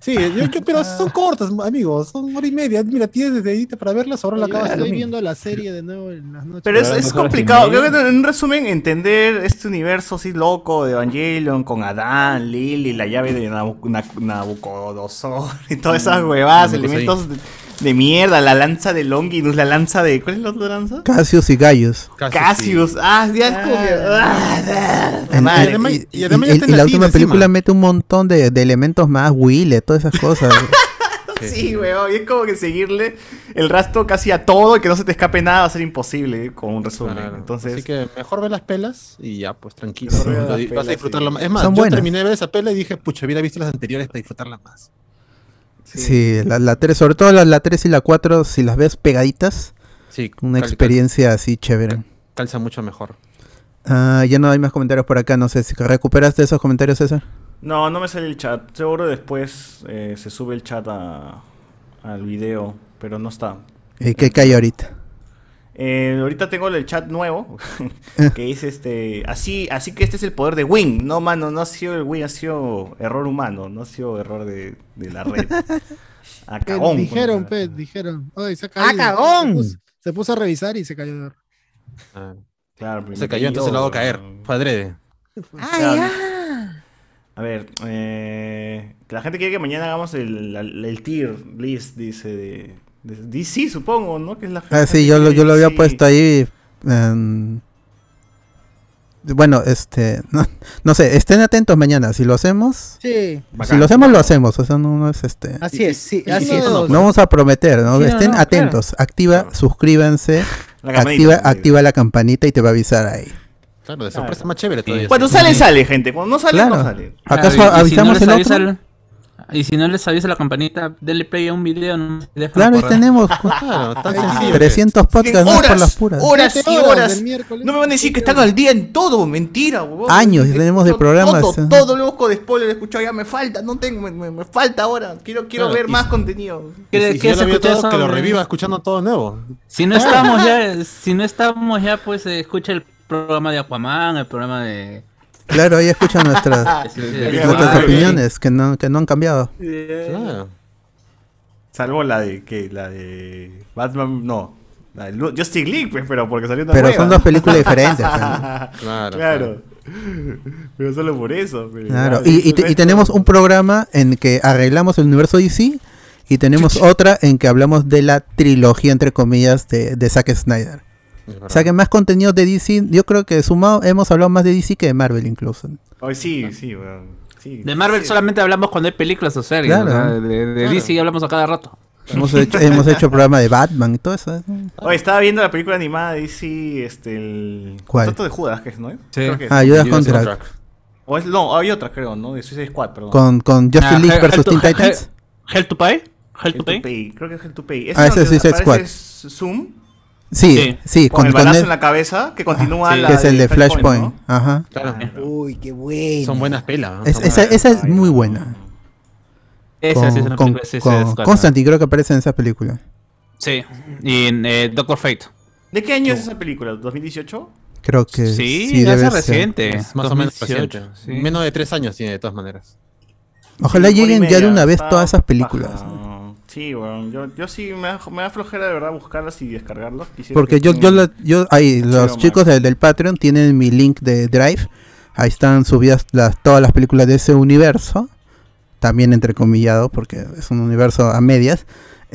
Sí, yo, yo- pero son cortas, amigos, son hora y media. Mira, tienes desde ahí para verlas, ahora la acabas estoy viendo la serie de nuevo en las noches. Pero es, es complicado. Creo que en un resumen, entender este universo así loco de Evangelion con Adán, Lily, la llave de Nabu- Na- Nabucodonosor y todas esas huevadas, Nabucodonosor. elementos de, de mierda, la lanza de Longinus, la lanza de. ¿Cuál es la otra lanza? Cassius y Gaius. Casi, Cassius. Ah, ya es como que. ah, y- la última encima. película mete un montón de, de elementos más, Wille, todas esas cosas. Sí, weón. Y es como que seguirle el rastro casi a todo y que no se te escape nada va a ser imposible eh, con un resumen. Claro. Entonces. Así que mejor ver las pelas y ya, pues tranquilo. Vas pelas, a disfrutarlo sí. más. Es más, Son yo buenas. terminé de ver esa pela y dije, pucha, hubiera visto las anteriores para disfrutarla más. Sí, la, la 3, sobre todo la, la 3 y la 4, si las ves pegaditas, Sí, una cal- experiencia así chévere. cal- calza mucho mejor. Ah, ya no hay más comentarios por acá, no sé si recuperaste esos comentarios, César. No, no me sale el chat. Seguro después eh, se sube el chat a- al video, pero no está. ¿Y qué cae ahorita? Eh, ahorita tengo el chat nuevo, que dice este, así, así que este es el poder de Wing. No, mano, no ha sido el Wing, ha sido error humano, no ha sido error de, de la red. Ah, Eh, cagón, dijeron, pues. pe, dijeron. Ay, se ha ¡Ah! Se puso, se puso a revisar y se cayó. Ah, Claro, se cayó, entonces lo hago caer. adrede. ¡Ah, ya! A ver, eh, la gente quiere que mañana hagamos el, la- el tier list, dice, de DC, supongo, ¿no? Que es la Ah, sí, yo lo, yo lo había puesto ahí. em, bueno, este, no, no sé, estén atentos mañana. Si lo hacemos, Sí, si lo hacemos, lo hacemos. O sea, no, no es este. así es, sí, así y- es. no, No vamos a prometer, ¿no? Sí, no, Estén no, atentos. Activa, suscríbanse, La activa, activa la campanita y te va a avisar ahí. Claro, de sorpresa más chévere todavía. Cuando sí. sale, sale, gente. Cuando no sale, Claro. no sale. ¿Acaso Claro, si avisamos no les el otro? Y si no les avisa la campanita, denle play a un video. No Claro, ahí correr. tenemos Claro, tan sencillo. 300 podcasts más por horas, las puras. horas y horas horas. No me van a decir que están al día en todo, mentira, huevón. Años Que tenemos de programas, Todo, eh. todo loco de spoiler he escuchado, ya me falta, no tengo, me, me- me falta ahora. Quiero, quiero Claro, ver y más si- contenido. Y ¿Qué- si se lo todo, que lo reviva escuchando todo nuevo. Si no estamos ya, si no estamos ya, pues eh, escucha el programa de Aquaman, el programa de. Claro, ahí escuchan nuestras, opiniones que no, que no han cambiado. Claro. Salvo la de que la de Batman, no. La de Justice League, pues, pero porque salió una Pero nueva. son dos películas diferentes. ¿no? Claro, Claro. Pero solo por eso. pero- Claro, ah, y, tenemos un programa en que arreglamos el universo DC y tenemos otra en que hablamos de la trilogía, entre comillas, de, de Zack Snyder. O sea que más contenido de DC, yo creo que sumado hemos hablado más de DC que de Marvel incluso. Ay, sí, sí, weón. Sí. De Marvel Sí. solamente hablamos cuando hay películas o series. Claro. de de Claro. DC hablamos a cada rato. Hemos hecho, hemos hecho programa de Batman y todo eso. ¿eh? Oye, estaba viendo la película animada de DC, este, el... ¿Cuál? De Judas, que es, ¿no? Sí. Creo que es. Ah, Judas Contract. Contract. O es, no, hay otra, creo, ¿no? De Suicide Squad, perdón. Con, con Justice Ah, League versus Teen Titans. Hell to Pay? Hell to Pay. Creo que es Hell to Pay. Ah, ese es Suicide aparece Zoom, Sí, Sí. sí, con, con, el con balazo en la cabeza, que continúa sí. la que es el de Flashpoint, Flashpoint. ¿no? Ajá. Claro. Uy, qué bueno. Son buenas pelas. ¿no? Es- Son esa, buenas- esa es muy buena. Esa sí es Con, una con, película con. Constantine creo que aparece en esa película. Sí. Y en eh, Doctor Fate. ¿De qué año es esa película? ¿2018? Creo que Sí, sí, hace debe ser. reciente. Es más o menos 2018, reciente. sí. Menos de tres años tiene, de todas maneras. Ojalá lleguen ya de una vez todas esas películas. Sí, bueno, yo, yo sí me da, me da flojera de verdad buscarlas y descargarlas. Quisiera Porque que yo, yo, la- yo, ahí, los chicos del, del Patreon tienen mi link de Drive. Ahí están subidas las, todas las películas de ese universo. También entrecomillado, porque es un universo a medias.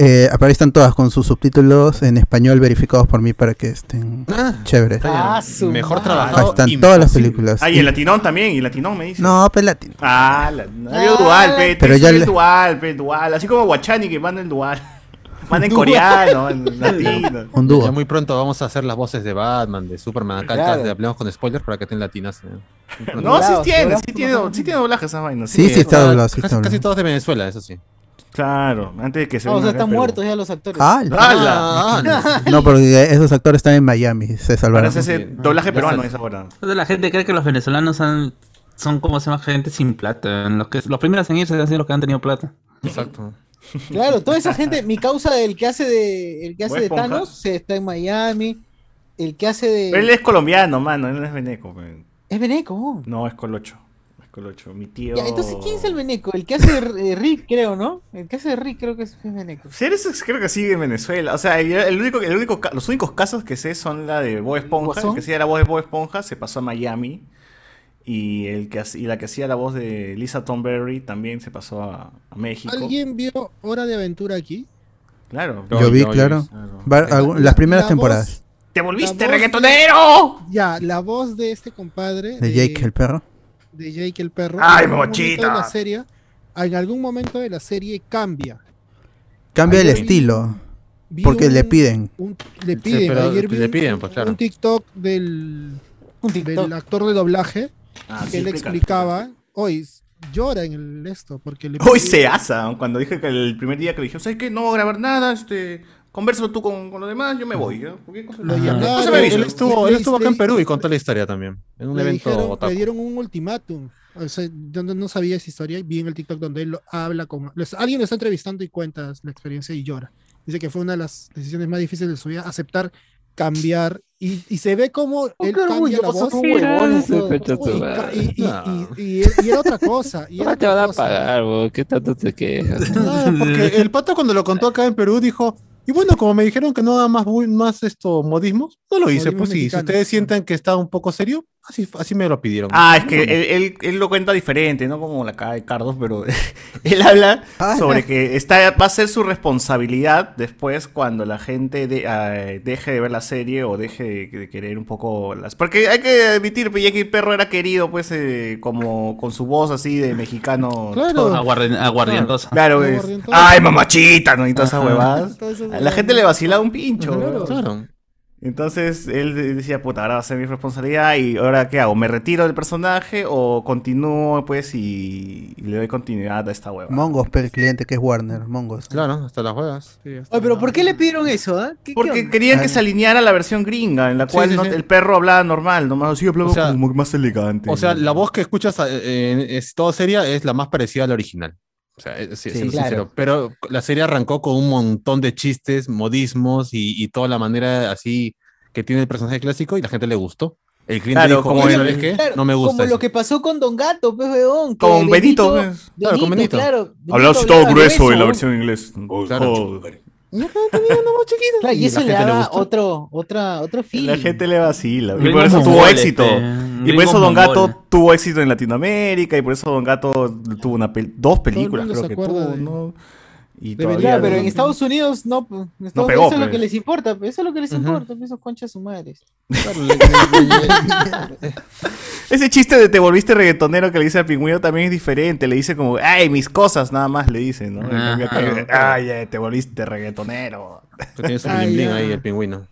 Eh, ahí están todas con sus subtítulos en español verificados por mí para que estén chéveres. Ah, Mejor trabajado. Están y todas las películas. Ah, y el latinón también, y el latinón me dice. No, pelati. Ah, la, no dual, pe, Pero ya el le- dual, pe, dual. Así como Guachani que manda el dual. Manda en coreano, en latino. Un Ya dúo. muy pronto vamos a hacer las voces de Batman, de Superman. Acá Claro. te hablamos con spoilers para que estén latinas. eh. No, sí tiene, sí tiene, sí tiene doblaje esa vaina. Sí, sí, o está doblado, sí casi, casi todos de Venezuela, eso sí. Claro, antes de que se Ah, o sea, están muertos ya los actores. Ah, ¡Hala! Ah, no, porque esos actores están en Miami, se salvaron. es ese doblaje peruano sabes. es ahora. Entonces la gente cree que los venezolanos son, son como se llama gente sin plata. Los, que, los primeros en irse han sido los que han tenido plata. exacto. Claro, toda esa gente, mi causa, el que hace de, el que hace de. Thanos, se está en Miami. El que hace de. Pero él es colombiano, mano, él no es veneco. Es Beneco. No, es colocho. Colocho. Mi tío. Ya, entonces, ¿quién es el Beneco? El que hace eh, Rick, creo, ¿no? El que hace Rick, creo que es Beneco. Sí, eso es- creo que sigue en Venezuela. O sea, el, el único, el único, ca- los únicos casos que sé son la de Bob Esponja. El que hacía la voz de Bob Esponja se pasó a Miami. Y, el que, y la que hacía la voz de Lisa Tomberry también se pasó a, a México. ¿Alguien vio Hora de Aventura aquí? Claro. Yo vi, claro. Claro. Va- algún- La- las primeras la temporadas voz- ¡Te volviste voz- reggaetonero! Ya, la voz de este compadre. de Jake el perro. De Jake el perro. ¡Ay, en de la serie, en algún momento de la serie cambia. Cambia el vi- estilo, Vi porque un- le piden. un- le piden, pero ayer vi le un- pues, claro. un TikTok del, Un del TikTok. actor de doblaje Ah, que sí, explica. explicaba. Hoy llora en el esto porque le Hoy se asa, cuando dije que el primer día que le dije, ¿sabes qué? No voy a grabar nada, este, conversalo tú con, con los demás, yo me voy. Lo No me Él, estuvo, él estuvo acá en Perú y contó la historia también. En un le, evento dijeron, otaku. le dieron un ultimátum. O sea, yo no, no sabía esa historia. Vi en el TikTok donde él lo- habla con. les- alguien lo está entrevistando y cuenta la experiencia y llora. Dice que fue una de las decisiones más difíciles de su vida, aceptar cambiar. Y, y se ve como él qué cambia orgullo, la voz. y, y- No. y- y- y era otra cosa. Y era No te van a pagar. ¿Qué tanto te quejas? Ah, porque el pato cuando lo contó acá en Perú dijo, y bueno, como me dijeron que no da más, más esto modismos, no lo hice. Pues sí, si ustedes sienten que está un poco serio, así, así me lo pidieron. Ah, es que él, él, él lo cuenta diferente, no como la cara de Cardos, pero él habla Ah, sobre que está, va a ser su responsabilidad después cuando la gente de- ah, deje de ver la serie o deje de, de querer un poco las... Porque hay que admitir que Jackie Perro era querido pues eh, como con su voz así de mexicano. Claro. Aguardientosa. Claro, es, Aguardientoso. ay mamachita, ¿no? Y todas esas huevadas. A la gente le vacilaba un pincho. Claro. Entonces él de- decía, puta, ahora va a ser mi responsabilidad y ahora qué hago, ¿me retiro del personaje o continúo pues y, y le doy continuidad a esta hueva? Mongos, pero el cliente que es Warner, Mongos. Claro, hasta las. Sí, está Oye, pero. ¿por qué le pidieron eso? ah? ¿Qué- qué Porque querían que se alineara a la versión gringa, en la Sí, cual sí, no- sí. el perro hablaba normal, nomás así hablaba O sea, como más elegante. O sea, la voz que escuchas eh, en es todo seria es la más parecida a la original. O sea, es, sí, Sí, siendo claro. sincero. Pero la serie arrancó con un montón de chistes, modismos y, y toda la manera así que tiene el personaje clásico y la gente le gustó. El cliente Claro, dijo, como "Oye, el- ¿sabes qué? Claro, No me gusta Como eso". lo que pasó con Don Gato, pues, weón. Con Benito, pues. Claro, con Benito. Claro, Hablaba así Benito todo hablaba grueso en la versión en inglés. Claro. Joder. Y acá. Claro, eso le gente le da gustó. otro, otra, otro feeling. La gente le vacila. Y por eso tuvo éxito. este, Y por eso Don Gato tuvo éxito en Latinoamérica y por eso Don Gato tuvo una pel- dos películas, creo que tuvo, de- ¿no? Y de Claro, pero no- en Estados Unidos no, pues, en Estados pegó, Unidos eso es lo pues. que les importa, pues, eso es lo que les Ujú. importa, pues, esos conchas su le- Ese chiste de te volviste reggaetonero que le dice al pingüino también es diferente. Le dice como, ay, mis cosas, nada más le dice, ¿no? Cambio acá, Ajá. ay, te volviste reggaetonero. que tiene su Ah, bling bling ya. ahí el pingüino.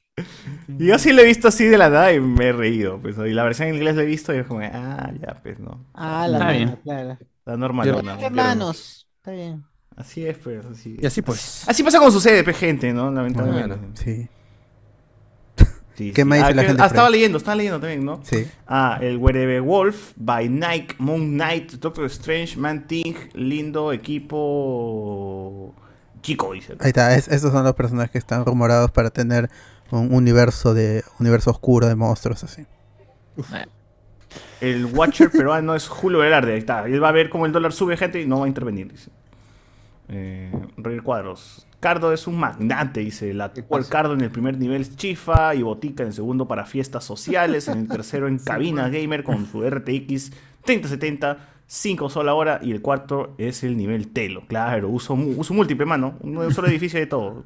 Y yo sí lo he visto así de la nada y me he reído. Pues, y la versión en inglés la he visto y es como, ah, ya, pues no. Ah, la Está mano, bien. claro. Está normal. Está bien. Así es, pues, así. Y así pues. Así pasa con sucede, pues, gente, ¿no? Lamentablemente. Bueno. Sí, Sí, ¿Qué sí. me dice Ah, la que- gente ah, estaba leyendo, estaba leyendo también, ¿no? sí. Ah, el Werebe Wolf, By Night, Moon Knight, Doctor Strange, Man Thing, lindo equipo. Chico, dice. Ahí está, es- esos son los personajes que están rumorados para tener un universo de universo oscuro de monstruos así. El Watcher peruano es Julio Velarde, ahí está. Él va a ver cómo el dólar sube, gente, y no va a intervenir, dice. Eh, Roger Cuadros. Cardo es un magnate, dice. La el Cardo en el primer nivel es chifa y botica en el segundo para fiestas sociales. En el tercero en cabina gamer con su RTX 3070. 5 consolas ahora y el cuarto es el nivel telo. Claro, uso, múltiple, mano. Un solo edificio de todo.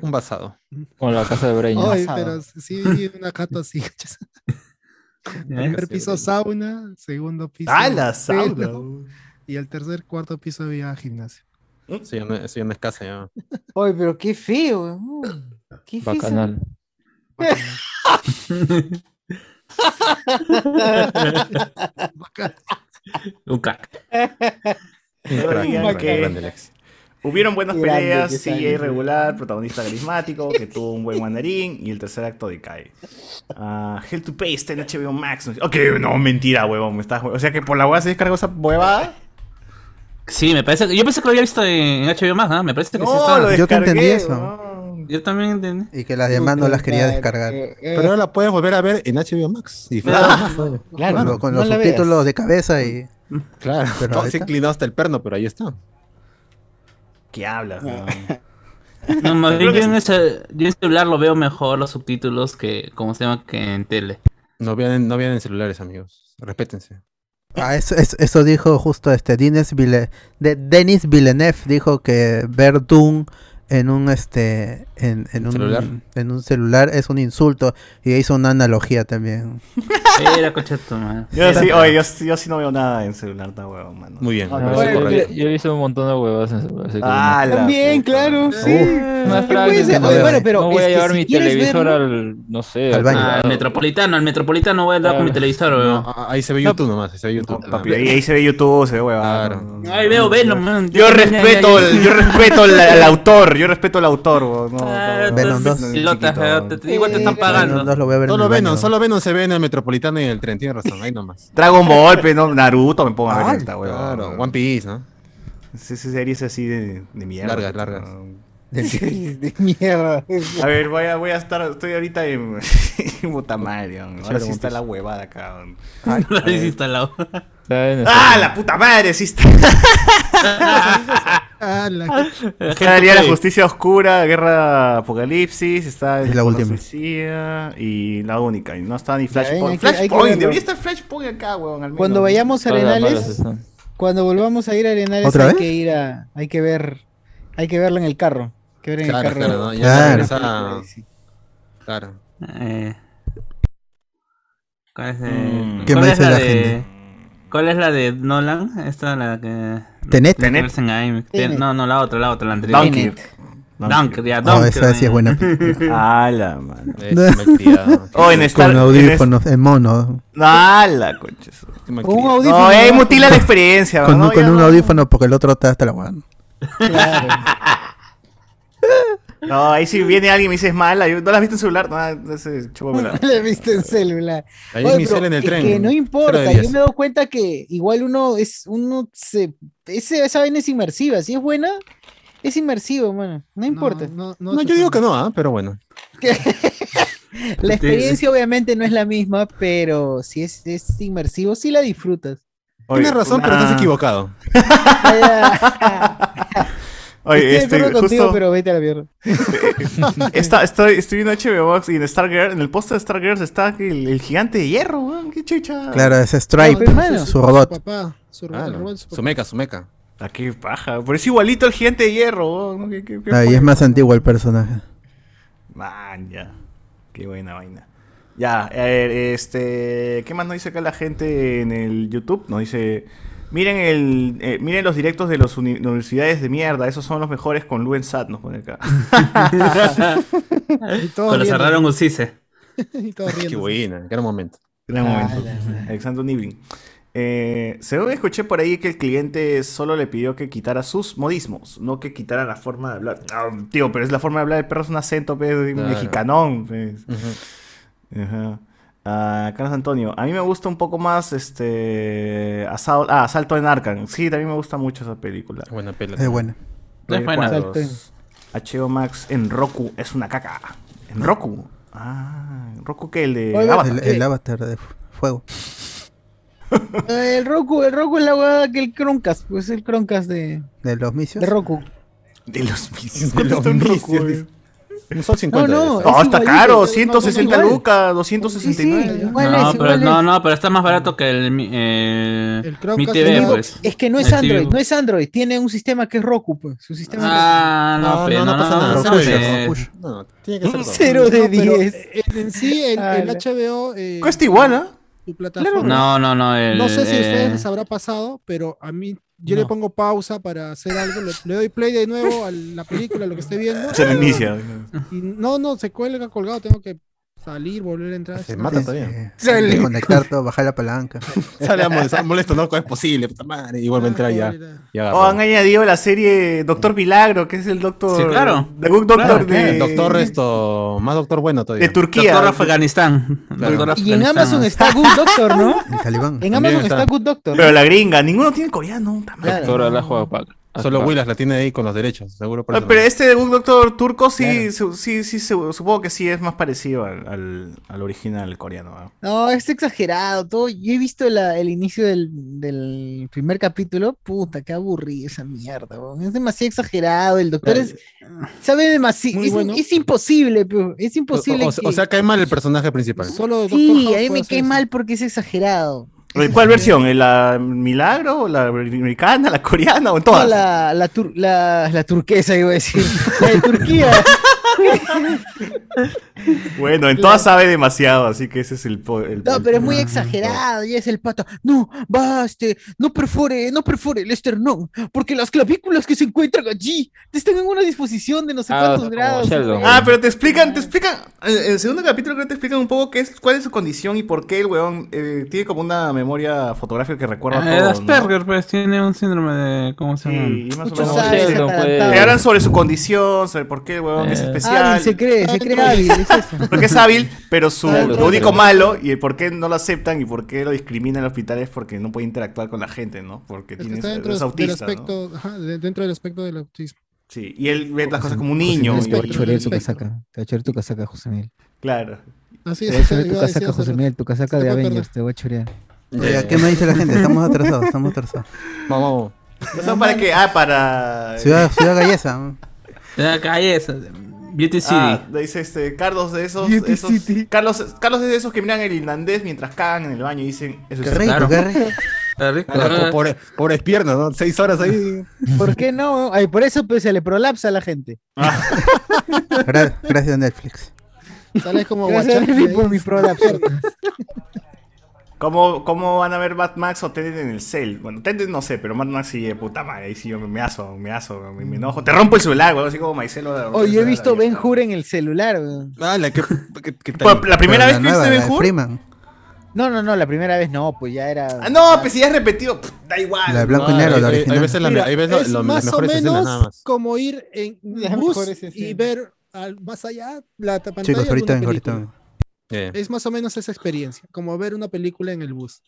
Un basado. Con la casa de Breña. Ay, Basado. pero sí una jato así. Primer piso sauna, segundo piso. ¡Ah, la sauna! Y el tercer, cuarto piso había gimnasio. No, eso ya no es casa, ya. Oye, pero qué feo. weón. Qué feo. Bacanal. Un crack. Un crack, que grande Lex. Hubieron buenas Qué grande peleas, que CGI sale. regular, protagonista carismático, que tuvo un buen mandarín y el tercer acto decae. Ah, Hell to Pay está en HBO Max. Ok, no, mentira, huevón. Me estás, o sea que por la hueá se descargó esa huevada. Sí, me parece. Yo pensé que lo había visto en HBO más, ¿ah? Me parece que sí lo Yo te entendí eso. Yo también entendí. Y que las demás no las quería descargar. Eh, Pero ahora la puedes volver a ver en HBO Max. Y Claro. Claro, Con, lo- con no los veas. subtítulos de cabeza y. Claro, Pero así inclinado hasta el perno, pero ahí está. ¿Qué hablas, huevón? No, más bien yo en, sí. ese, yo en celular lo veo mejor los subtítulos que, ¿cómo se llama? Que en tele. No vean, no vean en celulares, amigos. Respétense. Ah, eso, eso, eso dijo justo este Denis, Ville- de, Denis Villeneuve dijo que ver en un este en, en un ¿Celular? en un celular es un insulto y hizo una analogía también. Era cocheto, man. Yo sí, oye, yo, sí- yo sí no veo nada en celular, está huevón, mano. Muy bien. Ah, me no, parece bueno, correcto. Yo he visto un montón de huevas en celular. Ah, la También, puta. claro, sí. no. No Oye, bueno, pero no voy es a llevar si mi televisor verlo- al, no sé, Al baño. Ah, al metropolitano, al metropolitano voy a hablar con mi televisor, No, weón. ah, ahí se ve YouTube nomás, ahí se ve YouTube. Papi, ahí, ahí se ve YouTube, se ve huevada. Claro. no. Ay, veo Venom, man. Yo respeto, yo respeto al autor, yo respeto al autor, huevón, no, Ah, no, Venom tú- dos. pilotas, chiquito. weón, te- te- igual te están Eh, pagando. No, no lo voy a ver en Solo el baño. Venom, solo Venom se ve en el Metropolitano y en el tren, tienes razón, ahí nomás. Dragon Ball, pero no, Naruto me pongo a ver esta huevón. Claro, One Piece, ¿no? Esa serie es así de, de mierda. Largas, largas. De mierda. A ver, voy a, voy a estar, estoy ahorita en, en puta madre, weón. ahora sí está la huevada acá. weón. Lo habéis instalado. Está en ¡Ah, la puta madre! Sí está. Ah, la- la Liga de la Justicia Oscura, Guerra Apocalipsis, está Es la última. Suicida y la única. Y no está ni Flashpoint. Flashpoint, debería estar Flashpoint acá, weón. Al menos. Cuando vayamos a Arenales, cuando volvamos a ir a Arenales ¿Otra hay vez? que ir a, hay que ver, hay que verlo en el carro. Que ver en Claro, el carro. claro, ¿no? Ya Claro. Sí. Claro. Eh, ¿Cuál es, eh, Mm. ¿Qué cuál me es dice la la de- gente? ¿Cuál es la de Nolan? Esta la que. Tenet. IMAX. Tenet. No, no, la otra, la otra, la anterior. Dunkirk. Dunkirk, ya, No, Dunkirk. esa sí es buena película. Ah, la mano. Oh, en Star. Con audífonos, en mono. es- Ah, Con un audífono. No, eh, mutila la experiencia, Con, ¿no? un- con un no. audífono porque el otro está hasta la guan. Claro. No, ahí si viene alguien y me dice es mala. yo- ¿No la has visto en celular? No, ese chúpamela. Lo he visto en celular. Ahí Oye, es mi pero cel en el es tren. que no importa, yo me he dado cuenta que igual uno es, uno se, ese, esa vaina es inmersiva, si es buena, es inmersivo, mano, no importa. No, no, No, yo digo que no, ¿ah? pero bueno. La experiencia obviamente no es la misma, pero si es, es inmersivo, sí la disfrutas. Oye, Tienes razón, pero estás equivocado. Oye, Estoy de este, contigo, justo pero vete a la mierda. está, estoy, estoy viendo HBO Max y en Stargirl, en el póster de Stargirls está el, el gigante de hierro, weón. Qué chucha. Claro, es Stripe, No, su robot. papá, su robot, el Claro. robot de su papá. Su meca, su meca. Ah, qué paja. Pero es igualito al gigante de hierro, weón. Qué- qué- qué Ah, y es más antiguo el personaje. Man, ya. Qué buena vaina. Ya, a ver, este. ¿Qué más nos dice acá la gente en el YouTube? Nos dice. Miren el, eh, miren los directos de las uni- universidades de mierda, esos son los mejores con Luen Sat, nos pone acá. Cuando cerraron Ucise. y todos Qué buena, gran momento. Gran Ah, momento. la. Alexander Niblin. Eh, según escuché por ahí que el cliente solo le pidió que quitara sus modismos, no que quitara la forma de hablar. No, tío, pero es la forma de hablar del perro, es un acento Claro. mexicanón. pues. Ujú. Ajá. Ah, Carlos Antonio, a mí me gusta un poco más este ah, Asalto en Arkham. Sí, también me gusta mucho esa película. Buena pela. Es buena. Es buena. HBO Max en Roku es una caca. En Roku. Ah, ¿Roku qué? El de Avatar. El, el avatar de fu- fuego. Eh, El Roku, el Roku es la hueá que el Chromecast, pues el Chromecast de, De los misios. de Roku. De los misios. De los ¿Cuánto está en misios? No son 50. No, no, debe No, es está caro, no, 160 igual. lucas, 269. Sí, sí, No, igual es, pero, igual es. no, no, pero está más barato que el, mi- el, mi es TV, pues. Es que no es El Android, TV. no es Android, tiene un sistema que es Roku, pues. Su sistema Ah, no, No, pero no, no pasa nada. no, Cero de pues, eh. No, no, tiene que ser. Cero de No, pero 10. en, sí, el, el. HBO. eh, Cuesta igual, ¿ah? Su plataforma. No, no, no. El, No sé si a ustedes eh, les habrá pasado, pero a mí yo No. le pongo pausa para hacer algo, le, le doy play de nuevo a la película, lo que esté viendo. Se reinicia. Y no, no, se cuelga colgado, tengo que salir, volver a entrar. Se mata todavía. sí. Desconectar todo, bajar la palanca. Sale a molesto, ¿no? ¿Cómo es posible? Puta madre. Y vuelve a entrar ya. agarra. Oh, han añadido la serie Doctor Milagro, que es el doctor. Sí, claro. The Good Doctor Claro, de. El doctor esto, más doctor bueno todavía. De Turquía. Doctor Afganistán. Claro. Doctor Y en. Amazon está Good Doctor, ¿no? En Amazon está. está Good Doctor. Pero la gringa, ninguno tiene coreano. Doctor Alajo Akbar. Solo. Willas la tiene ahí con los derechos, seguro por Ah. Pero este The Good Doctor turco sí, Claro. sí, sí, su- supongo que sí es más parecido al, al, al original coreano. ¿no? No, es exagerado. Todo. Yo he visto la- el inicio del, del primer capítulo. Puta, qué aburrido esa mierda. Es demasiado exagerado. El doctor es, sabe demasiado. Es, bueno. es imposible, es O, imposible. o- que- o sea, cae mal el personaje principal. Solo sí, a mí me cae eso. mal porque es exagerado. ¿Cuál versión? ¿En ¿La Milagro? ¿La americana? ¿La coreana? ¿O en todas? No, la, la, tur- la, la turquesa, iba a decir. La de Turquía. Bueno, en todas sabe demasiado, así que ese es el. el- No, el- pero es muy exagerado. Ya es el pato. No, va, este, no perfore, no perfore el esternón, porque las clavículas que se encuentran allí están en una disposición de no sé Ah, cuántos como grados. Ah, pero te explican, te explican. En en el segundo capítulo creo que te explican un poco qué es, cuál es su condición y por qué el weón eh, tiene como una memoria fotográfica que recuerda Eh, todo. ¿no? Asperger, pues, tiene un síndrome de. ¿Cómo se llama? Sí, y más o menos. pues. atarantado. Te hablan sobre su condición, sobre por qué el weón es Eh. Hábil, se cree, se cree hábil, es eso. Porque es hábil, pero su lo claro. único malo y el por qué no lo aceptan y por qué lo discriminan en el hospital es porque no puede interactuar con la gente, ¿no? Porque tiene, está dentro dentro del aspecto del autismo. Sí, y él ve las cosas como un niño. Te voy a chorear Respecto. casaca. Te voy a chorear tu casaca, José Miguel. claro. Así Te es, voy a eso chorear tu a casaca, José. Miguel. Tu casaca te de Avengers. Te voy a chorear. ¿Qué me dice la gente? Estamos atrasados, estamos atrasados. Vamos, vamos. ¿Eso para qué? Ah, para. Ciudad, ciudad Gallesa. La calle esa. Beauty City. Ah, dice este, Carlos de esos, Beauty esos City. Carlos, Carlos es de esos que miran el irlandés mientras cagan en el baño y dicen, eso Qué es rico, claro. qué rico. Está rico. Por- por- Pobres piernas, ¿no? Seis horas ahí. ¿Por qué no? Ay, por eso pues, se le prolapsa a la gente. Gra- gracias Netflix. Sales como Gracias Netflix por mi prolapso. ¿Cómo, ¿Cómo van a ver Mad Max o Tenet en el cel? Bueno, Tenet no sé, pero Mad Max sí, de puta madre, ahí sí yo me, me aso, me aso, me, me enojo. Te rompo el celular, weón, así como Maicelo. Oye, he visto Ben Hur en el celular. weón. Ah, la que, que- que Pues, tal- ¿La primera Pero vez la que viste Ben de Hur? Freeman. No, no, no, la primera vez no, pues ya era. Ah, no, pues si ya es repetido, pff, da igual. La de blanco y negro, hay- la hay- original. Hay veces, la, Mira, hay veces es lo- las más o menos más. como ir en Las bus y ver al, más allá la ta- pantalla Chicos, de ahorita ahorita película. Eh. Es más o menos esa experiencia, como ver una película en el bus.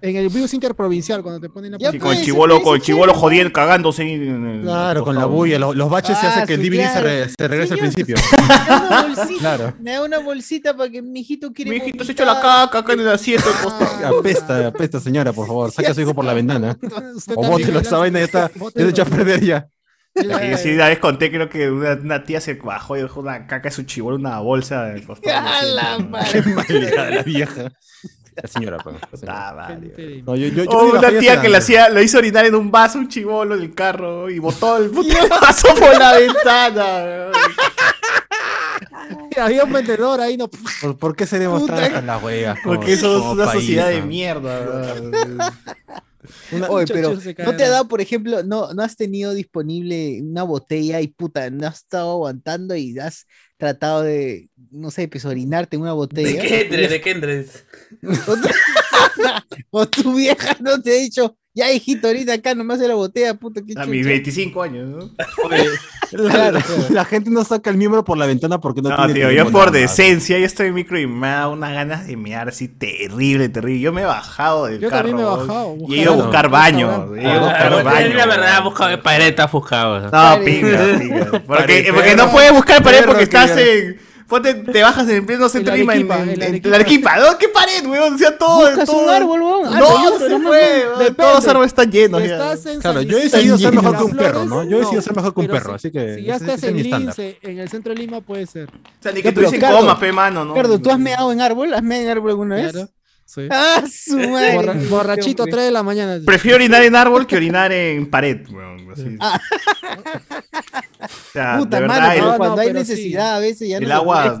En el bus interprovincial, cuando te ponen la Ya Sí, película. con el pues, chivolo, con el chivolo jodiendo, cagándose ahí en el Claro, con la bulla, los, los baches se Ah, hacen que el DVD se, re- se regrese al principio. Me da una bolsita, Claro. me da una bolsita para que mi hijito quiere. Mi hijito se echó la caca acá en el asiento del costado. Apesta, apesta, señora, por favor. Saque a su hijo por la ventana. O bótelo, esa vaina ya está. Ya se echó a perder ya. Que yo sí una vez conté, creo que una, una tía se bajó y dejó una caca de su chivolo, una bolsa del costado. del ¡A asiento, la madre! La vieja. La señora, pues. la No, yo, yo, yo O vi la una tía que le hacía, lo hizo orinar en un vaso, un chivolo en el carro y botó el puto vaso por la ventana. Había un vendedor ahí, no. ¿Por, por qué seremos tan hasta las huevas? Porque eso es una país, sociedad de mierda. Una- Oye, pero ¿no te ha dado, por ejemplo, no, no has tenido disponible una botella y puta, no has estado aguantando y has tratado de, no sé, pues orinarte en una botella? de Kendrick. O tu- o tu vieja no te ha dicho, ya hijito, ahorita acá nomás de la botella, puta, qué A mis chucha". 25 años, ¿no? La, la- la gente no saca el miembro por la ventana porque no, No, tiene tío, yo por decencia, yo estoy en micro y me ha dado unas ganas de mear así terrible, terrible. Yo me he bajado del Yo carro también me he bajado, y he ido a buscar un baño. He ido a buscar Ah, baño. la verdad, buscaba pared, está buscado. No, pinga, pinga. Porque, no puedes buscar pared porque que estás ya- en. Ponte, te bajas en el pleno centro de Lima, en, Arequipa, en- en en Arequipa. la Arequipa. ¿no? ¿Qué pared, weón? O sea, todo. Buscas todo- un árbol, weón. No, se fue. Todos los árboles están llenos. Si ya. estás en Claro, yo he decidido ser mejor que un perro, ¿no? Yo he decidido ser mejor que un perro, si- así que Si ya estás en. Lince, en el centro de Lima puede ser. O sea, ni que tuviesen Cardo, coma, pe, mano, ¿no? Ricardo, ¿tú has meado en árbol? ¿Has meado en árbol alguna vez? Sí. Ah, su madre. Borra- borrachito, Hombre. 3 de la mañana. Prefiero orinar en árbol que orinar en pared, weón. Así. Ah. O sea, Puta, de verdad, mano, el, pero no, cuando hay pero sí. necesidad a veces ya no el agua. va-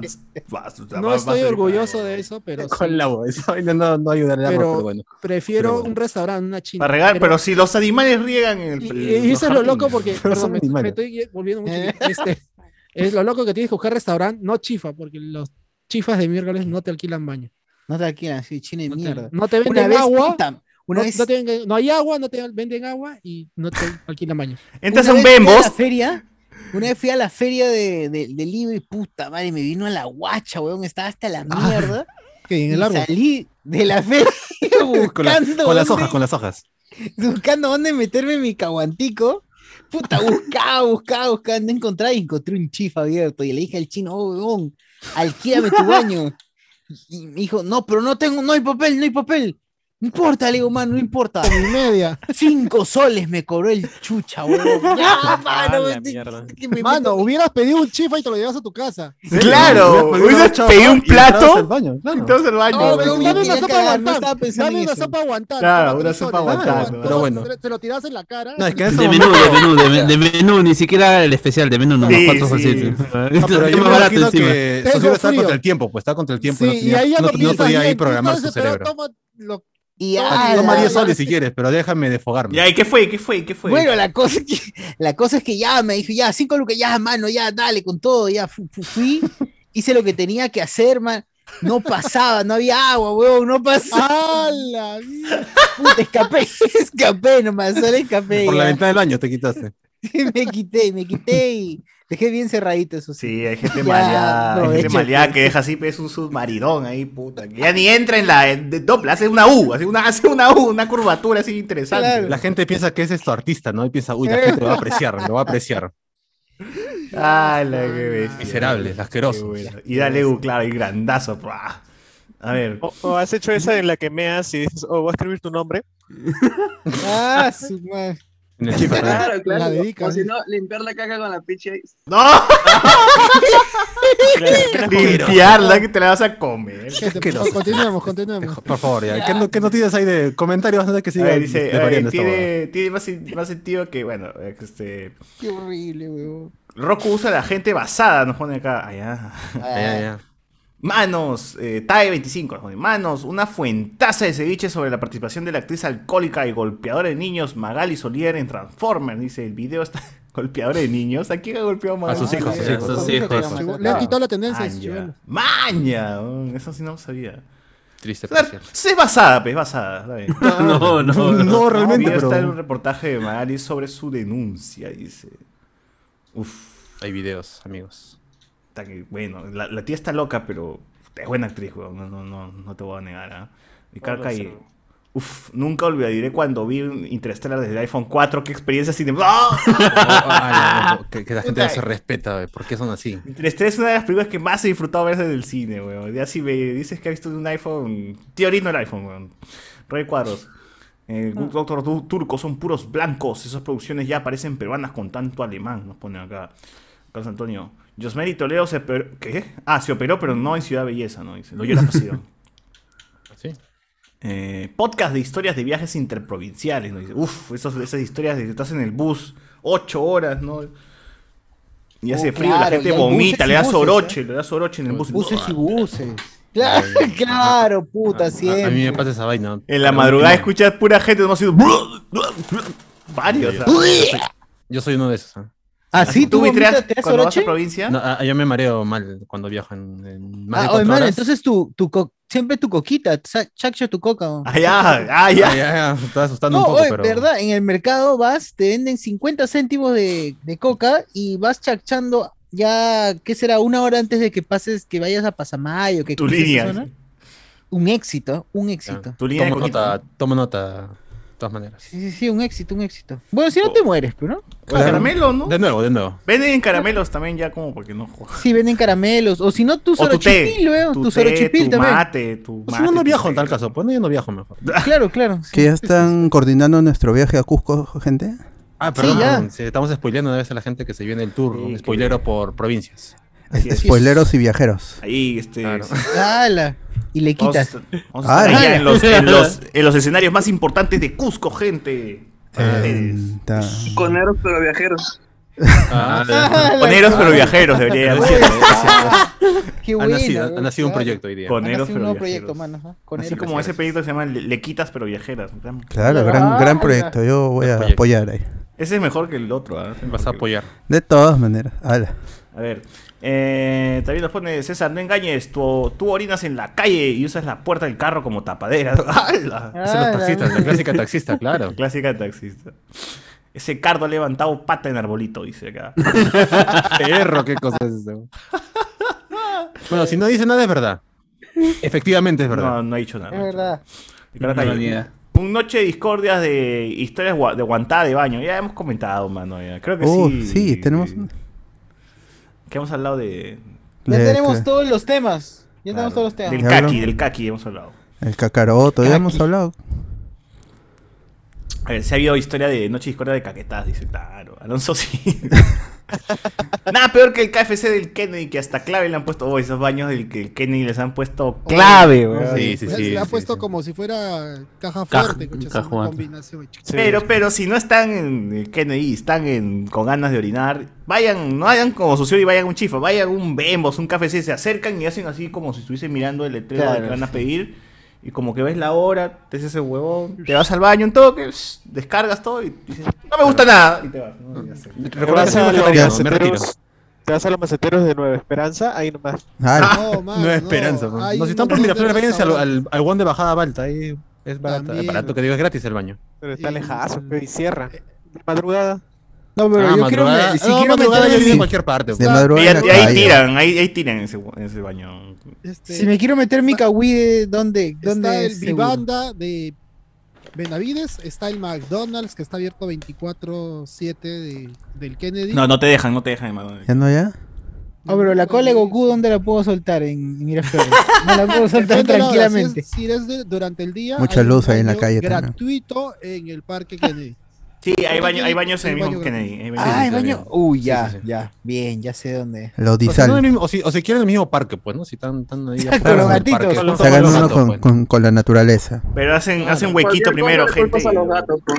va- No va- estoy orgulloso de eso, pero Con sí. el esa vaina no, no ayuda al agua, Pero pero bueno. prefiero Pero bueno. un restaurante, una china. Para regar, pero, si los animales riegan en el. Y, el- y eso es lo loco porque Pero perdón, son me, me estoy volviendo mucho. Este, es lo loco que tienes que buscar restaurante, no chifa, porque los chifas de miércoles no te alquilan baño. No te alquilan así, china No te, mierda. no te Una venden vez, agua. una no, vez, no te venden- no hay agua, no te venden agua y no te alquilan baño. Entras a un vez fui Bembos. la feria, una vez fui a la feria de, de, de libro y puta madre, me vino a la guacha, weón, estaba hasta la mierda. Que en el y árbol. salí de la feria Con, la- buscando con las hojas, con las hojas. buscando dónde meterme mi caguantico. Puta, buscaba, buscaba, buscaba, no encontraba y encontré un chif abierto. Y le dije al chino, oh, weón, alquílame tu baño. Y me dijo, no, pero no tengo, no hay papel, no hay papel. No importa, le digo, mano, no importa. Con media. Cinco soles me cobró el chucha, weón. Ya, mano, te- mierda. que me Mano, meto- hubieras pedido un chifa y te lo llevas a tu casa. Claro, hubieses pedido un plato. El baño, claro. Entonces el baño. No, pero Dame una sopa no pensando Dame una sopa guantán. Claro, una sopa ¿no? Pero bueno. Se, se lo tiras en la cara. No, es que De menú, de menú, de, de menú, ni siquiera el especial, de menú, nomás Sí, cuatro sí. No, pero yo más me barato imagino encima. que frío. contra el tiempo, pues estaba contra el tiempo. Sí, no, y ahí ya no, no podía ahí bien. programar su cerebro. toma lo- Y ala, Toma 10 ya, soles si quieres, pero déjame desfogarme. Ya, ¿y qué fue? ¿Qué fue? ¿Qué fue? Bueno, la cosa, es que, la cosa es que ya me dijo, ya, cinco lucas, ya, mano, ya, dale, con todo, ya, fu- fu- fui, hice lo que tenía que hacer, man. No pasaba, no había agua, weón, no pasaba. ¡Ah, la mierda! Puta, escapé, escapé nomás, solo escapé. Por la ventana del baño te quitaste. me quité, me quité y dejé bien cerradito eso sí. Sí, hay gente maleada, hay gente maleada que deja así, pues, un submaridón ahí, puta. Que ya ni entra en la. en- de doble, hace una U, hace una, hace una U, una curvatura así interesante. Claro. La gente piensa que ese es tu artista, ¿no? Y piensa, uy, la gente lo va a apreciar, lo va a apreciar. Ay, la que bestia. Miserables, asquerosos. Bueno. Y dale U, claro, y grandazo. A ver. O, o has hecho esa en la que meas y dices, oh, voy a escribir tu nombre. Ah, su madre. ¿No? Claro, claro. La dedica, o si no, limpiar la caca con la ahí. ¡No! Limpiarla que te la vas a comer. Continuemos, continuemos. Por favor, ya. ¿Qué, no- qué noticias hay de comentarios antes de que siga ver, dice, ver, tiene, tiene más, más sentido que, bueno, este. Qué horrible, weón. Roku usa la gente basada, nos pone acá. Allá. Ya, ya. Manos, eh, TAE25, nos pone, Manos, una fuentaza de ceviche sobre la participación de la actriz alcohólica y golpeadora de niños Magali Solier en Transformers. Dice, el video está golpeadora de niños. ¿A quién ha golpeado Magali? sus hijos, Solier? sus hijos. Sus hijos. Chivo- Le han quitado la tendencia. Maña. mm, eso sí no lo sabía. Triste, es basada, pues, basada. No, no, no. No, realmente, Video está en un reportaje de Magali sobre su denuncia, dice. Uf. hay videos, amigos. Que, bueno, la, la tía está loca, pero es buena actriz, weón. No, no, no, no te voy a negar, ¿ah? Y Carca y. Uf, nunca olvidaré cuando vi Interstellar desde el iPhone 4. Qué experiencia cine. ¡Ah! Ah, no, no, que, que la gente no se respeta, güey. ¿por qué son así? Interstellar es una de las películas que más he disfrutado ver desde el cine, weón. Ya si me dices que has visto un iPhone. Tío, no el iPhone, weón. Rey Cuadros. Eh, Good Doctor Du- Turco son puros blancos. Esas producciones ya parecen peruanas con tanto alemán. Nos pone acá. Carlos Antonio. Josmeri Toledo se operó. ¿Qué? Ah, se operó, pero no en Ciudad Belleza, ¿no? Dice. Lo la pasión. ¿Sí? Eh, podcast de historias de viajes interprovinciales, ¿no? Dice, uf, esos, esas historias de que estás en el bus ocho horas, ¿no? Y hace Oh, frío, la gente vomita, le da soroche, le da soroche en el bus. Buses y buses. Claro, claro, puta, A, a siempre. mí me pasa esa vaina. En la madrugada no. escuchas pura gente, no sido varios. Yo, ¿ah? soy, yo soy uno de esos. ¿ah? ¿Ah, sí? ¿Tú ¿Tú vitreas vomitas, te das cuando vas a provincia? No, ah, yo me mareo mal cuando viajo en, en más de Ah, cuatro oye, horas. entonces tu, tu co- siempre tu coquita, sa- chacho tu coca. ¿o? Ah, ya, ah, Ah, ya. ya, estaba asustando No, un poco, oye, pero... verdad, en el mercado vas, te venden 50 céntimos de, de coca y vas chachando ya, ¿qué será? Una hora antes de que pases, que vayas a Pasamayo, que Tu línea. Un éxito, un Ya, éxito. Tu línea de Tomo coquita, nota, tomo nota. Todas maneras. Sí, sí, sí, un éxito, un éxito. Bueno, si no te mueres, pero ¿no? Claro. Caramelo, ¿no? De nuevo, de nuevo. Venden caramelos también ya como porque no jodas. Sí, venden caramelos. O si no, tu O tu té, sorochipil, weón. tu sorochipil tu también. mate, tu Pues si no, no viajo en tal caso, pues no, yo no viajo mejor. Claro, claro. sí. Que ya están coordinando nuestro viaje a Cusco, gente. Ah, Sí, perdón, ya. si estamos spoileando una vez a la gente que se viene el tour, un spoilero por provincias. Así es. Spoileros y viajeros. Ahí, este. Claro. ¡Hala! Y le Vamos a quitas. vamos a estar Ah, allá ya. en los, en, los, en los escenarios más importantes de Cusco, gente. Eh, ta- Coneros pero viajeros. Ah, Coneros pero viajeros, debería decir. Qué ha nacido, ha nacido un proyecto hoy día. Coneros pero viajeros. proyecto, mano. ¿ah? Con Así como ese proyecto que se llama Le- Lequitas pero viajeras. Claro, gran, gran Ah, proyecto. Yo voy a apoyar ahí. Ese es mejor que el otro. ¿ah? Vas a apoyar. De todas maneras. Ala. A ver. Eh, también nos pone César, no engañes, tú, tú orinas en la calle y usas la puerta del carro como tapadera. ¡Hala! Es los taxistas, la clásica taxista, claro. Clásica taxista. Ese cardo ha levantado pata en arbolito, dice acá. Perro, qué cosa es eso. Bueno, si no dice nada es verdad. Efectivamente es verdad. No, no ha dicho nada. Es verdad. Claro No. Un noche de discordias de historias de guantada de baño. Ya hemos comentado, mano. Ya. Creo que Uh, sí. sí, tenemos. Que hemos hablado de. Ya de- tenemos que- todos los temas. Ya claro, tenemos todos los temas. Del kaki, del kaki hemos hablado. El cacaroto, ya hemos hablado. A ver, se ha habido historia de noche discordia de caquetas, dice, claro. Alonso sí. Nada peor que el KFC del Kennedy, que hasta clave le han puesto. Oh, esos baños del que el Kennedy les han puesto clave, weón. Sí, sí, Le- sí. le ha sí, puesto sí. como si fuera caja fuerte, caja combinación. Pero, pero si no están en el Kennedy, están en, con ganas de orinar, vayan, no hagan como sucio y vayan un chifo, vayan un Bembos, un KFC, se acercan y hacen así como si estuviesen mirando el letrero de que van a sí. pedir. Y como que ves la hora, te haces ese huevón, te vas al baño un toque, shh, descargas todo y dices, no me gusta nada. Y te vas. ¿no? Y ya sé. Te Recuerda vas, que soy a los vegetariano, me retiro. maceteros, te vas a los maceteros de Nueva Esperanza, ahí nomás. No, mano, No es esperanza. pues. hay No, si están por Miraflores, váyanse al, al, al One de bajada Balta. Ahí es barato, También. barato que digo es gratis el baño. Pero está Y- lejazo, y cierra. Madrugada. No, pero Ah, yo quiero madrugada. me- si no, quiero madrugada yo meterme vivo en cualquier parte. De madrugada en ahí- y ahí tiran, ahí, ahí tiran ese, ese baño. Este, Si me quiero meter mi kawhi, ¿dónde? está ¿Dónde el es seguro? Vivanda de Benavides, está el McDonald's que está abierto 24-7 de, del Kennedy. No, no te dejan, no te dejan en McDonald's. ¿Ya no ya? Ah, pero la cola de Goku, ¿dónde la puedo soltar? En en Miraflores. No la puedo soltar tranquilamente. Si es, si es de- durante el día. Mucha luz ahí en la calle también. Gratuito en el Parque Kennedy. Sí, hay, baño, hay baños en el mismo baño Kennedy. hay baños Ah, el baño. Uy, ya, sí, sí. ya. Bien, ya sé dónde. El O si, no en el Odisal. mismo- o, si, o si quieren el mismo parque, pues, ¿no? Si están, están ahí afuera Con los gatitos. Con los Se hagan los uno gatos, con, pues. con, con la naturaleza. Pero hacen, hacen huequito primero, gente. los gatos, pues.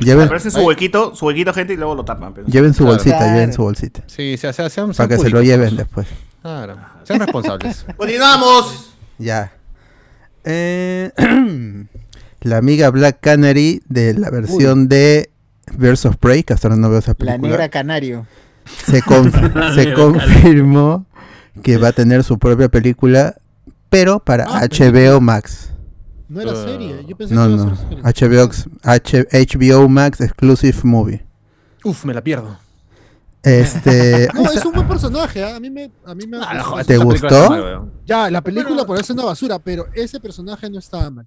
Lleven, hacen su huequito, su huequito, gente, y luego lo tapan. pero- lleven su Claro. bolsita, Claro. lleven su bolsita. Sí, se- se- sean, Para que se lo púdicos, lleven pues. después. Claro, sean responsables. ¡Continuamos! Ya. Eh, la amiga Black Canary de la versión de Birds of Prey, que hasta ahora no veo esa La película. negra canario. se, conf- se confirmó que va a tener su propia película, pero para Ah, HBO Max. No era Uh, serie. Yo pensé No, que no. HBO, HBO Max Exclusive Movie. Uf, me la pierdo. Este. No, es un buen personaje. ¿ah? A mí me, a mí me Ah, no, gustó. joder, ¿Te gustó? Ya, la película parece una basura, pero ese personaje no estaba mal.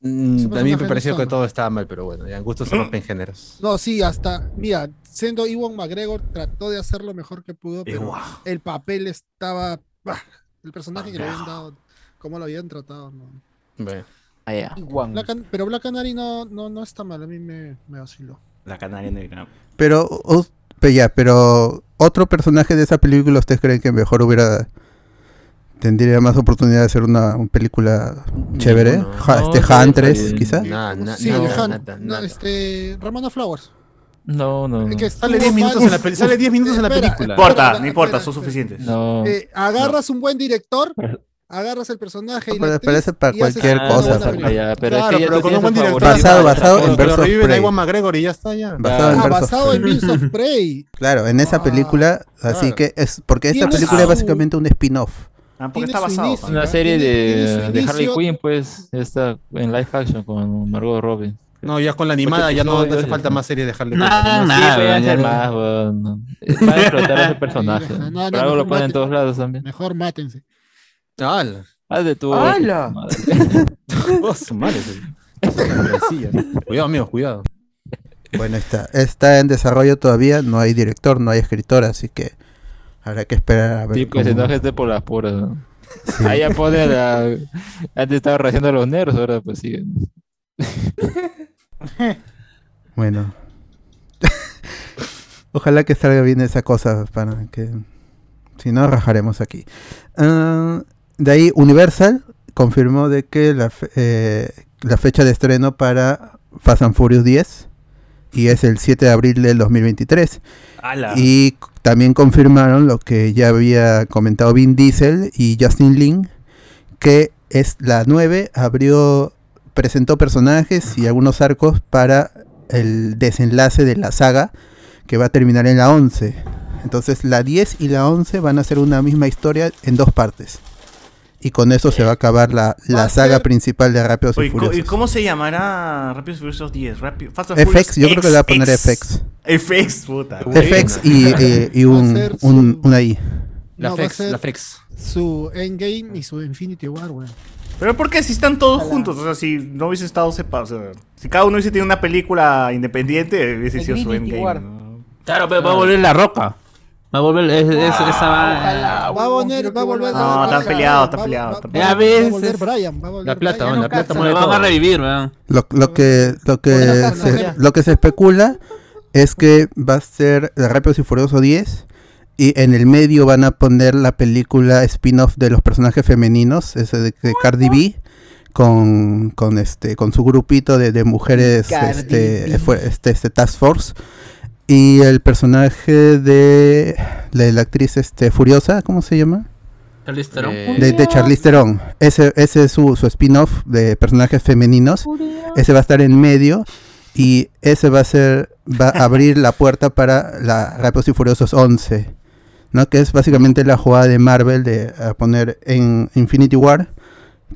Mm, Ese a mí personaje me no pareció que todo estaba mal, pero bueno, ya en gusto se rompen géneros. No, sí, hasta, mira, siendo Iwan McGregor trató de hacer lo mejor que pudo, pero Ewa. el papel estaba, bah, el personaje que le habían dado, cómo lo habían tratado, no. Bueno. Ah. Black pero Black Canary no, no, no está mal, a mí me, me vaciló. La canaria negra. Pero, pero ya, pero otro personaje de esa película, ¿ustedes creen que mejor hubiera tendría más oportunidad de hacer una, una película chévere? Ninguno. Ja- No, este sí, Huntress, sí. quizás. Nada, na- sí, Han- no, este, Ramona Flowers. No, no, no. que Sale estuvo 10 minutos en la peli- sale 10 minutos en la Espera, película. No importa, espera, no importa, espera, son espera. suficientes. No. Eh, agarras un buen director, agarras el personaje y Pero parece para y cualquier una cosa, película. ya, pero claro, es que ya pero con un buen director. Basado- basado en a Prey. McGregor y ya está ya. Basado en Ah, Birds of basado en Prey. Birds of Prey. Claro, en esa Ah, película, así claro. que es porque esta película es su- básicamente un spin-off. Ah, porque está basado. inicio. Una serie de, de Harley. Quinn, pues, está en live action con Margot Robbie. No, ya con la animada ya no hace falta más series de Harley Quinn. no. más, weón. Van a explotar a ese personaje. No, no, no, algo lo mejor ponen en todos lados también. Mejor mátense. ¡Hala! Haz de tu. ¡Hala! Oh, cuidado, amigos, cuidado. Bueno, está, está en desarrollo todavía, no hay director, no hay escritor, así que habrá que esperar a ver Sí, pues cómo- no esté por las puras. ¿no? Ahí ya pone la... Antes estaba rehaciendo los nerds, ahora pues sigue. Bueno. Ojalá que salga bien esa cosa para que si no rajaremos aquí. Ah, de ahí Universal confirmó de que la, fe- eh, la fecha de estreno para Fast and Furious 10 y es el 7 de abril del 2023. ¡Hala! Y también confirmaron lo que ya había comentado Vin Diesel y Justin Lin, que es la 9, abrió, presentó personajes y algunos arcos para el desenlace de la saga, que va a terminar en la 11. Entonces la 10 y la 11 van a ser una misma historia en dos partes. Y con eso se va a acabar la, la a saga ser- principal de Rápidos y Oye, ¿Y Furiosos. cómo se llamará Rápidos y Furiosos 10? Rápido, Fast and FX, Furious yo creo que le va a poner X. FX. FX, puta. FX y, y- y un, una I. La No, la Fex. Su Endgame y su Infinity War, weón. Pero ¿por qué si están todos juntos? O sea, si no hubiese estado separados. O sea, si cada uno hubiese tenido una película independiente, hubiese sido su endgame. Claro, pero va a volver la roca. Va a volver es- es- esa va. Va a volver, va a volver. No, están peleados, están peleados, Ya volver ves, Brian, va a volver La plata, Brian. la plata Lo mueve van a revivir, weón. Lo, lo que lo que se, lo que se especula es que va a ser de Rápidos y Furioso 10 y en el medio van a poner la película spin-off de los personajes femeninos, ese de, de Cardi B con, con este con su grupito de, de mujeres Cardi este, B. este este Task Force y el personaje de, de la actriz este Furiosa, ¿cómo se llama? Charlize Theron. Eh, de, de Charlize Theron. Ese, ese es su, su spin-off de personajes femeninos. Ese va a estar en medio y ese va a ser va a abrir la puerta para la Rápidos y Furiosos 11, ¿no? Que es básicamente la jugada de Marvel de a poner en Infinity War,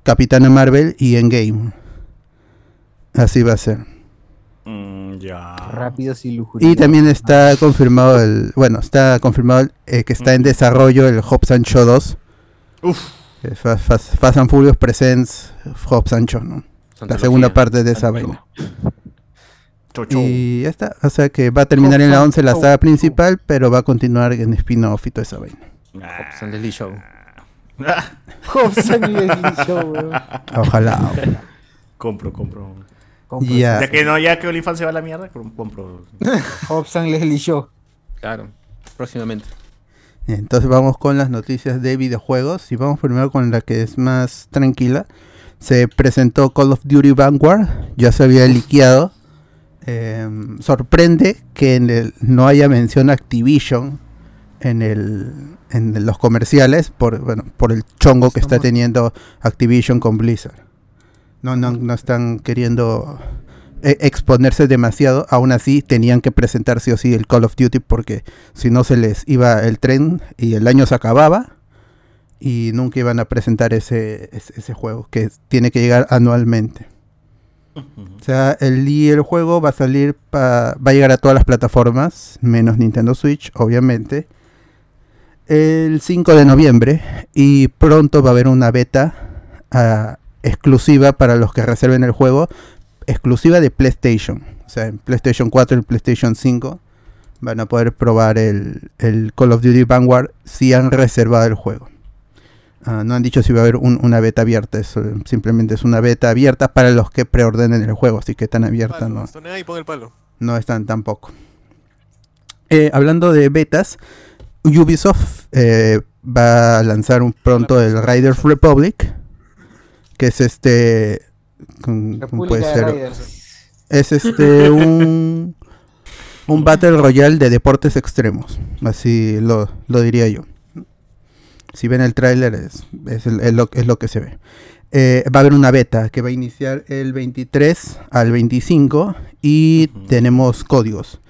Capitana Marvel y Endgame. Así va a ser. Mm, ya. Rápidos y lujuriosos. Y también está confirmado el, bueno, está confirmado eh, que está en desarrollo el Hobbs and Shaw 2. Uf. Fast, Fast- Fast and Furious Presents Hobbs and Shaw, ¿no? La segunda parte de esa vaina. Y ya está. O sea que va a terminar en la 11 la saga principal, pero va a continuar en spin-off y toda esa vaina. Hobbs and Leslie Show. Hobson y Leslie Show, weón. Ojalá. compro, compro. Compro Ya. Ya que no, ya que OnlyFans se va a la mierda, com- compro. Hobson Leslie Show. Claro, próximamente. Entonces vamos con las noticias de videojuegos y vamos primero con la que es más tranquila. Se presentó Call of Duty Vanguard, ya se había liqueado. Em, sorprende que en el- no haya mención a Activision en, el, en los comerciales por, bueno, por el chongo que está teniendo Activision con Blizzard. No, no, no están queriendo eh, exponerse demasiado, aún así tenían que presentar sí o sí el Call of Duty porque si no se les iba el tren y el año se acababa y nunca iban a presentar ese, ese, ese juego que tiene que llegar anualmente. O sea, el, y el juego va a salir, pa- va a llegar a todas las plataformas, menos Nintendo Switch, obviamente, el 5 de noviembre y pronto va a haber una beta ah, exclusiva para los que reserven el juego, exclusiva de PlayStation. O sea, en PlayStation 4 y PlayStation 5 van a poder probar el, el Call of Duty Vanguard si han reservado el juego. Ah, no han dicho si va a haber un- una beta abierta, eso simplemente es una beta abierta para los que preordenen el juego, así que tan abierta no, Bastonea y pon el palo. no están tampoco. Eh, hablando de betas, Ubisoft eh, va a lanzar un pronto el Riders Republic, que es este, con- ¿cómo puede ser? Raiders. Es este un un battle royale de deportes extremos, así lo, lo diría yo. Si ven el tráiler es, es, el- es lo, es lo que se ve. Eh, va a haber una beta que va a iniciar el 23 al 25 y tenemos códigos.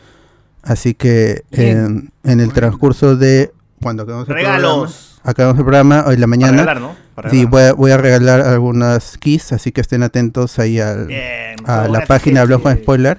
Así que en, en el transcurso de cuando acabamos el programa, Regalos. Acabamos el programa hoy en la Para mañana, regalar, ¿no? Para sí, voy a, voy a regalar algunas keys, así que estén atentos ahí al, Bien, a la página de Hablamos con Spoiler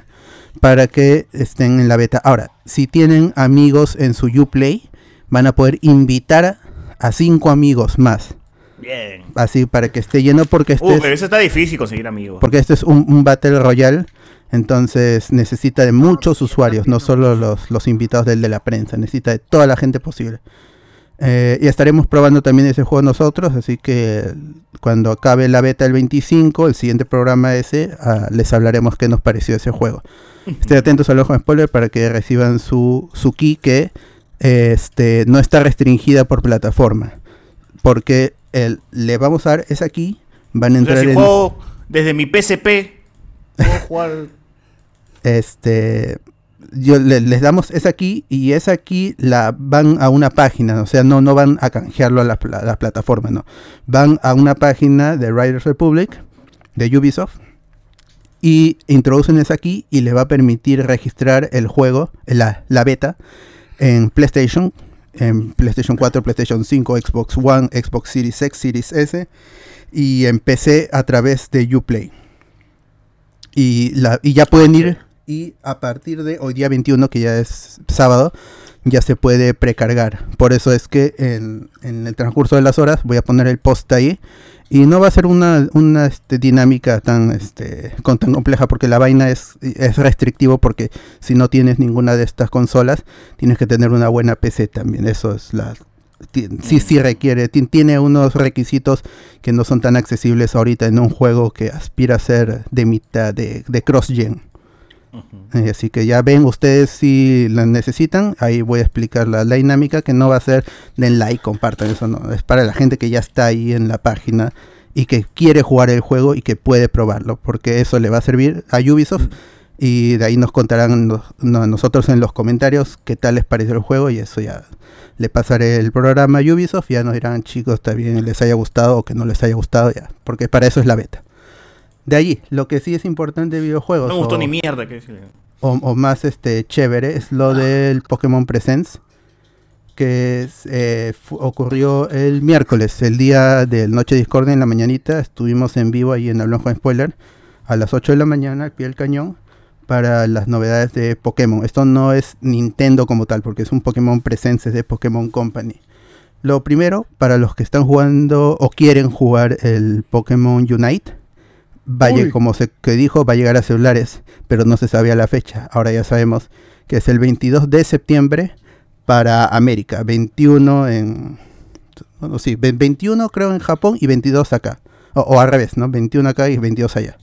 para que estén en la beta. Ahora, si tienen amigos en su Uplay, van a poder invitar a, cinco amigos más Bien. Así para que esté lleno porque este Uh, pero eso está difícil conseguir amigos. porque este es un, un Battle Royale, entonces necesita de muchos usuarios, no solo los, los invitados del de la prensa, necesita de toda la gente posible. Eh, y estaremos probando también ese juego nosotros, así que cuando acabe la beta el 25, el siguiente programa ese, ah, les hablaremos qué nos pareció ese juego. Estén atentos al ojo de spoiler para que reciban su, su key que este, no está restringida por plataforma. Porque el, le vamos a dar esa key, van a entrar si en... juego desde mi PSP, puedo jugar. este yo le- les damos esa aquí y esa aquí la van a una página, o sea, no, no van a canjearlo a la, plataforma, no. Van a una página de Riders Republic, de Ubisoft, y introducen esa aquí y les va a permitir registrar el juego, la, la beta, en PlayStation, en PlayStation 4, PlayStation 5, Xbox One, Xbox Series X, Series S, y en PC a través de Uplay. Y, la, y ya pueden ir y a partir de hoy día 21, que ya es sábado, ya se puede precargar. Por eso es que en, en el transcurso de las horas voy a poner el post ahí. Y no va a ser una, una este, dinámica tan, este, con- tan compleja porque la vaina es, es restrictivo porque si no tienes ninguna de estas consolas tienes que tener una buena PC también. Eso es la... Sí, sí requiere, ti- tiene unos requisitos que no son tan accesibles ahorita en un juego que aspira a ser de mitad de, de cross-gen. Así que ya ven ustedes si la necesitan. Ahí voy a explicar la, la dinámica que no va a ser den like, compartan. Eso no. Es para la gente que ya está ahí en la página y que quiere jugar el juego y que puede probarlo. Porque eso le va a servir a Ubisoft. Y de ahí nos contarán nos- no, nosotros en los comentarios qué tal les pareció el juego. Y eso ya le pasaré el programa a Ubisoft. Ya nos dirán, chicos, está bien, les haya gustado o que no les haya gustado. ya Porque para eso es la beta. De allí, lo que sí es importante de videojuegos. No me gustó o- ni mierda. Que o, o más este chévere es lo del Pokémon Presents que es, eh, ocurrió el miércoles, el día del Noche Discordia en la mañanita. Estuvimos en vivo ahí en Hablamos con Spoiler a las 8 de la mañana al pie del cañón para las novedades de Pokémon. Esto no es Nintendo como tal, porque es un Pokémon Presents es de Pokémon Company. Lo primero, para los que están jugando o quieren jugar el Pokémon Unite, vaya, Uy. como se que dijo, va a llegar a celulares, pero no se sabía la fecha. Ahora ya sabemos que es el 22 de septiembre para América, 21 en... Bueno, sí, ve- 21 creo en Japón y 22 acá. O, o al revés, ¿no? 21 acá y 22 allá.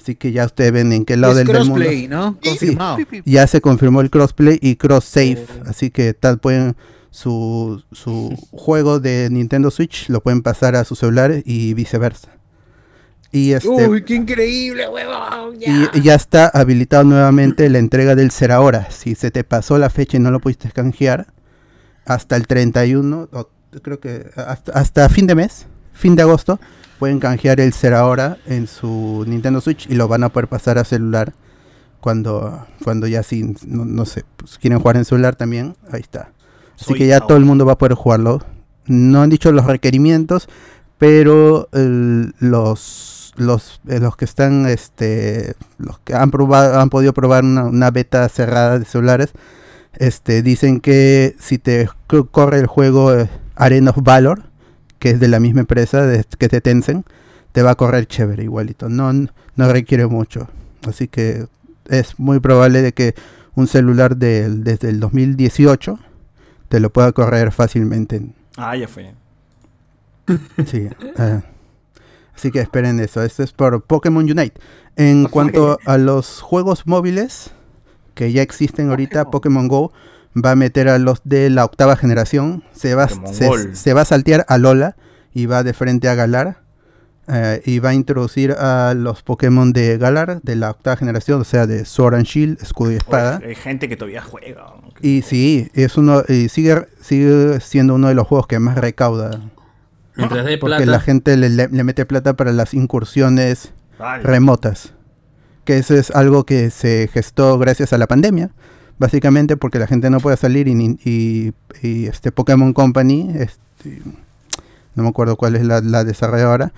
Así que ya ustedes ven en qué lado Es del, del mundo. crossplay, ¿no? Confirmado. Ya se confirmó el crossplay y cross save, así que tal pueden su, su juego de Nintendo Switch lo pueden pasar a sus celulares y viceversa. Y este Uy, qué increíble, huevón. Ya. y, y ya está habilitado nuevamente la entrega del Serahora. Si se te pasó la fecha y no lo pudiste canjear, hasta el 31, o creo que hasta, hasta fin de mes, fin de agosto, pueden canjear el Serahora en su Nintendo Switch y lo van a poder pasar a celular cuando, cuando ya sí, no, no sé, pues, quieren jugar en celular también, ahí está. Así Soy que ya todo el mundo va a poder jugarlo. No han dicho los requerimientos, pero el- los, los, eh, los que están, este, los que han probado, han podido probar una, una beta cerrada de celulares, este, dicen que si te co- corre el juego eh, Arena of Valor, que es de la misma empresa de, que te Tencent, te va a correr chévere igualito. No, no requiere mucho. Así que es muy probable de que un celular del- desde el 2018 te lo pueda correr fácilmente. en- Ah, ya fue. Sí. eh, así que esperen eso. Esto es por Pokémon Unite. En cuanto a los juegos móviles que ya existen ahorita, Pokémon Go va a meter a los de la octava generación. Se va, se, se va a saltear a Lola y va de frente a Galar. eh, y va a introducir a los Pokémon de Galar de la octava generación, o sea, de Sword and Shield, escudo y espada. Hay gente que todavía juega. Y sí, es uno y sigue sigue siendo uno de los juegos que más recauda. Mientras dé Porque plata. la gente le, le- le mete plata para las incursiones remotas. Que eso es algo que se gestó gracias a la pandemia. Básicamente porque la gente no puede salir y, y- y, este Pokémon Company, este, no me acuerdo cuál es la, la desarrolladora,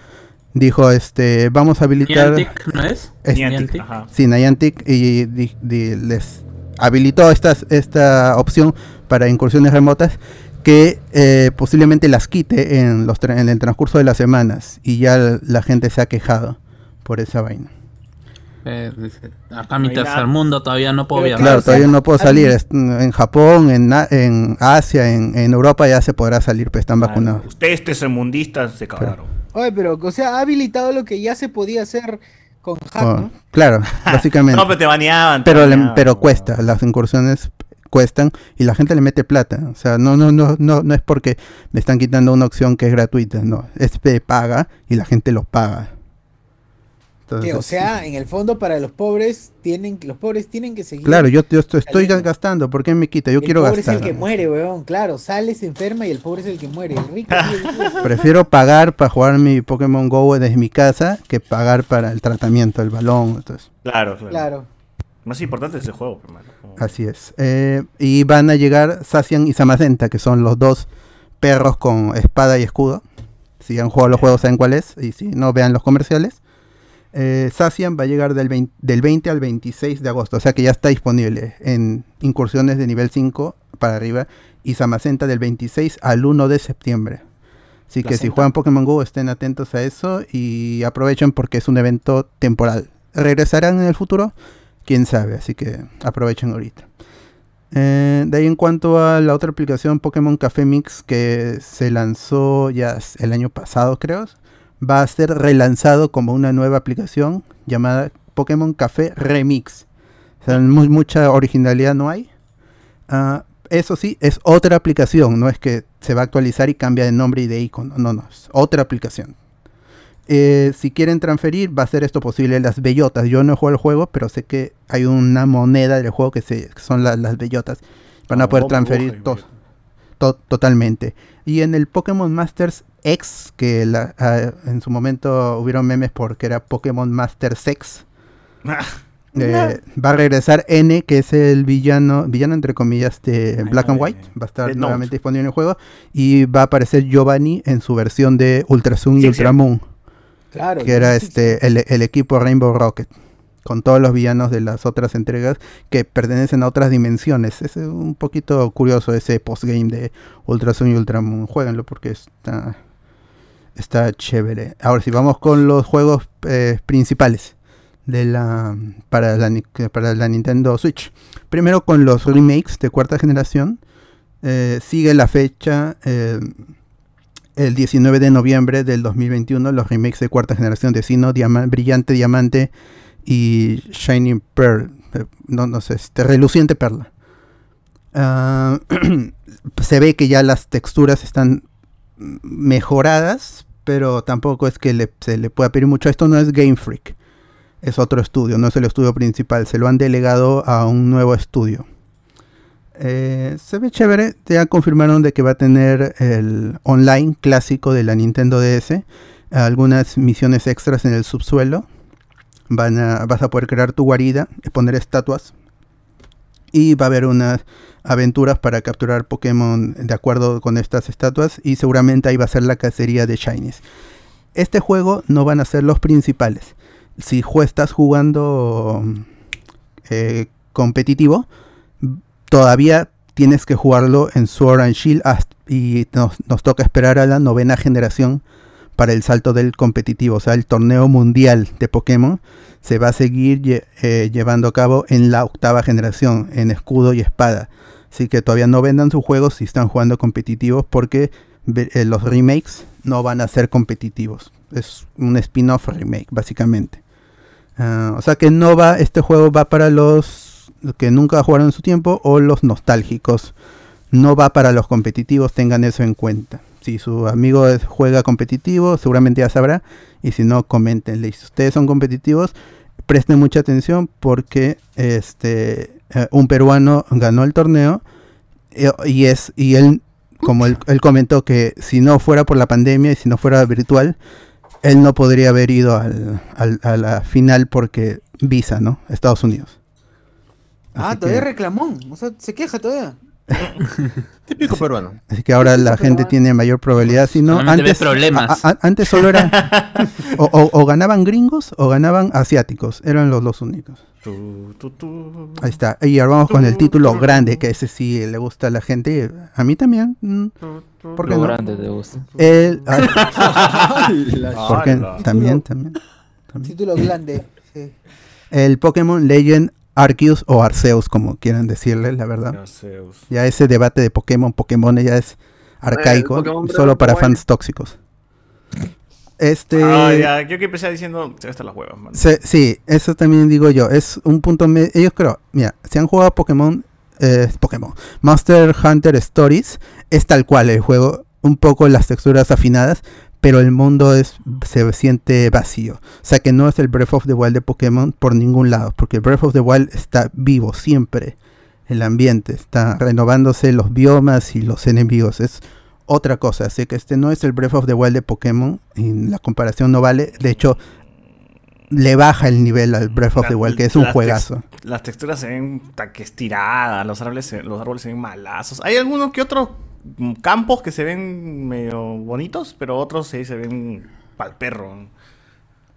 dijo este vamos a habilitar Niantic, ¿no es? Es- Niantic. Ajá. Sí, Niantic y di- di- les habilitó esta, esta opción para incursiones remotas que eh, posiblemente las quite en, los tra- en el transcurso de las semanas y ya la, gente se ha quejado por esa vaina. Eh, acá mi tercer mundo todavía no puedo Pero viajar. Claro, todavía no puedo salir. En Japón, en, Asia, en, en Europa ya se podrá salir, pues están vacunados. Ustedes tercermundistas se cagaron. Oye, pero, o sea, ha habilitado lo que ya se podía hacer con hack, Oh, ¿no? Claro, básicamente. No, pero te baneaban. te pero le- baneaban, pero cuesta, las incursiones cuestan y la gente le mete plata. O sea, no, no, no, no, no es porque me están quitando una opción que es gratuita, no, es de paga y la gente lo paga. Entonces, Que, o sea, en el fondo para los pobres tienen, los pobres tienen que seguir. claro, yo, yo estoy, gastando, ¿por qué me quita? Yo el quiero pobre gastar. es el que muere, weón. Claro, sale, se enferma y el pobre es el que muere. El rico el. Prefiero pagar para jugar mi Pokémon Go desde mi casa que pagar para el tratamiento del balón. Entonces, Claro, claro. Claro. Más importante es el juego, hermano. así es. Eh, y van a llegar Sacian y Samacenta, que son los dos perros con espada y escudo. Si han jugado los juegos saben cuál es. Y si no, vean los comerciales. Eh, Sacian va a llegar del 20, del 20 al 26 de agosto. O sea que ya está disponible en incursiones de nivel 5 para arriba. Y Samacenta del 26 al 1 de septiembre. Así que si juegan Pokémon Go estén atentos a eso y aprovechen porque es un evento temporal. ¿Regresarán en el futuro? Quién sabe, así que aprovechen ahorita. Eh, de ahí en cuanto a la otra aplicación Pokémon Café Mix que se lanzó ya el año pasado creo, va a ser relanzado como una nueva aplicación llamada Pokémon Café Remix. O sea, mu- mucha originalidad no hay. Ah, eso sí, es otra aplicación, no es que se va a actualizar y cambia de nombre y de icono, no, no, es otra aplicación. Eh, si quieren transferir, va a ser esto posible las bellotas. Yo no he jugado el juego, pero sé que hay una moneda del juego que, se, que son la- las bellotas. Van a poder transferir to- to- totalmente. Y en el Pokémon Masters X, que la- ah, en su momento hubieron memes porque era Pokémon Master Sex, eh, va a regresar N, que es el villano, villano entre comillas de Black and White. Va a estar Note. nuevamente disponible en el juego. Y va a aparecer Giovanni en su versión de Ultra Sun y Sí, Ultra sí. Claro. que era sí, sí. este el, el equipo Rainbow Rocket con todos los villanos de las otras entregas que pertenecen a otras dimensiones. Es eh, un poquito curioso ese postgame de Ultra Sun y Ultra Moon. Jueguenlo porque está está chévere. Ahora si vamos con los juegos eh, principales de la para la para la Nintendo Switch. Primero con los remakes de cuarta generación. Eh, sigue la fecha eh, el 19 de noviembre del 2021 los remakes de cuarta generación de Sino, Diama- Brillante Diamante y Shining Pearl, eh, no, no sé, este, Reluciente Perla. Ah, se ve que ya las texturas están mejoradas, pero tampoco es que le- se le pueda pedir mucho. Esto no es Game Freak, es otro estudio, no es el estudio principal, se lo han delegado a un nuevo estudio. Eh, se ve chévere. Ya confirmaron de que va a tener el online clásico de la Nintendo DS. Algunas misiones extras en el subsuelo. Van a, vas a poder crear tu guarida, poner estatuas. Y va a haber unas aventuras para capturar Pokémon de acuerdo con estas estatuas. Y seguramente ahí va a ser la cacería de Shinies. Este juego no van a ser los principales. Si estás jugando eh, competitivo, todavía tienes que jugarlo en Sword and Shield y nos, toca esperar a la novena generación para el salto del competitivo, o sea, el torneo mundial de Pokémon se va a seguir eh, llevando a cabo en la octava generación, en escudo y espada. Así que todavía no vendan sus juegos si están jugando competitivos porque eh, los remakes no van a ser competitivos. Es un spin-off remake, básicamente. Ah, o sea que no va, este juego va para los que nunca jugaron en su tiempo o los nostálgicos. No va para los competitivos, tengan eso en cuenta. Si su amigo es- juega competitivo, seguramente ya sabrá. Y si no, coméntenle. Y si ustedes son competitivos, presten mucha atención porque este eh, un peruano ganó el torneo eh, y es y él como él, él comentó que si no fuera por la pandemia y si no fuera virtual él no podría haber ido al, al- a la final porque visa no Estados Unidos Ah, Así todavía que- reclamón. O sea, se queja todavía. Típico peruano. Así que ahora la gente tiene mayor probabilidad. Si no, antes, problemas. a- a- antes solo eran. o, o- o ganaban gringos o ganaban asiáticos. Eran los dos únicos. Tu, tu, tu. Ahí está. Y ahora vamos con el título grande, que ese sí le gusta a la gente. A mí también. mm, ¿Por qué Lo no? grande te gusta. El, ¿por qué? Ala. También, también. Título grande. sí. El Pokémon Legend Arceus o Arceus, como quieran decirle, la verdad. Arceus. Ya ese debate de Pokémon, Pokémon ya es arcaico, solo para fans tóxicos. Este, Ah, ya, yo que empecé diciendo, se gastan las huevas, man. se- sí, eso también digo yo, es un punto me- ellos creo, mira, si han jugado Pokémon, eh, Pokémon, Monster Hunter Stories, es tal cual el juego, un poco las texturas afinadas, pero el mundo es se siente vacío. O sea que no es el Breath of the Wild de Pokémon por ningún lado, porque Breath of the Wild está vivo siempre. El ambiente está renovándose los biomas y los enemigos. Es otra cosa. Así que este no es el Breath of the Wild de Pokémon. Y la comparación no vale. De hecho, le baja el nivel al Breath of the Wild, que es un Las juegazo. tex- Las texturas se ven ta- que estiradas, los árboles, se, los árboles se ven malazos. Hay algunos que otros mm, campos que se ven medio bonitos, pero otros sí se ven pal perro.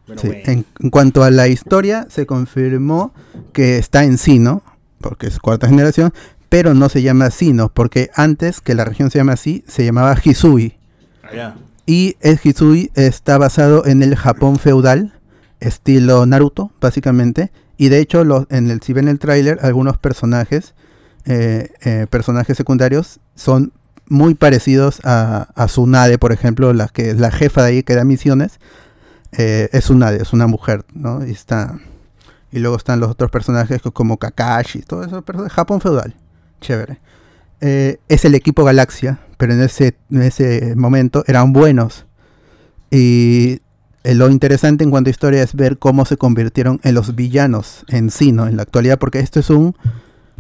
Pero Sí, bueno. En, en cuanto a la historia, se confirmó que está en Sino, porque es cuarta generación, pero no se llama Sino, porque antes que la región se llama así, se llamaba Hisui. Allá. Y el Hisui está basado en el Japón feudal, estilo Naruto, básicamente. Y de hecho, los- en el, si ven el tráiler, algunos personajes, eh, eh, personajes secundarios, son muy parecidos a, a Tsunade, por ejemplo, la que la jefa de ahí que da misiones. eh, es Tsunade, es una mujer, ¿no? Y está. Y luego están los otros personajes co- como Kakashi, todo eso, pero Japón feudal. Chévere. Eh, es el equipo Galaxia, pero en ese, en ese momento eran buenos. Y lo interesante en cuanto a historia es ver cómo se convirtieron en los villanos en sí, ¿no? En la actualidad, porque esto es un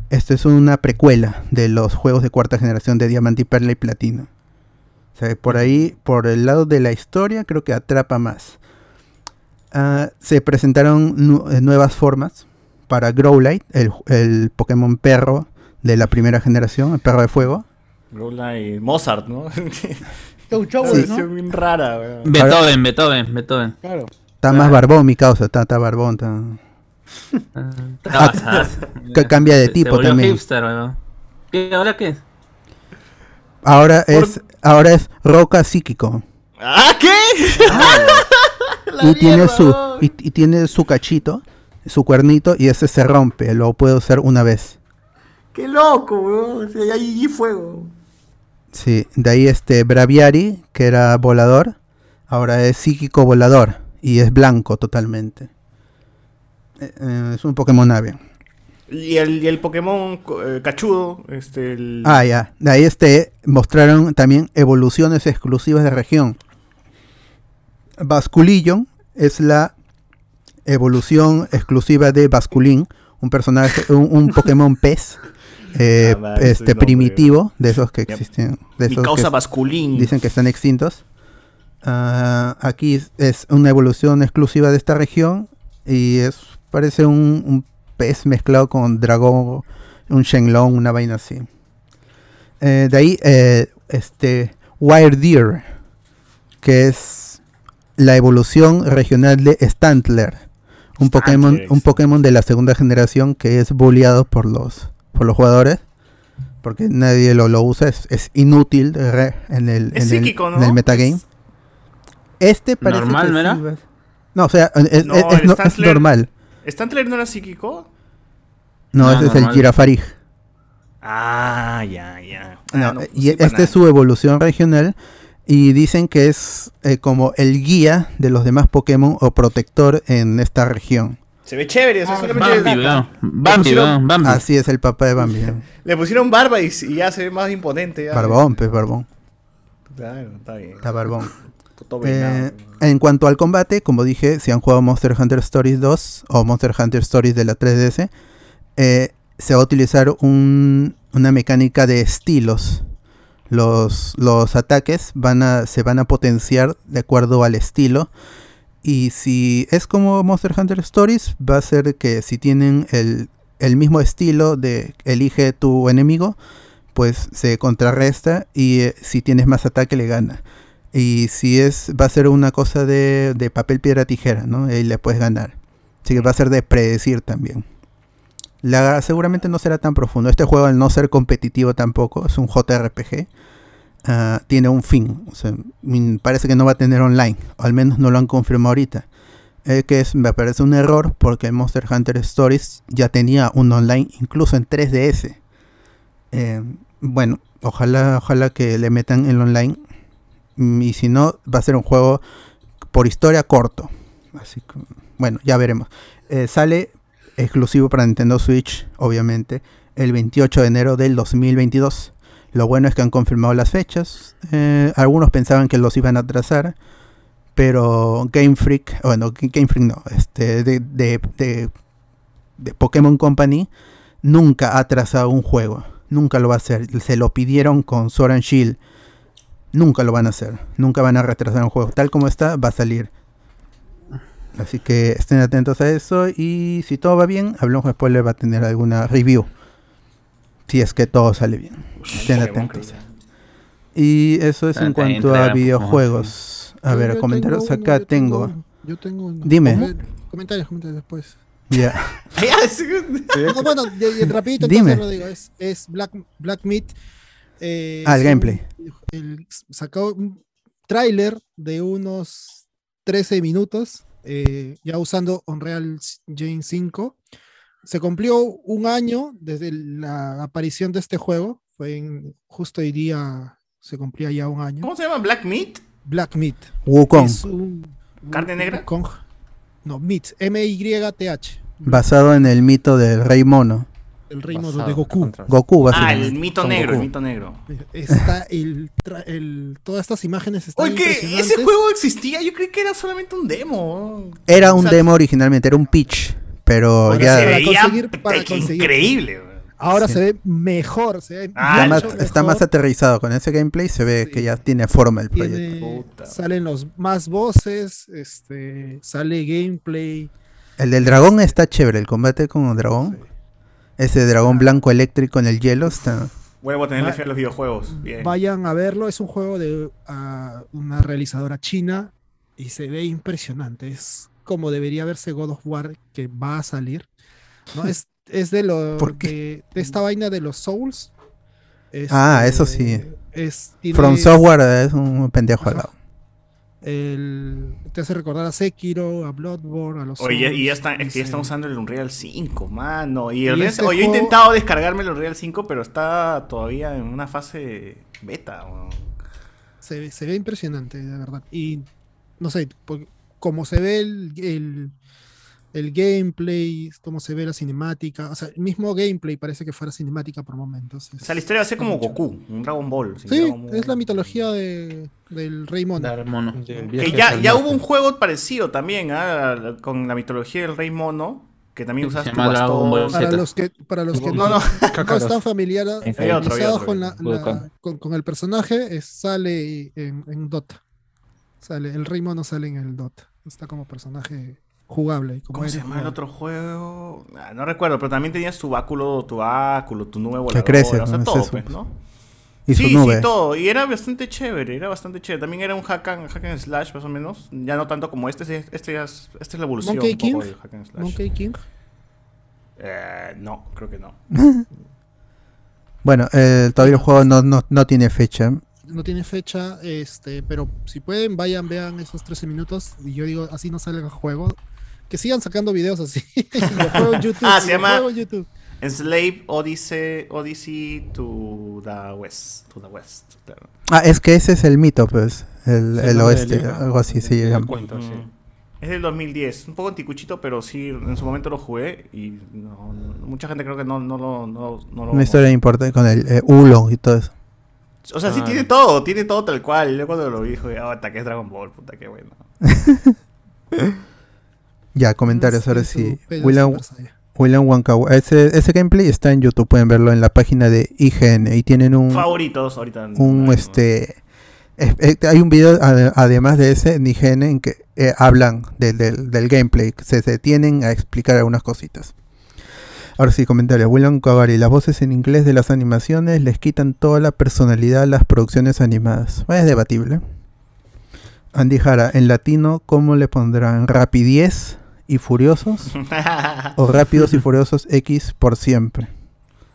esto es una precuela de los juegos de cuarta generación de Diamante y Perla y Platino. O sea, por ahí, por el lado de la historia, creo que atrapa más. Ah, se presentaron nu- eh, nuevas formas para Growlite, el, el Pokémon perro de la primera generación, el perro de fuego. Y Mozart, ¿no? Chau, chau, Una ¿no? bien rara. Beethoven, Beethoven, Beethoven. Claro. Está más barbón mi causa, está, está barbón. está- Ah, ah, que cambia de se- tipo se también. hipster. ¿Qué, ¿Ahora qué? Ahora es, ahora es roca psíquico. ¿Ah, qué? y tiene su y, y tiene su cachito, su cuernito y ese se rompe, lo puede usar una vez. ¡Qué loco, weón! O sea, hay allí fuego. Sí, de ahí este Braviari, que era volador, ahora es psíquico volador y es blanco totalmente. Eh, eh, es un Pokémon ave. Y el, y el Pokémon eh, cachudo, este. El... Ah, ya. De ahí este mostraron también evoluciones exclusivas de región. Basculillon es la evolución exclusiva de Basculín, un personaje, un, un Pokémon pez. eh, Ah, este primitivo de esos que existen de Mi causa que Basculín. dicen que están extintos Ah, aquí es, es una evolución exclusiva de esta región y es parece un, un pez mezclado con dragón un Shenlong una vaina así Eh, de ahí eh, este Wire Deer que es la evolución regional de Stantler un Pokémon un Pokémon de la segunda generación que es bulleado por los por los jugadores porque nadie lo, lo usa, es, es inútil re- en el, Es en, el- ¿no? en el metagame. Este parece Normal, que ¿no era? sí va- No, o sea, es, No, es- es el no- es Stantler- normal. ¿Stantler no era psíquico? No, No, ese es el normal. Girafarij. Ah, ya, ya. No, Ah, no, pues y esta es su evolución regional. Y dicen que es eh, como el guía de los demás Pokémon o protector en esta región. Se ve chévere, o sea, Ah, solamente Bambi, weón. Bambi, pusieron- Bambi. Así es el papá de Bambi. ¿no? le pusieron barba y, y ya se ve más imponente. Ya. Barbón, pues barbón. Claro, está bien. Está barbón. Puto. Eh, en cuanto al combate, como dije, si han jugado Monster Hunter Stories 2 o Monster Hunter Stories de la 3DS, eh, se va a utilizar un- una mecánica de estilos. Los, los ataques van a, se van a potenciar de acuerdo al estilo. Y si es como Monster Hunter Stories, va a ser que si tienen el, el mismo estilo de elige tu enemigo, pues se contrarresta y eh, si tienes más ataque le gana. Y si es, va a ser una cosa de, papel, piedra, tijera, ¿no? Y le puedes ganar. Así que va a ser de predecir también. Seguramente no será tan profundo. Este juego, al no ser competitivo tampoco, es un JRPG. ah, tiene un fin. Mm, parece que no va a tener online. Al menos no lo han confirmado ahorita. Que me parece un error porque Monster Hunter Stories ya tenía un online incluso en 3DS. Eh, bueno, ojalá, ojalá que le metan el online. Mm, Y si no, va a ser un juego por historia corto. Así que, bueno, ya veremos. Eh, sale exclusivo para Nintendo Switch, obviamente, el 28 de enero del 2022. Lo bueno es que han confirmado las fechas. Eh, algunos pensaban que los iban a atrasar, pero Game Freak, bueno, Game Freak no, este, de, de, de- de Pokémon Company nunca ha atrasado un juego. Nunca lo va a hacer. Se lo pidieron con Sword and Shield. Nunca lo van a hacer. Nunca van a retrasar un juego. Tal como está, va a salir. Así que estén atentos a eso. Y si todo va bien, Hablamos de Spoiler va a tener alguna review. Si es que todo sale bien. Estén atentos. Y eso es en Está cuanto a Pokémon. videojuegos. A ver, comentarios acá tengo. Yo tengo. Dime. Comentarios, comentarios después. Ya. No, bueno, y- y rapidito Dime. lo digo, es, es Black, Black Meat. Eh, Ah, el gameplay. el- sacó un tráiler de unos 13 minutos, eh, ya usando Unreal Engine 5. Se cumplió un año desde la aparición de este juego, fue en, justo hoy día se cumplía ya un año. ¿Cómo se llama? ¿Black Meat? Black Meat. Wukong. Es un- ¿Carne negra? Wukong. No, Meat, M-Y-T-H. Basado en el mito del rey mono. El reino Basado, de Goku. contra- Goku, Ah, básicamente. el mito Son negro, el mito negro. Está el, tra- el- todas estas imágenes están Oye, que impresionantes. ese juego existía, yo creí que era solamente un demo. Era O un sea, demo originalmente, era un pitch. Pero Ahora ya Se Para veía conseguir- para que conseguir. increíble. güey. Ahora Sí. se ve mejor, se ve Ah, está, mucho más, está más mejor. aterrizado. Con ese gameplay se ve Sí. que ya tiene forma el proyecto. Tiene- Puta. salen los más voces, este, sale gameplay. El del dragón está chévere, el combate con el dragón. Ese dragón blanco eléctrico en el hielo está. Vuelvo a tenerle Va- fe a los videojuegos. Bien. Vayan a verlo, es un juego de ah, una realizadora china y se ve impresionante. Es como debería verse God of War que va a salir. ¿no? Es, es de lo ¿Por qué? de, de esta vaina de los Souls. Ah, Este, eso sí. Es, tiene From Software es un pendejo al lado. El- te hace recordar a Sekiro, a Bloodborne, a los Oye, Souls, y ya, está, es que ya están usando el Unreal 5, mano. Y el Y Real- este oye, yo he intentado descargarme el Unreal 5, pero está todavía en una fase beta. se, ve- se ve impresionante, de verdad. Y no sé, como se ve el, el, el gameplay, cómo se ve la cinemática, o sea, el mismo gameplay parece que fuera cinemática por momentos. O sea, la historia va a ser como Goku, un Dragon Ball. Sí, Dragon Ball. es la mitología de, del Rey Mono. Dar mono. Del Que ya, ya hubo un juego parecido también, ¿ah? con la mitología del Rey Mono, que también usas tu llama Dragon Ball bastón. Para los que, para los que No, no. están familiarizados otro. con, la- la- Budokan. con, con el personaje, es- sale en, en Dota. Sale, el Rey Mono sale en el Dota. Está como personaje jugable. Como ¿Cómo se llama el otro juego? Ah, no recuerdo, pero también tenías tu báculo, tu báculo, tu nube voladora. crece, o sea, todo, Ese pues, es- ¿no? Y su sí, nube. sí, todo. Y era bastante chévere, era bastante chévere. También era un hack and, hack and slash, más o menos. Ya no tanto como este, este, este ya es, esta es la evolución Monkey un poco King. del hack and slash. Monkey King. Eh, no, creo que no. Bueno, eh, todavía el juego no, no, no tiene fecha. No tiene fecha, este, pero si pueden, vayan, vean esos 13 minutos. Y yo digo, así no salga el juego. Que sigan sacando videos así. Y lo juego en YouTube. Ah, se llama- juego en YouTube. Slave Odyssey, Odyssey to the West. To the West, claro. Ah, es que ese es el mito, pues. El, Sí, el oeste, algo así se del llama. cuento, sí. Es del 2010, un poco anticuchito, pero sí, en su momento lo jugué y no- no- mucha gente creo que no, no, lo- no, no lo... Una historia importante con el eh, Ulon y todo eso. O sea, sí Ah. tiene todo, tiene todo tal cual. Yo cuando lo vi dije, ah, hasta que es Dragon Ball, puta, qué bueno. Ya, comentarios Sí, ahora sí. William. William Wonka. Ese, ese gameplay está en YouTube, pueden verlo en la página de IGN. Y tienen un, Favoritos ahorita. un no, este es- es- hay un video ade- además de ese en IGN en que eh, hablan de- del- del gameplay se detienen a explicar algunas cositas Ahora sí, comentario. William Cavari, las voces en inglés de las animaciones les quitan toda la personalidad a las producciones animadas. Es debatible. Andy Jara, en latino, ¿cómo le pondrán? ¿Rapidiez y Furiosos? ¿O Rápidos y Furiosos X por siempre?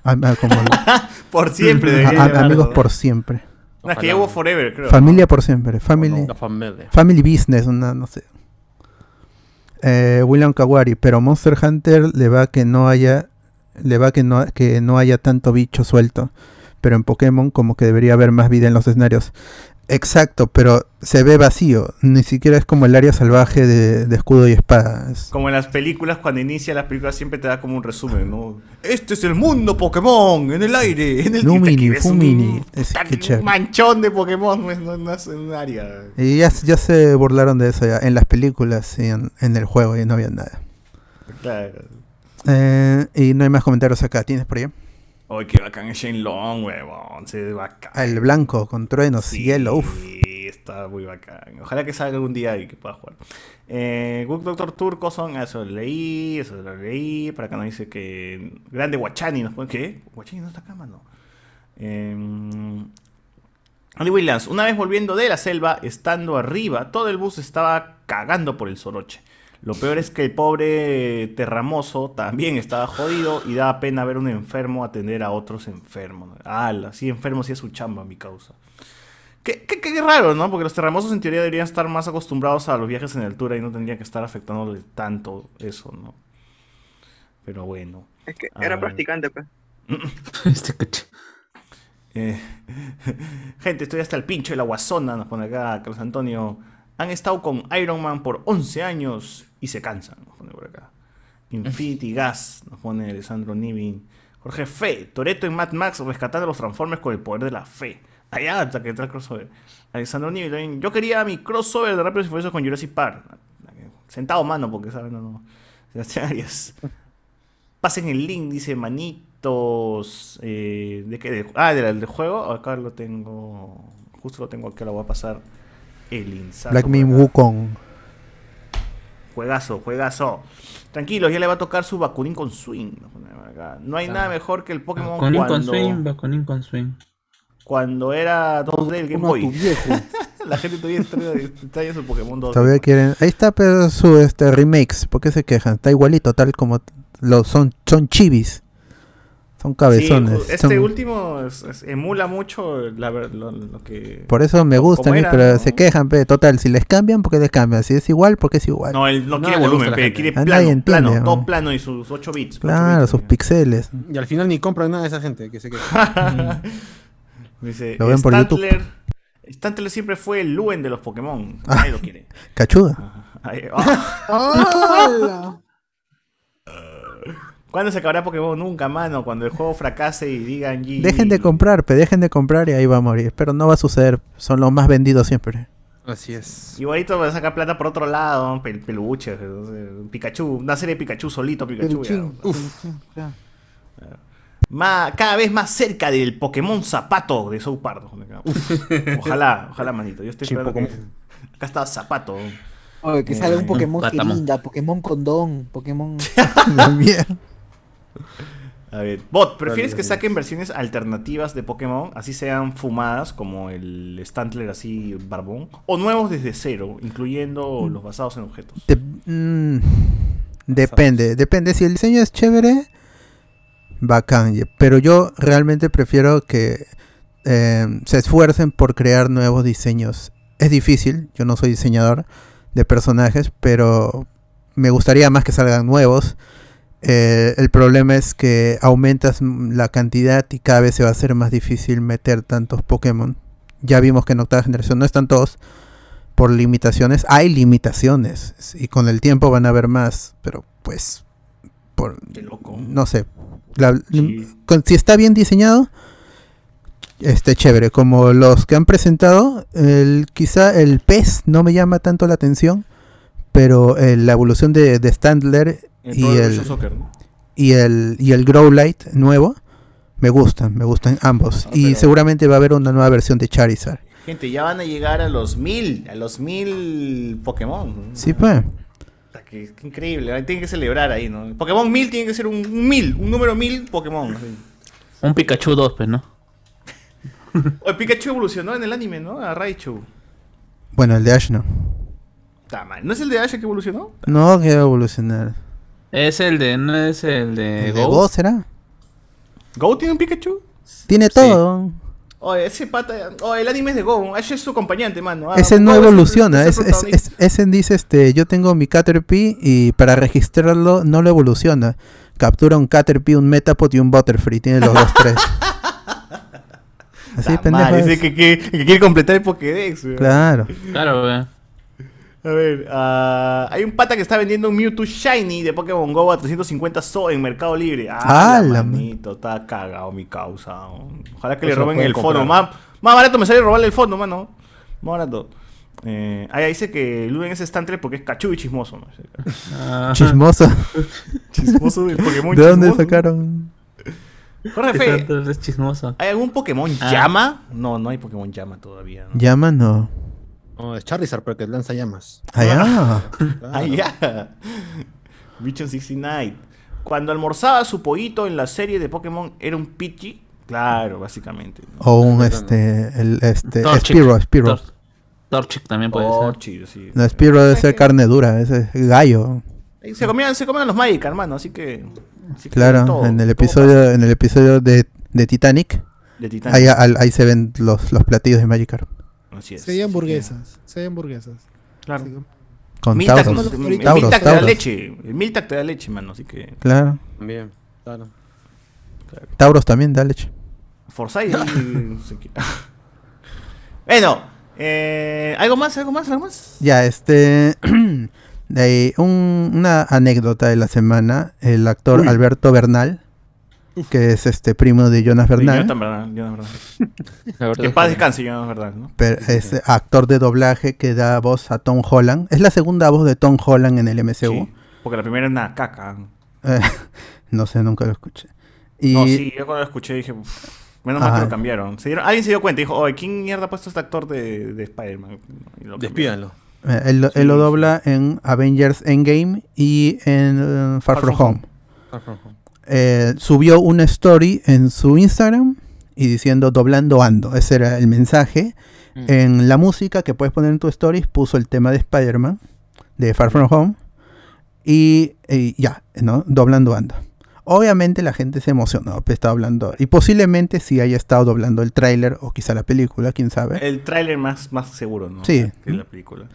Ah, ah, como el- Por siempre ah, llamarlo, amigos por siempre. No, es que ya hubo Forever, creo. Familia por siempre. Family, La familia. family Business, una, no sé. Eh, William Kawari, pero Monster Hunter le va que no haya le va que no que no haya tanto bicho suelto, pero en Pokémon como que debería haber más vida en los escenarios. Exacto, pero se ve vacío, ni siquiera es como el área salvaje de, de escudo y espada. Es- Como en las películas, cuando inicia las películas siempre te da como un resumen, ¿no? Este es el mundo Pokémon, en el aire, en el Lumini, Fumini, es- un manchón de Pokémon en un área. Y ya, ya se burlaron de eso ya, en las películas y en, en el juego y no había nada. Claro. Eh, y no hay más comentarios acá, ¿tienes por ahí? Ay, qué bacán es Shane Long. Se ve bacán. Ah, el blanco con truenos, cielo, uff. Sí, está muy bacán. Ojalá que salga algún día y que pueda jugar. Eh, Good Doctor Turco son, eso lo leí, eso lo leí. Para acá nos dice que. Grande Guachani nos pone. ¿Qué? Guachani no está acá, mano. Eh, Andy Williams, una vez volviendo de la selva, estando arriba, todo el bus estaba cagando por el soroche. Lo peor es que el pobre Terramoso también estaba jodido y daba pena ver un enfermo atender a otros enfermos. Ah, así enfermo sí es su chamba, mi causa. Qué, qué- qué raro, ¿no? Porque los terremotos en teoría deberían estar más acostumbrados a los viajes en altura y no tendrían que estar afectándole tanto eso, ¿no? Pero bueno. Es que A era practicante, pues. Este coche. Eh, gente, estoy hasta el pincho de la guasona, nos pone acá Carlos Antonio. Han estado con Iron Man por 11 años y se cansan, nos pone por acá. Infinity Gas, nos pone Alessandro Nivin. Jorge Fe, Toreto en Mad Max rescatando a los Transformers con el poder de la fe. Allá hasta que entra el crossover. Alessandro Nivin también. Yo quería mi crossover de Rápidos y Furiosos con Jurassic Park. Sentado mano, porque saben, no, no. Sebastián Arias. Pasen el link, dice manitos. eh, ¿De qué? De- ah, del juego. Acá lo tengo. Justo lo tengo acá, lo voy a pasar. El. Black acá. Wukong. Juegazo, juegazo. Tranquilos, ya le va a tocar su vacunín con swing. No hay nada mejor que el Pokémon con cuando, swing, baconín con swing. cuando era 2D el Game Boy. La gente todavía extraña, su Pokémon 2D. Todavía quieren. Ahí está, pero su este remakes. ¿Por qué se quejan? Está igualito, tal como los son, son chivis. Son cabezones. Sí, este son- último es- es- emula mucho la lo, lo que. Por eso me gusta a como mí, era, pero ¿no? se quejan, pe. Total, si les cambian, porque les cambian? Si es igual, porque es igual? No, él no No, quiere volumen, pe, quiere Ah, plano, entiende, plano, ¿no? todo plano y sus 8 bits. 8 claro, bits, sus ya. pixeles. Y al final ni compran nada de esa gente que se queja. Dice, Lo ven por Stantler, Stantler siempre fue el Luen de los Pokémon. Nadie lo quiere. Cachuda. Ay, ah. ¡Hala! ¿Cuándo se acabará Pokémon? Nunca, mano. Cuando el juego fracase y digan GG. Dejen de comprar, pe. Dejen de comprar y ahí va a morir. Pero no va a suceder. Son los más vendidos siempre. Así es. Igualito va a sacar plata por otro lado, pel- peluches, no sé, Pikachu, una serie de Pikachu solito, Pikachu. ya. Cada vez más cerca del Pokémon Zapato de South Park. Uf, ojalá, ojalá, manito. Yo estoy Sí, esperando que... Acá está Zapato. Oye, que sale un Eh, Pokémon Patamon. Gelinda, Pokémon Condón, Pokémon. A ver, Bot, ¿prefieres que saquen versiones alternativas de Pokémon, así sean fumadas, como el Stantler así barbón, o nuevos desde cero, incluyendo los basados en objetos? De- mm, depende, depende. Si el diseño es chévere, bacán. ye- Pero yo realmente prefiero que eh, se esfuercen por crear nuevos diseños. Es difícil, yo no soy diseñador de personajes, pero me gustaría más que salgan nuevos. Eh, el problema es que aumentas la cantidad y cada vez se va a hacer más difícil meter tantos Pokémon. Ya vimos que en octava generación no están todos por limitaciones. Hay limitaciones y con el tiempo van a haber más, pero pues por Qué loco. no sé. La- Sí. con- si está bien diseñado, este chévere. Como los que han presentado, el, quizá el pez no me llama tanto la atención, pero eh, la evolución de, de Standler En y el, Soccer, ¿no? y el y el Growlite nuevo me gustan, me gustan ambos. Ah, y pero- seguramente va a haber una nueva versión de Charizard. Gente, ya van a llegar a los mil, a los mil Pokémon. Sí, pues. Qué, qué increíble, hay- tiene que celebrar ahí, ¿no? Pokémon 1000 tiene que ser un, un 1000, un número 1000 Pokémon. así. Un Pikachu 2, pues, ¿no? O el Pikachu evolucionó en el anime, ¿no? A Raichu. Bueno, el de Ash no. Ta madre, ¿No es el de Ash que evolucionó? No quiero evolucionar. Es el de, no es el de ¿El de Go. Go será? ¿Go tiene un Pikachu? Tiene todo. Oye, ese pata. Oh, el anime es de Go. Ash es su acompañante, mano. Ah, Ese no Go evoluciona, es es, es- ese dice este, yo tengo mi Caterpie y para registrarlo no lo evoluciona. Captura un Caterpie, un Metapod y un Butterfree, tiene los dos tres. Así pendejo. ese que, que- que quiere completar el Pokédex, weón. Claro. Claro, weón. A ver, ah, hay un pata que está vendiendo un Mewtwo Shiny de Pokémon Go a 350 SO en Mercado Libre. Ah, Ah, la la manito, está cagado mi causa. Ojalá que Eso le roben el fondo. comprar. Más, más barato me sale robarle el fondo, mano. Más barato. Eh, ahí dice que Luden es estantre porque es cachudo y chismoso. Chismoso. Chismoso del Pokémon ¿De dónde chismoso. sacaron? Jorge Fe, es chismoso. ¿hay algún Pokémon Ah. llama? No, no hay Pokémon llama todavía. ¿no? Llama no. No, es Charizard porque lanza llamas. Allá. Ah, ya. Bichon 69. Cuando almorzaba su pollito en la serie de Pokémon, ¿era un Pidgey? Claro, básicamente. ¿no? O un este, el este, Torchic. Spiro, Spiro. Tor- Torchic también puede Oh, ser. sí. No, Spiro debe ser carne dura, ese es gallo. Se comían, se comían los Magic, hermano, así que. así que Claro, todo, en el episodio, en el episodio de, de Titanic. De Titanic. ahí, al- ahí se ven los, los platillos de Magikarp. Así es. Se hay hamburguesas. Se hay hamburguesas. Claro. Sí. Con Miltac, Tauros. el Tauros, Tauros, Miltac te da Tauros. leche. El Miltac te da leche, mano, así que. Claro. También, claro. Tauros también da leche. Forsyth. bueno, eh, ¿algo más? ¿Algo más? ¿Algo más? Ya, este. de ahí, un- una anécdota de la semana. El actor Uy. Alberto Bernal, que es este primo de Jonas Sí, Bernal, Jonathan Bernal, Jonathan Bernal. Verdad Que es paz descanse, Jonathan Bernal, ¿no? pero es actor de doblaje que da voz a Tom Holland. Es la segunda voz de Tom Holland en el MCU. Sí, porque la primera es una caca. Eh, no sé, nunca lo escuché. Y No, sí, yo cuando lo escuché dije, "Uf, menos mal que Ajá. lo cambiaron. Se dieron- alguien se dio cuenta y dijo, oye, ¿quién mierda ha puesto este actor de, de Spider-Man? Despídanlo. eh, él, lo- él lo Sí, dobla en Avengers Endgame y en eh, Far, From, Home. Far From Home. Eh, subió una story en su Instagram y diciendo doblando ando. Ese era el mensaje. Mm. En la música que puedes poner en tu stories puso el tema de Spider-Man de Far From Home y, y ya, ¿no? Doblando ando. Obviamente la gente se emocionó, pues, estaba hablando y posiblemente sí haya estado doblando el tráiler o quizá la película, quién sabe. El tráiler más, más seguro, ¿no? Sí. Que la película.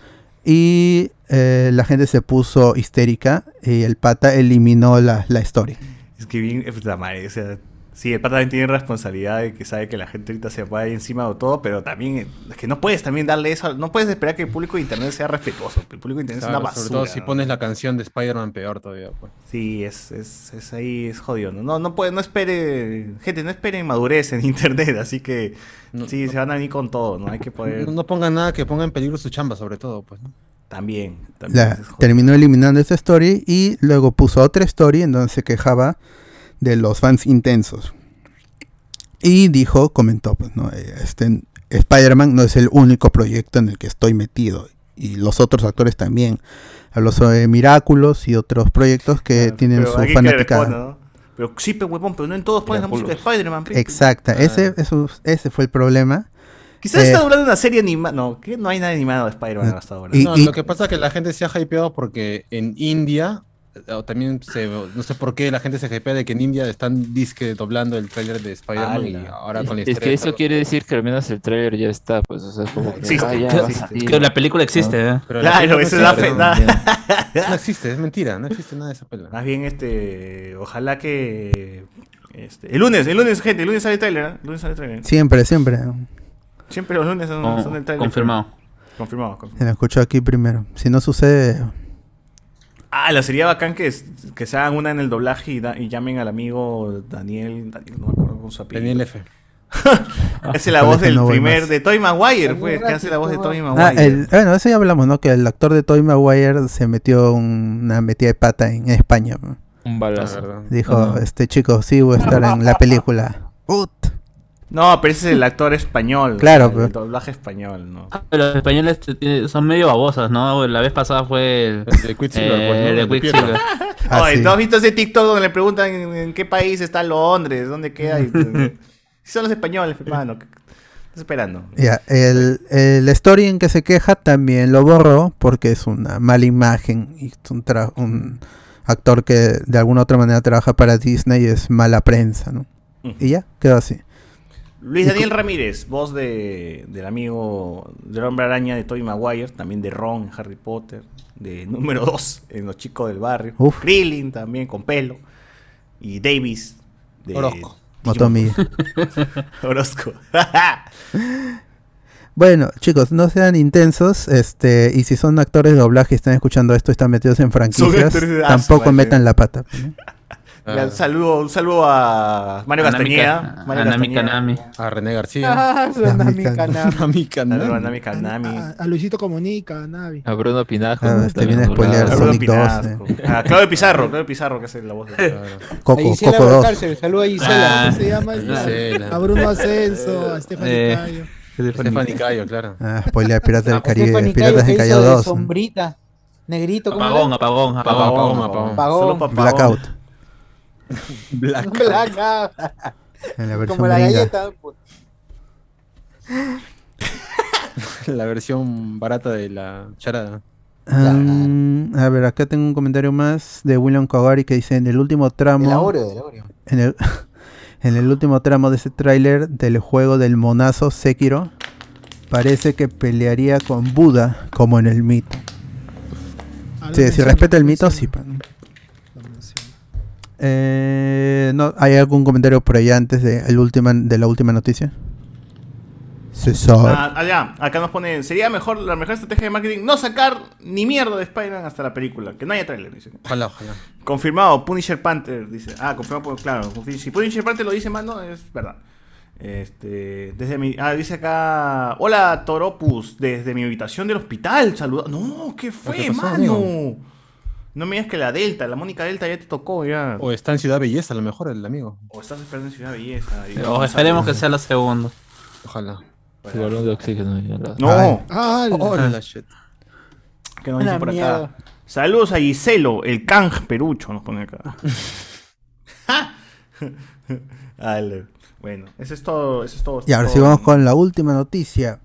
Y eh, la gente se puso histérica y el pata eliminó la, la story. Es que bien, es la madre, o sea, sí, el pata también tiene responsabilidad de que sabe que la gente ahorita se va encima de todo, pero también es que no puedes también darle eso, no puedes esperar que el público de internet sea respetuoso, el público de internet es una basura. sobre todo si ¿no? pones la canción de Spider-Man peor todavía. Pues. Sí, es, es, es ahí, es jodido, ¿no? No, no puede, no espere, gente, no espere madurez en internet, así que No- sí, no- se van a venir con todo, ¿no? Hay que poder, No, no pongan nada que ponga en peligro su chamba, sobre todo. Pues, ¿no? También, también La- terminó eliminando esta story y luego puso otra story en donde se quejaba de los fans intensos. Y dijo, comentó, pues, ¿no? Eh, Este, Spider-Man no es el único proyecto en el que estoy metido. Y los otros actores también. Habló sobre Miraculous y otros proyectos que Claro, tienen su fanaticada. Pero sí, huevón, pero no en todos ponen la música de Spider-Man. pe. Exacta, ese, eso- ese fue el problema. Quizás Eh, está doblando una serie animada. No, que no hay nada animado de Spider-Man hasta ahora. Y- No, lo que pasa es que la gente se ha hypeado porque en India, eh, o también se, no sé por qué la gente se hypea de que en India están disque doblando el tráiler de Spider-Man y ahora con la Es que eso quiere decir que al menos el trailer ya está, pues, o sea, es como que Existe, ah, ya existe. Que la película existe, ¿eh? Pero la Claro, película eso no da existe, fe- no, existe, es mentira, no existe nada de esa película. Más bien, este. Ojalá que. Este, el lunes, el lunes, gente, el lunes sale el trailer. ¿eh? El lunes sale el trailer. Siempre, siempre. Siempre los lunes son, Con- son el trailer. confirmado. Confirmado, confirmado. Se lo escucho aquí primero. Si no sucede, Ah, la sería bacán que, que se hagan una en el doblaje y, da- y llamen al amigo Daniel. Daniel, no me acuerdo con su apellido. Daniel F. Hace la Con voz del no primer más. de Toy Maguire, pues, que hace la voz de Toy Ah, Maguire. el, bueno, eso ya hablamos, ¿no? Que el actor de Toy Maguire se metió una metida de pata en España. Un La balazo. verdad. Dijo, Ah. este chico, sí voy a estar en la película. Put. No, pero ese es el actor español. Claro, el, pero- doblaje español, ¿no? Ah, Los españoles son medio babosas, ¿no? La vez pasada fue el, El de Quicksilver, eh, pues, ¿no? el de El de Quicksilver. Ah, Oye, sí. ¿no has visto ese TikTok donde le preguntan en, en qué país está Londres? ¿Dónde queda? Y, Si son los españoles, hermano. ¿qué- qué Estás esperando. Ya, el, el story en que se queja también lo borró porque es una mala imagen y es un, tra- un actor que de alguna u otra manera trabaja para Disney y es mala prensa, ¿no? Y ya, quedó así. Luis Daniel Ramírez, voz de, del amigo del hombre araña de Tobey Maguire, también de Ron en Harry Potter, de número 2 en Los Chicos del Barrio. Uf. Krillin también con pelo. Y Davis de Orozco. Motomi. Orozco. Bueno, chicos, no sean intensos, este, y si son actores de doblaje y están escuchando esto y están metidos en franquicias, ah, tampoco metan la pata. ¿no? Un saludo, un saludo a Mario Anami Castañeda. Mario. Kanami. A René García. Ah, La Nami Kanami. A Kanami. A, a Luisito Comunica, a Navi. A Bruno Pinajo. Ah, ¿no? este También viene a spoilear doblado. Bruno Sonic 2, Pinasco. Ah, Claudio Pizarro, Claudio Pizarro, que es la voz de... A Coco, Gisela Coco 2. Valcárcel, saluda a Gisela. Ah. Se llama Gisela. a Bruno Ascenso, a Stephanie Eh. Cayo. Stephanie Cayo, claro. Ah, spoiler, Piratas del A Caribe, Stephanie Piratas Cayo, del Callao hizo de 2. ¿no? Sombrita. Negrito, ¿cómo Apagón, apagón, apagón. Apagón, apagón. Apagón. Blackout, Black. Blanca. en la versión Como la gringa. galleta. pues. La versión barata de la charada. Um, a ver, acá tengo un comentario más de William Kawari que dice en el último tramo. El Aureo. en el, en el último tramo de ese tráiler del juego del monazo Sekiro, parece que pelearía con Buda como en el mito. Ah, Sí, si respeta el mito, sí. pa. Eh, no, ¿Hay algún comentario por allá antes de, el última, de la última noticia? César. Ah, allá, acá nos ponen, sería mejor la mejor estrategia de marketing no sacar ni mierda de Spider-Man hasta la película, que no haya trailer, dice. Ojalá, ojalá. Confirmado, Punisher Panther, dice. Ah, confirmado, por- claro. confi- Si Punisher Panther lo dice mano, es verdad. Este, desde mi, ah, dice acá, hola Toropus, desde mi habitación del hospital, saluda. No, ¿qué fue, ¿Qué pasó, mano? amigo? No me digas que la Delta, la Mónica Delta ya te tocó ya. O está en Ciudad Belleza, a lo mejor, el amigo. O estás esperando en Ciudad Belleza. O esperemos que sea la segunda. Ojalá. El balón de oxígeno. ya la- No. Ah, la- shit. que nos dice Una por acá. Saludos a Giselo, el Kang Perucho, nos pone acá. Dale. Bueno, eso es todo. Eso es todo. Y ahora sí vamos con la última noticia.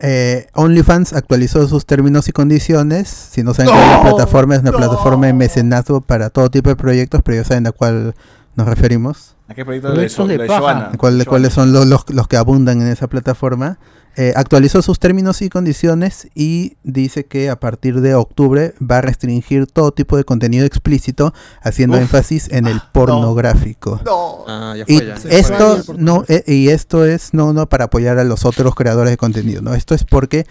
Eh, OnlyFans actualizó sus términos y condiciones. Si no saben cuál es la ¡No! plataforma, es una ¡No! plataforma de mecenazgo para todo tipo de proyectos, pero ya saben a cuál nos referimos. ¿A qué proyecto de, So- de de paja. Joana? cuál- Joana. cuáles son los, los- los que abundan en esa plataforma. Eh, actualizó sus términos y condiciones y dice que a partir de octubre va a restringir todo tipo de contenido explícito, haciendo Uf. énfasis en el pornográfico. No. Ah, ya Y fue ya. Se esto fue. no eh, y esto es no no para apoyar a los otros creadores de contenido, no, esto es porque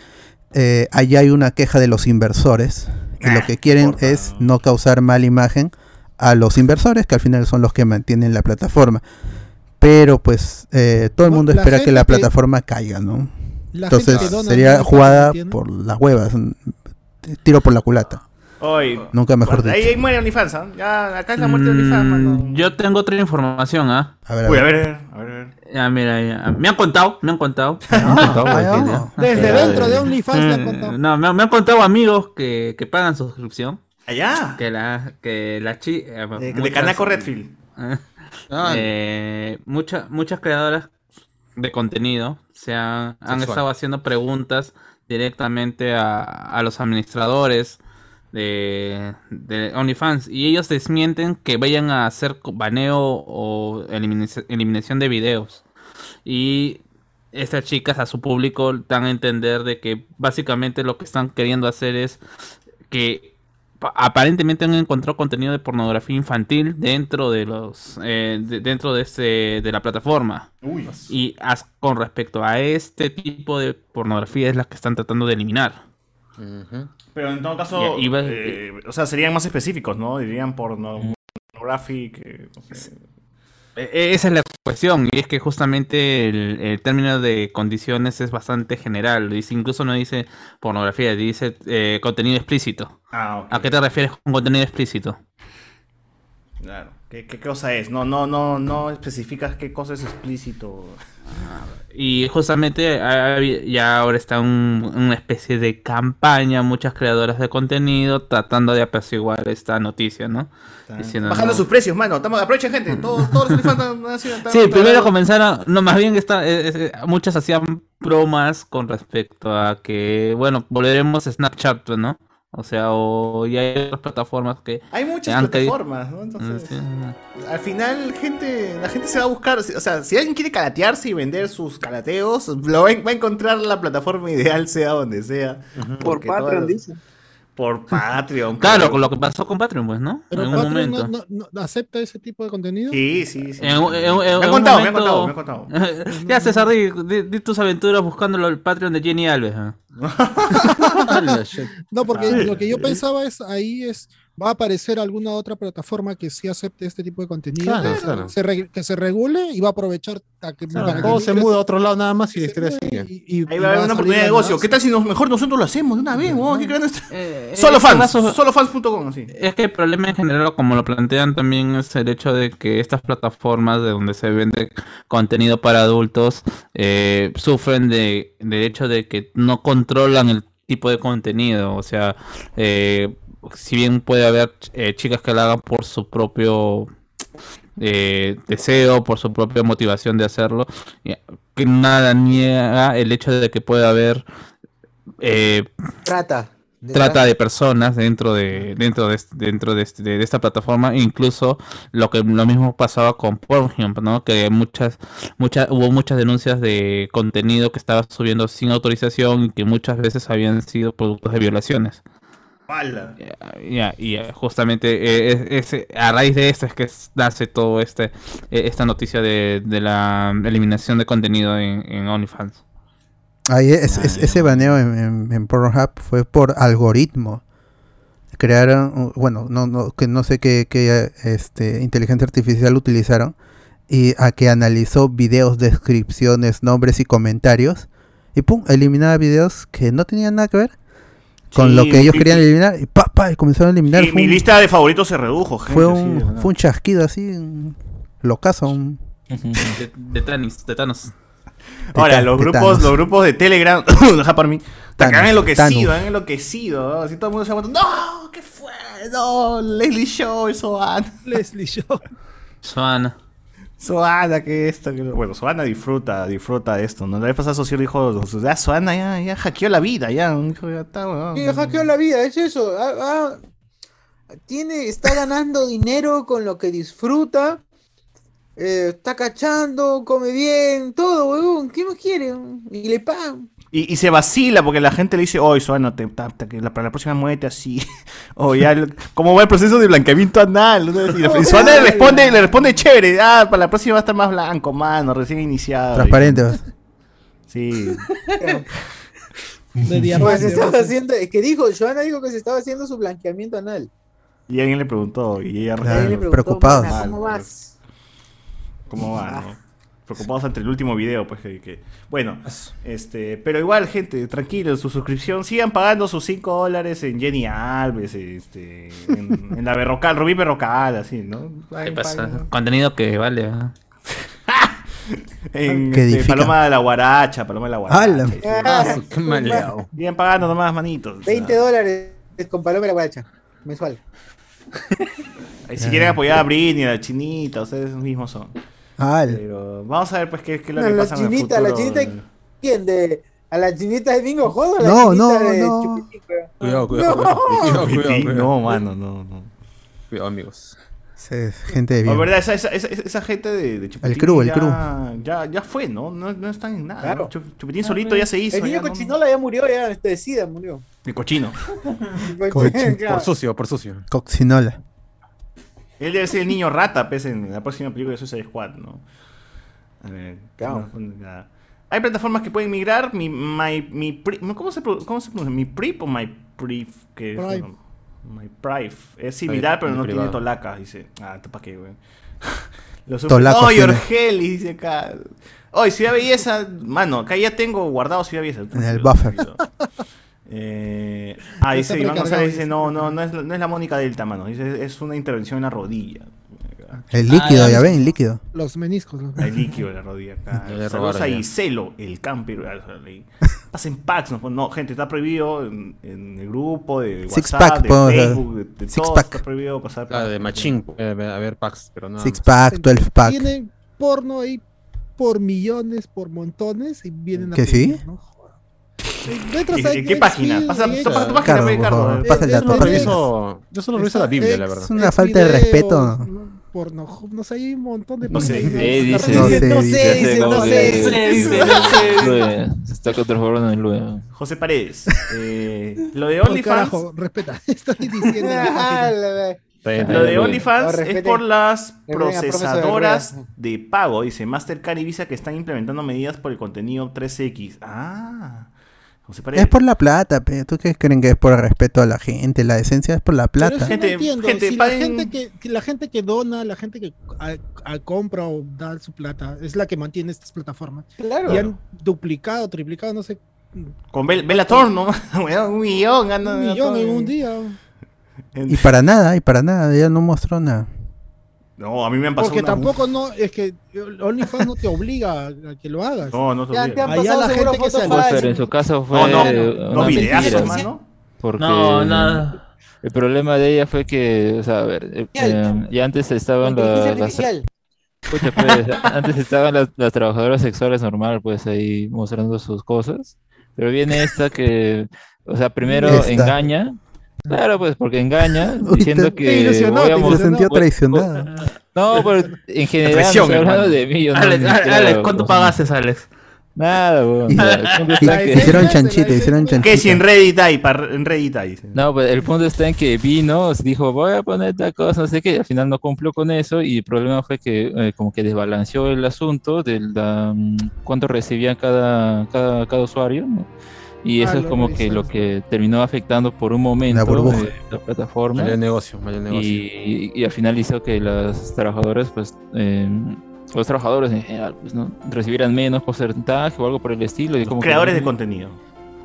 eh, allá hay una queja de los inversores y lo Ah, que quieren es no causar mala imagen a los inversores que al final son los que mantienen la plataforma. Pero pues eh, todo el mundo la espera que la que- plataforma caiga, ¿no? Entonces sería jugada por las huevas, mm, tiro por la culata. Hoy. Nunca mejor ahí, dicho. ahí muere OnlyFans, ¿ah? Ya, acá es la muerte de OnlyFans, Mm, mano. yo tengo otra información, ¿ah? A ver, a a ver. a ver, a ver. Ya, mira, ya. Me han contado, me han contado. Ah. Desde dentro de. OnlyFans le han contado. Eh, no, me, me han contado amigos que, que pagan suscripción. Allá. Que la, que la chi, eh, De, de muchas- Canaco Redfield. Ah, eh, muchas muchas creadoras de contenido se han, han estado haciendo preguntas directamente a, a los administradores de, de OnlyFans y ellos desmienten que vayan a hacer baneo o elimina- eliminación de videos y estas chicas a su público dan a entender de que básicamente lo que están queriendo hacer es que aparentemente han encontrado contenido de pornografía infantil dentro de los eh, de- dentro de este de la plataforma Uy. y as- con respecto a este tipo de pornografía es la que están tratando de eliminar. Pero en todo caso, eh, o sea, serían más específicos, ¿no? Dirían porno, pornographic, eh, no sé. E- e- esa es la cuestión y es que justamente el, el término de condiciones es bastante general dice incluso no dice pornografía dice eh, contenido explícito Ah. ¿a qué te refieres con contenido explícito? Claro. ¿Qué, qué cosa es? No, no, no, no especificas qué cosa es explícito. Y justamente ha- ha- ya ahora está un- una especie de campaña, muchas creadoras de contenido tratando de apaciguar esta noticia, ¿no? Diciendo, Bajando no. sus precios, mano. Estamos, aprovechen, gente. Todos, todos los están- Sí, primero comenzaron, no, más bien está, eh, eh, muchas hacían bromas con respecto a que, bueno, volveremos a Snapchat, ¿no? O sea, o y hay otras plataformas que Hay muchas plataformas, ¿no? Entonces, Sí. al final, gente, la gente se va a buscar. O sea, si alguien quiere calatearse y vender sus calateos, lo va, a- va a encontrar la plataforma ideal, sea donde sea. Por Patreon, dice. Por Patreon. Claro, con lo que pasó con Patreon, pues, ¿no? Pero en un Patreon momento. no, no- no acepta ese tipo de contenido. Sí, sí, sí. En un- en me han contado, me han contado, me han contado. ya, César, di, di- di tus aventuras buscándolo el Patreon de Jenny Alves. ¿ah? No, porque Ah. lo que yo pensaba es ahí es va a aparecer alguna otra plataforma que sí acepte este tipo de contenido, Claro, que, claro. Se re- que se regule y va a aprovechar a que, Claro, para que todo se muda a otro lado nada más y la historia mude sigue. y- y- Ahí y va a haber una oportunidad de negocio. más. ¿Qué tal si nos- mejor nosotros lo hacemos de una vez? A crear nuestra... Eh, Solo fans, a su- solofans.com, así. Es que el problema en general, como lo plantean también, es el hecho de que estas plataformas de donde se vende contenido para adultos eh, sufren de, del hecho de que no controlan el tipo de contenido. O sea, eh, si bien puede haber eh, chicas que lo hagan por su propio eh, deseo, por su propia motivación de hacerlo, que nada niega el hecho de que puede haber eh, Trata. trata de personas dentro de dentro de dentro de, este- de esta plataforma incluso lo que lo mismo pasaba con Pornhub no que muchas muchas hubo muchas denuncias de contenido que estaba subiendo sin autorización y que muchas veces habían sido productos de violaciones Y eh, justamente eh, es, es- a raíz de esto es que nace todo este eh, esta noticia de, de la eliminación de contenido en, en OnlyFans. Ahí es- es- ese baneo en, en, en Pornhub fue por algoritmo. Crearon, bueno, no, no, que no sé qué, qué, este, inteligencia artificial utilizaron y a que analizó videos, descripciones, nombres y comentarios y pum, eliminaba videos que no tenían nada que ver con Sí, lo que ellos y- querían eliminar y pa, pa, comenzaron a eliminar. Y mi un, lista de favoritos se redujo, gente. fue, sí, un, fue un chasquido así, un locazo. un- de, de Thanos, de Thanos. Ahora, los grupos, los grupos de Telegram, deja por mí, han enloquecido, han enloquecido, ¿no? Así todo el mundo se ha muerto. ¡No! ¿Qué fue? No, Leslie Show, Soana. Leslie Show. Joana Soana, que esto, que lo- Bueno, Soana disfruta, disfruta de esto, ¿no? La vez pasada Socio dijo, ya Soana ya, ya hackeó la vida, ya. Dijo, ya está, weón. Sí, hackeó la vida, es eso. ah, ah, tiene, está ganando dinero con lo que disfruta. eh, está cachando, come bien, todo, huevón. ¿Qué más quiere? Y le pagan. Y, y se vacila porque la gente le dice, oye, Soana, te, que la, para la próxima muévete así. o ya, ¿cómo va el proceso de blanqueamiento anal? Y, Soana le responde, le responde chévere, ah, para la próxima va a estar más blanco, mano, recién iniciado. Transparente. Sí. De Pues diamante. se estaba va a ser. haciendo, es que dijo, Joana dijo que se estaba haciendo su blanqueamiento anal. Y alguien le preguntó, y ella Claro, le preguntó, preocupados. "Mana, ¿Cómo vas? ¿cómo va? no? Preocupados ante el último video, pues que, que- bueno, este, pero igual, gente, tranquilos, su suscripción, sigan pagando sus 5 dólares en Jenny Alves, este, en, en la Berrocal, Rubí Berrocal, así, ¿no? ¿Qué pasa? Contenido que vale. ¿ah? En Que este, edifica. Paloma de la Guaracha, Paloma de la Guaracha. ¡Hala! sí. Ah, Qué maleado. Bien pagando nomás, manitos. 20 dólares con Paloma de la Guaracha, mensual. Ahí, si quieren apoyar a Britney, a la chinita, ustedes mismos son. Pero vamos a ver pues qué, qué es lo No, que la pasa en el chinita, la futuro. chinita- ¿Quién? ¿De, ¿A la chinita de Bingo Jodo o la No, chinita no, de no. Chupitín? Cuidado, cuidado, No. cuidado, cuidado, Chupitín, cuidado, cuidado. No, mano, no, no. Cuidado, amigos. Es gente de La bien. verdad, esa, esa, esa, esa gente de, de Chupetín crew, el crew. Ya, ya fue, ¿no? No, no están en nada. Claro. ¿no? Chup- Chupetín solito ya se hizo. El niño ya, ¿no? cochinola ya murió, ya este, de sida murió. El cochino. Cochino. Claro. Por sucio, por sucio. Coxinola. Él debe ser el niño rata, pues, en la próxima película de Suicide Squad, ¿no? A ver, Claro. no. Hay plataformas que pueden migrar. Mi, my, mi pri- ¿cómo, se, ¿Cómo se pronuncia? ¿Mi PRIP o My PRIF? Que es, my Prif. Es similar, Mi- pero no tiene privado. tolaca. Dice. Ah, ¿para qué, güey? Lo Tolacos ¡Oh, tiene. Orgeli! Dice acá. Hoy, Ciudad Belleza. Mano, acá ya tengo guardado Ciudad Belleza. En el buffer. Eh, ah, dice Iván González, dice, no, no, no es, no es la Mónica Delta, mano. Dice, es una intervención en la rodilla. El líquido, ya ven, líquido. Los meniscos. los El líquido de la rodilla acá. Le Saludos a. Iselo, el camper. Pasen packs. No, no, gente, está prohibido en, en el grupo de Six WhatsApp, pack, de Facebook, de, de six todo, pack. Está prohibido pasar Ah, de. Machín, haber, haber packs, pero no. Six pack, 12 pack. Tienen porno ahí por millones, por montones y vienen a ¿Que sí? pedir, ¿no? Eh, entras ¿En- a en qué página? Pasa- pasa tu página, favor, Eh, pasa el dato. Yo solo reviso, yo solo reviso la Biblia, la verdad. Es una falta de respeto. ¿no? Porno, no sé, hay un montón de No sé. Eh, dice, No sé, no dice. sé, dice, no sé. Lue, Se está transformando en Lue. José Paredes. eh, lo de OnlyFans. carajo, respeta. Estoy diciendo. Ah, Lo de. OnlyFans No, es por las procesadoras de pago, dice Mastercard y Visa que están implementando medidas por el contenido 3X. Ah, José Paredes. Es por la plata, pe. ¿Tú qué creen que es por el respeto a la gente? La esencia es por la Pero plata. eso Gente- no entiendo. gente, si la, gente que, que la gente que dona, la gente que a- a- compra o da su plata, es la que mantiene estas plataformas. Claro. Y han duplicado, triplicado, no sé, Con Bel Bellator, ¿no? Weón, un millón, un millón en un día. Y para nada, y para nada. Ella no mostró nada. No, a mí me han pasado Porque una- tampoco no, es que OnlyFans no te obliga a, que lo hagas. No, no te Ya olvides. te han Allá pasado la gente que se Pues, pero en su caso fue No, no, no videazos, mentira. mano. Porque No, no. el problema de ella fue que, o sea, a ver, eh, eh, ya antes estaban la- las. Escucha, pues, antes estaban las, las trabajadoras sexuales normal, pues ahí mostrando sus cosas, pero viene esta que, o sea, primero Esta. engaña, claro, pues porque engaña, Uy, diciendo te- que te ilusionó, voy a te Se voy- traicionada. No, pero en general, no Traición, estoy hablando hermano. de mí, yo no Alex, Alex, Alex, ¿cuánto pagaste, Alex? Nada, weón, que- hicieron chanchita, hicieron chanchita. ¿Qué si en Reddit hay? En Reddit hay. No, pues el punto está en que vino, dijo, voy a poner tal cosa, no sé qué, y al final no cumplió con eso, y el problema fue que eh, como que desbalanceó el asunto de la, mm, cuánto recibía cada, cada, cada usuario, ¿no? Y Ah, eso es lo como que lo que terminó afectando por un momento burbuja. eh, la plataforma. El negocio, negocio. Y, y al final hizo que las trabajadoras, pues, eh, los trabajadores en general, pues, ¿no? Recibieran menos porcentaje o algo por el estilo. Y Los como que- creadores de contenido.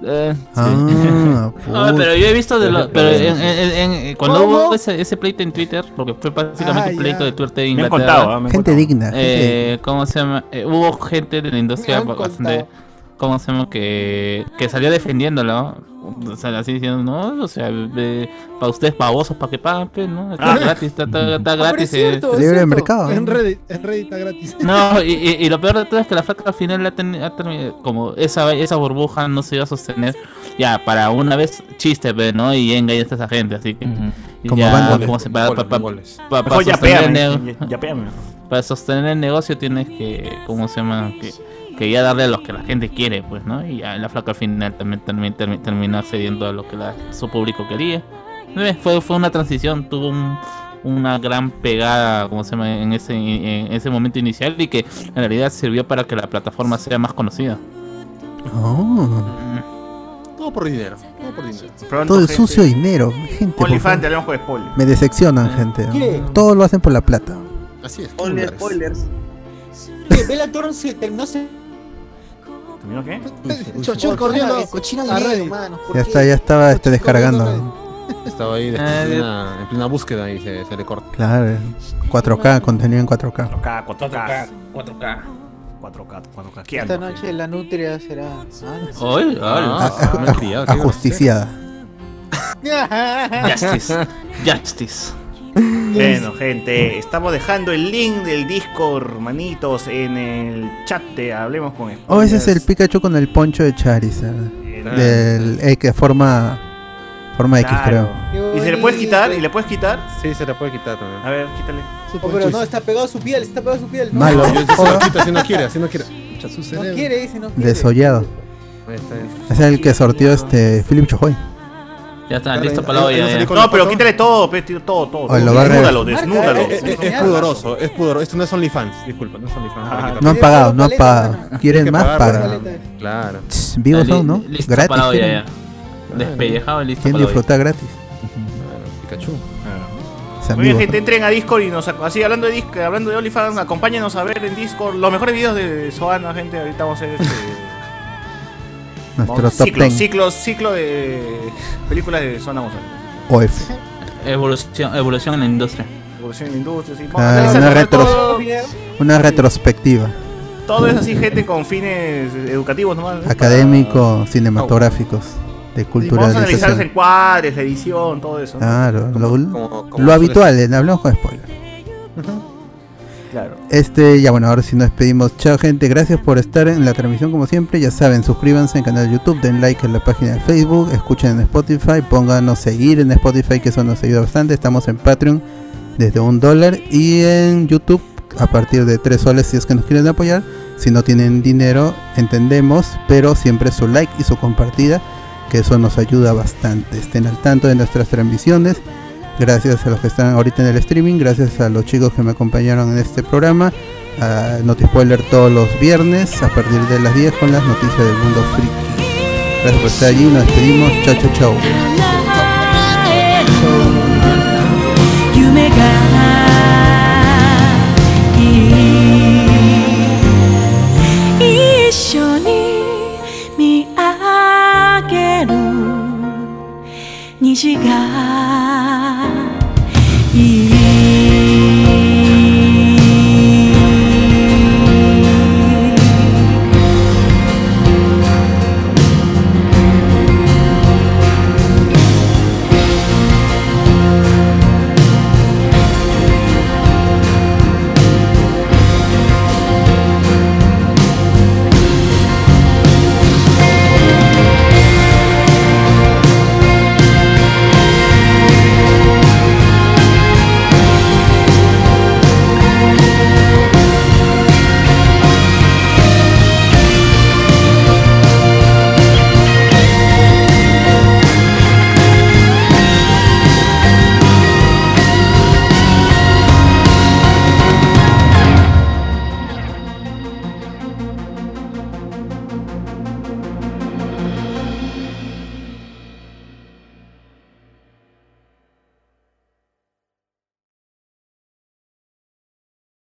Eh, sí. Ah, No, pero yo he visto de lo- pero en- en- en- cuando ¿Cómo? hubo ese, ese pleito en Twitter, porque fue básicamente Ah, un pleito ya. de Twitter de Me han Inglaterra. contado, ¿ah? Me han gente contado. digna. gente Eh, ¿Cómo se llama? Eh, hubo gente de la industria bastante. contado. ¿Cómo se llama? Que, que salió defendiéndolo. O sea, así diciendo, no, o sea, eh, para ustedes babosos, para que paguen, pues, ¿no? Está Ah. gratis, está, está- está gratis. es eh. cierto, es Libre cierto. mercado. En Reddit, en Reddit está gratis. No, y, y- y lo peor de todo es que la flaca al final la ten- ha terminado, como esa, esa burbuja no se iba a sostener. Ya, para una vez chiste, pues, ¿no? Y engañaste a esa gente, así que. Ujú. y Como ya, como se- para, para- goles. para- para ya sostener el péame. nego- Ya, ya péame. para sostener el negocio tienes que, ¿cómo se llama? Que, que ya darle a lo que la gente quiere, pues, ¿no? Y ya la flaca al final también, también termi- terminó accediendo a lo que la- su público quería. Eh, Fue, fue una transición, tuvo un- una gran pegada, ¿cómo se llama? En ese, en ese momento inicial y que en realidad sirvió para que la plataforma sea más conocida. Oh, Todo por dinero, todo por dinero. Pronto, todo el gente. sucio dinero. Gente, por OnlyFans, te favor. hablamos con spoiler. me decepcionan, gente. ¿Qué? Todo lo hacen por la plata. Así es. spoilers. ¿Qué? Bellator se terminó. ¿Terminó qué? Chochur. ¿por Ya está, ya estaba este, descargando. Estaba ahí después Eh, en, plena, en plena búsqueda y se, se le corta. Claro, 4K, contenido en 4K. 4K, 4K. 4K. 4K, 4K. ¿Qué Esta noche la nutria será... Ah, Hoy, Ah, Ah, Ajusticiada. Justice. Justice. Bueno, gente, estamos dejando el link del Discord, manitos, en el chat de Hablemos con Spoilers. Oh, ese es el Pikachu con el poncho de Charizard. Del eh, que forma forma X, Claro. creo. ¿Y se le puedes quitar? ¿Y le puedes quitar? Sí, se le puede quitar también. A ver, quítale. Oh, pero no, está pegado a su piel, está pegado a su piel. No, Malo. No, se lo quita si no quiere, si no quiere. Su no quiere, dice, no quiere. Desollado. Ahí está. Es el que sortió este Philip Chojoy. Ya está, Claro, listo para la olla. no pero quítale todo, pe, tío, todo, todo. Desnúdalo, desnúdalo. eh, Es, es- es pudoroso, es pudoroso. Esto no es OnlyFans, disculpa, no es OnlyFans. Ah. No han pagado, no han pagado. ¿Quieren más? pagar, Paga. Paleta. Claro. Vivos son, ¿no? li- Listo Gratis. para la olla quieren. ya. Despellejado y listo Quieren disfrutar gratis. Pikachu. Muy bien, gente, entren a Discord y nos así hablando de Discord, hablando de OnlyFans, acompáñenos a ver en Discord los mejores videos de Soana, gente. Ahorita vamos a hacer este. Nuestro vamos- top ciclo, 10 ciclo, ciclo de películas de Soana vamos a ver. OF. Evolución, evolución en la industria. evolución en la industria. Así, Ah, analizando una, retros- todo, una retrospectiva. todo es así, gente con fines educativos nomás. ¿no? Académicos, cinematográficos, de Y Vamos a analizar culturalización. en cuadres, edición, todo eso. ¿no? Claro, lo, como lo suele habitual, en Hablamos con Spoiler. Claro. Este, ya bueno, ahora sí nos despedimos. Chao gente, gracias por estar en la transmisión como siempre. Ya saben, suscríbanse al canal de YouTube, den like en la página de Facebook, escuchen en Spotify, pónganos seguir en Spotify, que eso nos ayuda bastante. Estamos en Patreon desde un dólar y en YouTube a partir de tres soles si es que nos quieren apoyar. Si no tienen dinero, entendemos, pero siempre su like y su compartida, que eso nos ayuda bastante. Estén al tanto de nuestras transmisiones. Gracias a los que están ahorita en el streaming, gracias a los chicos que me acompañaron en este programa. A Notispoiler todos los viernes a partir de las 10 con las noticias del mundo friki. Gracias por estar allí, nos despedimos. Chao, chao, chao. 夢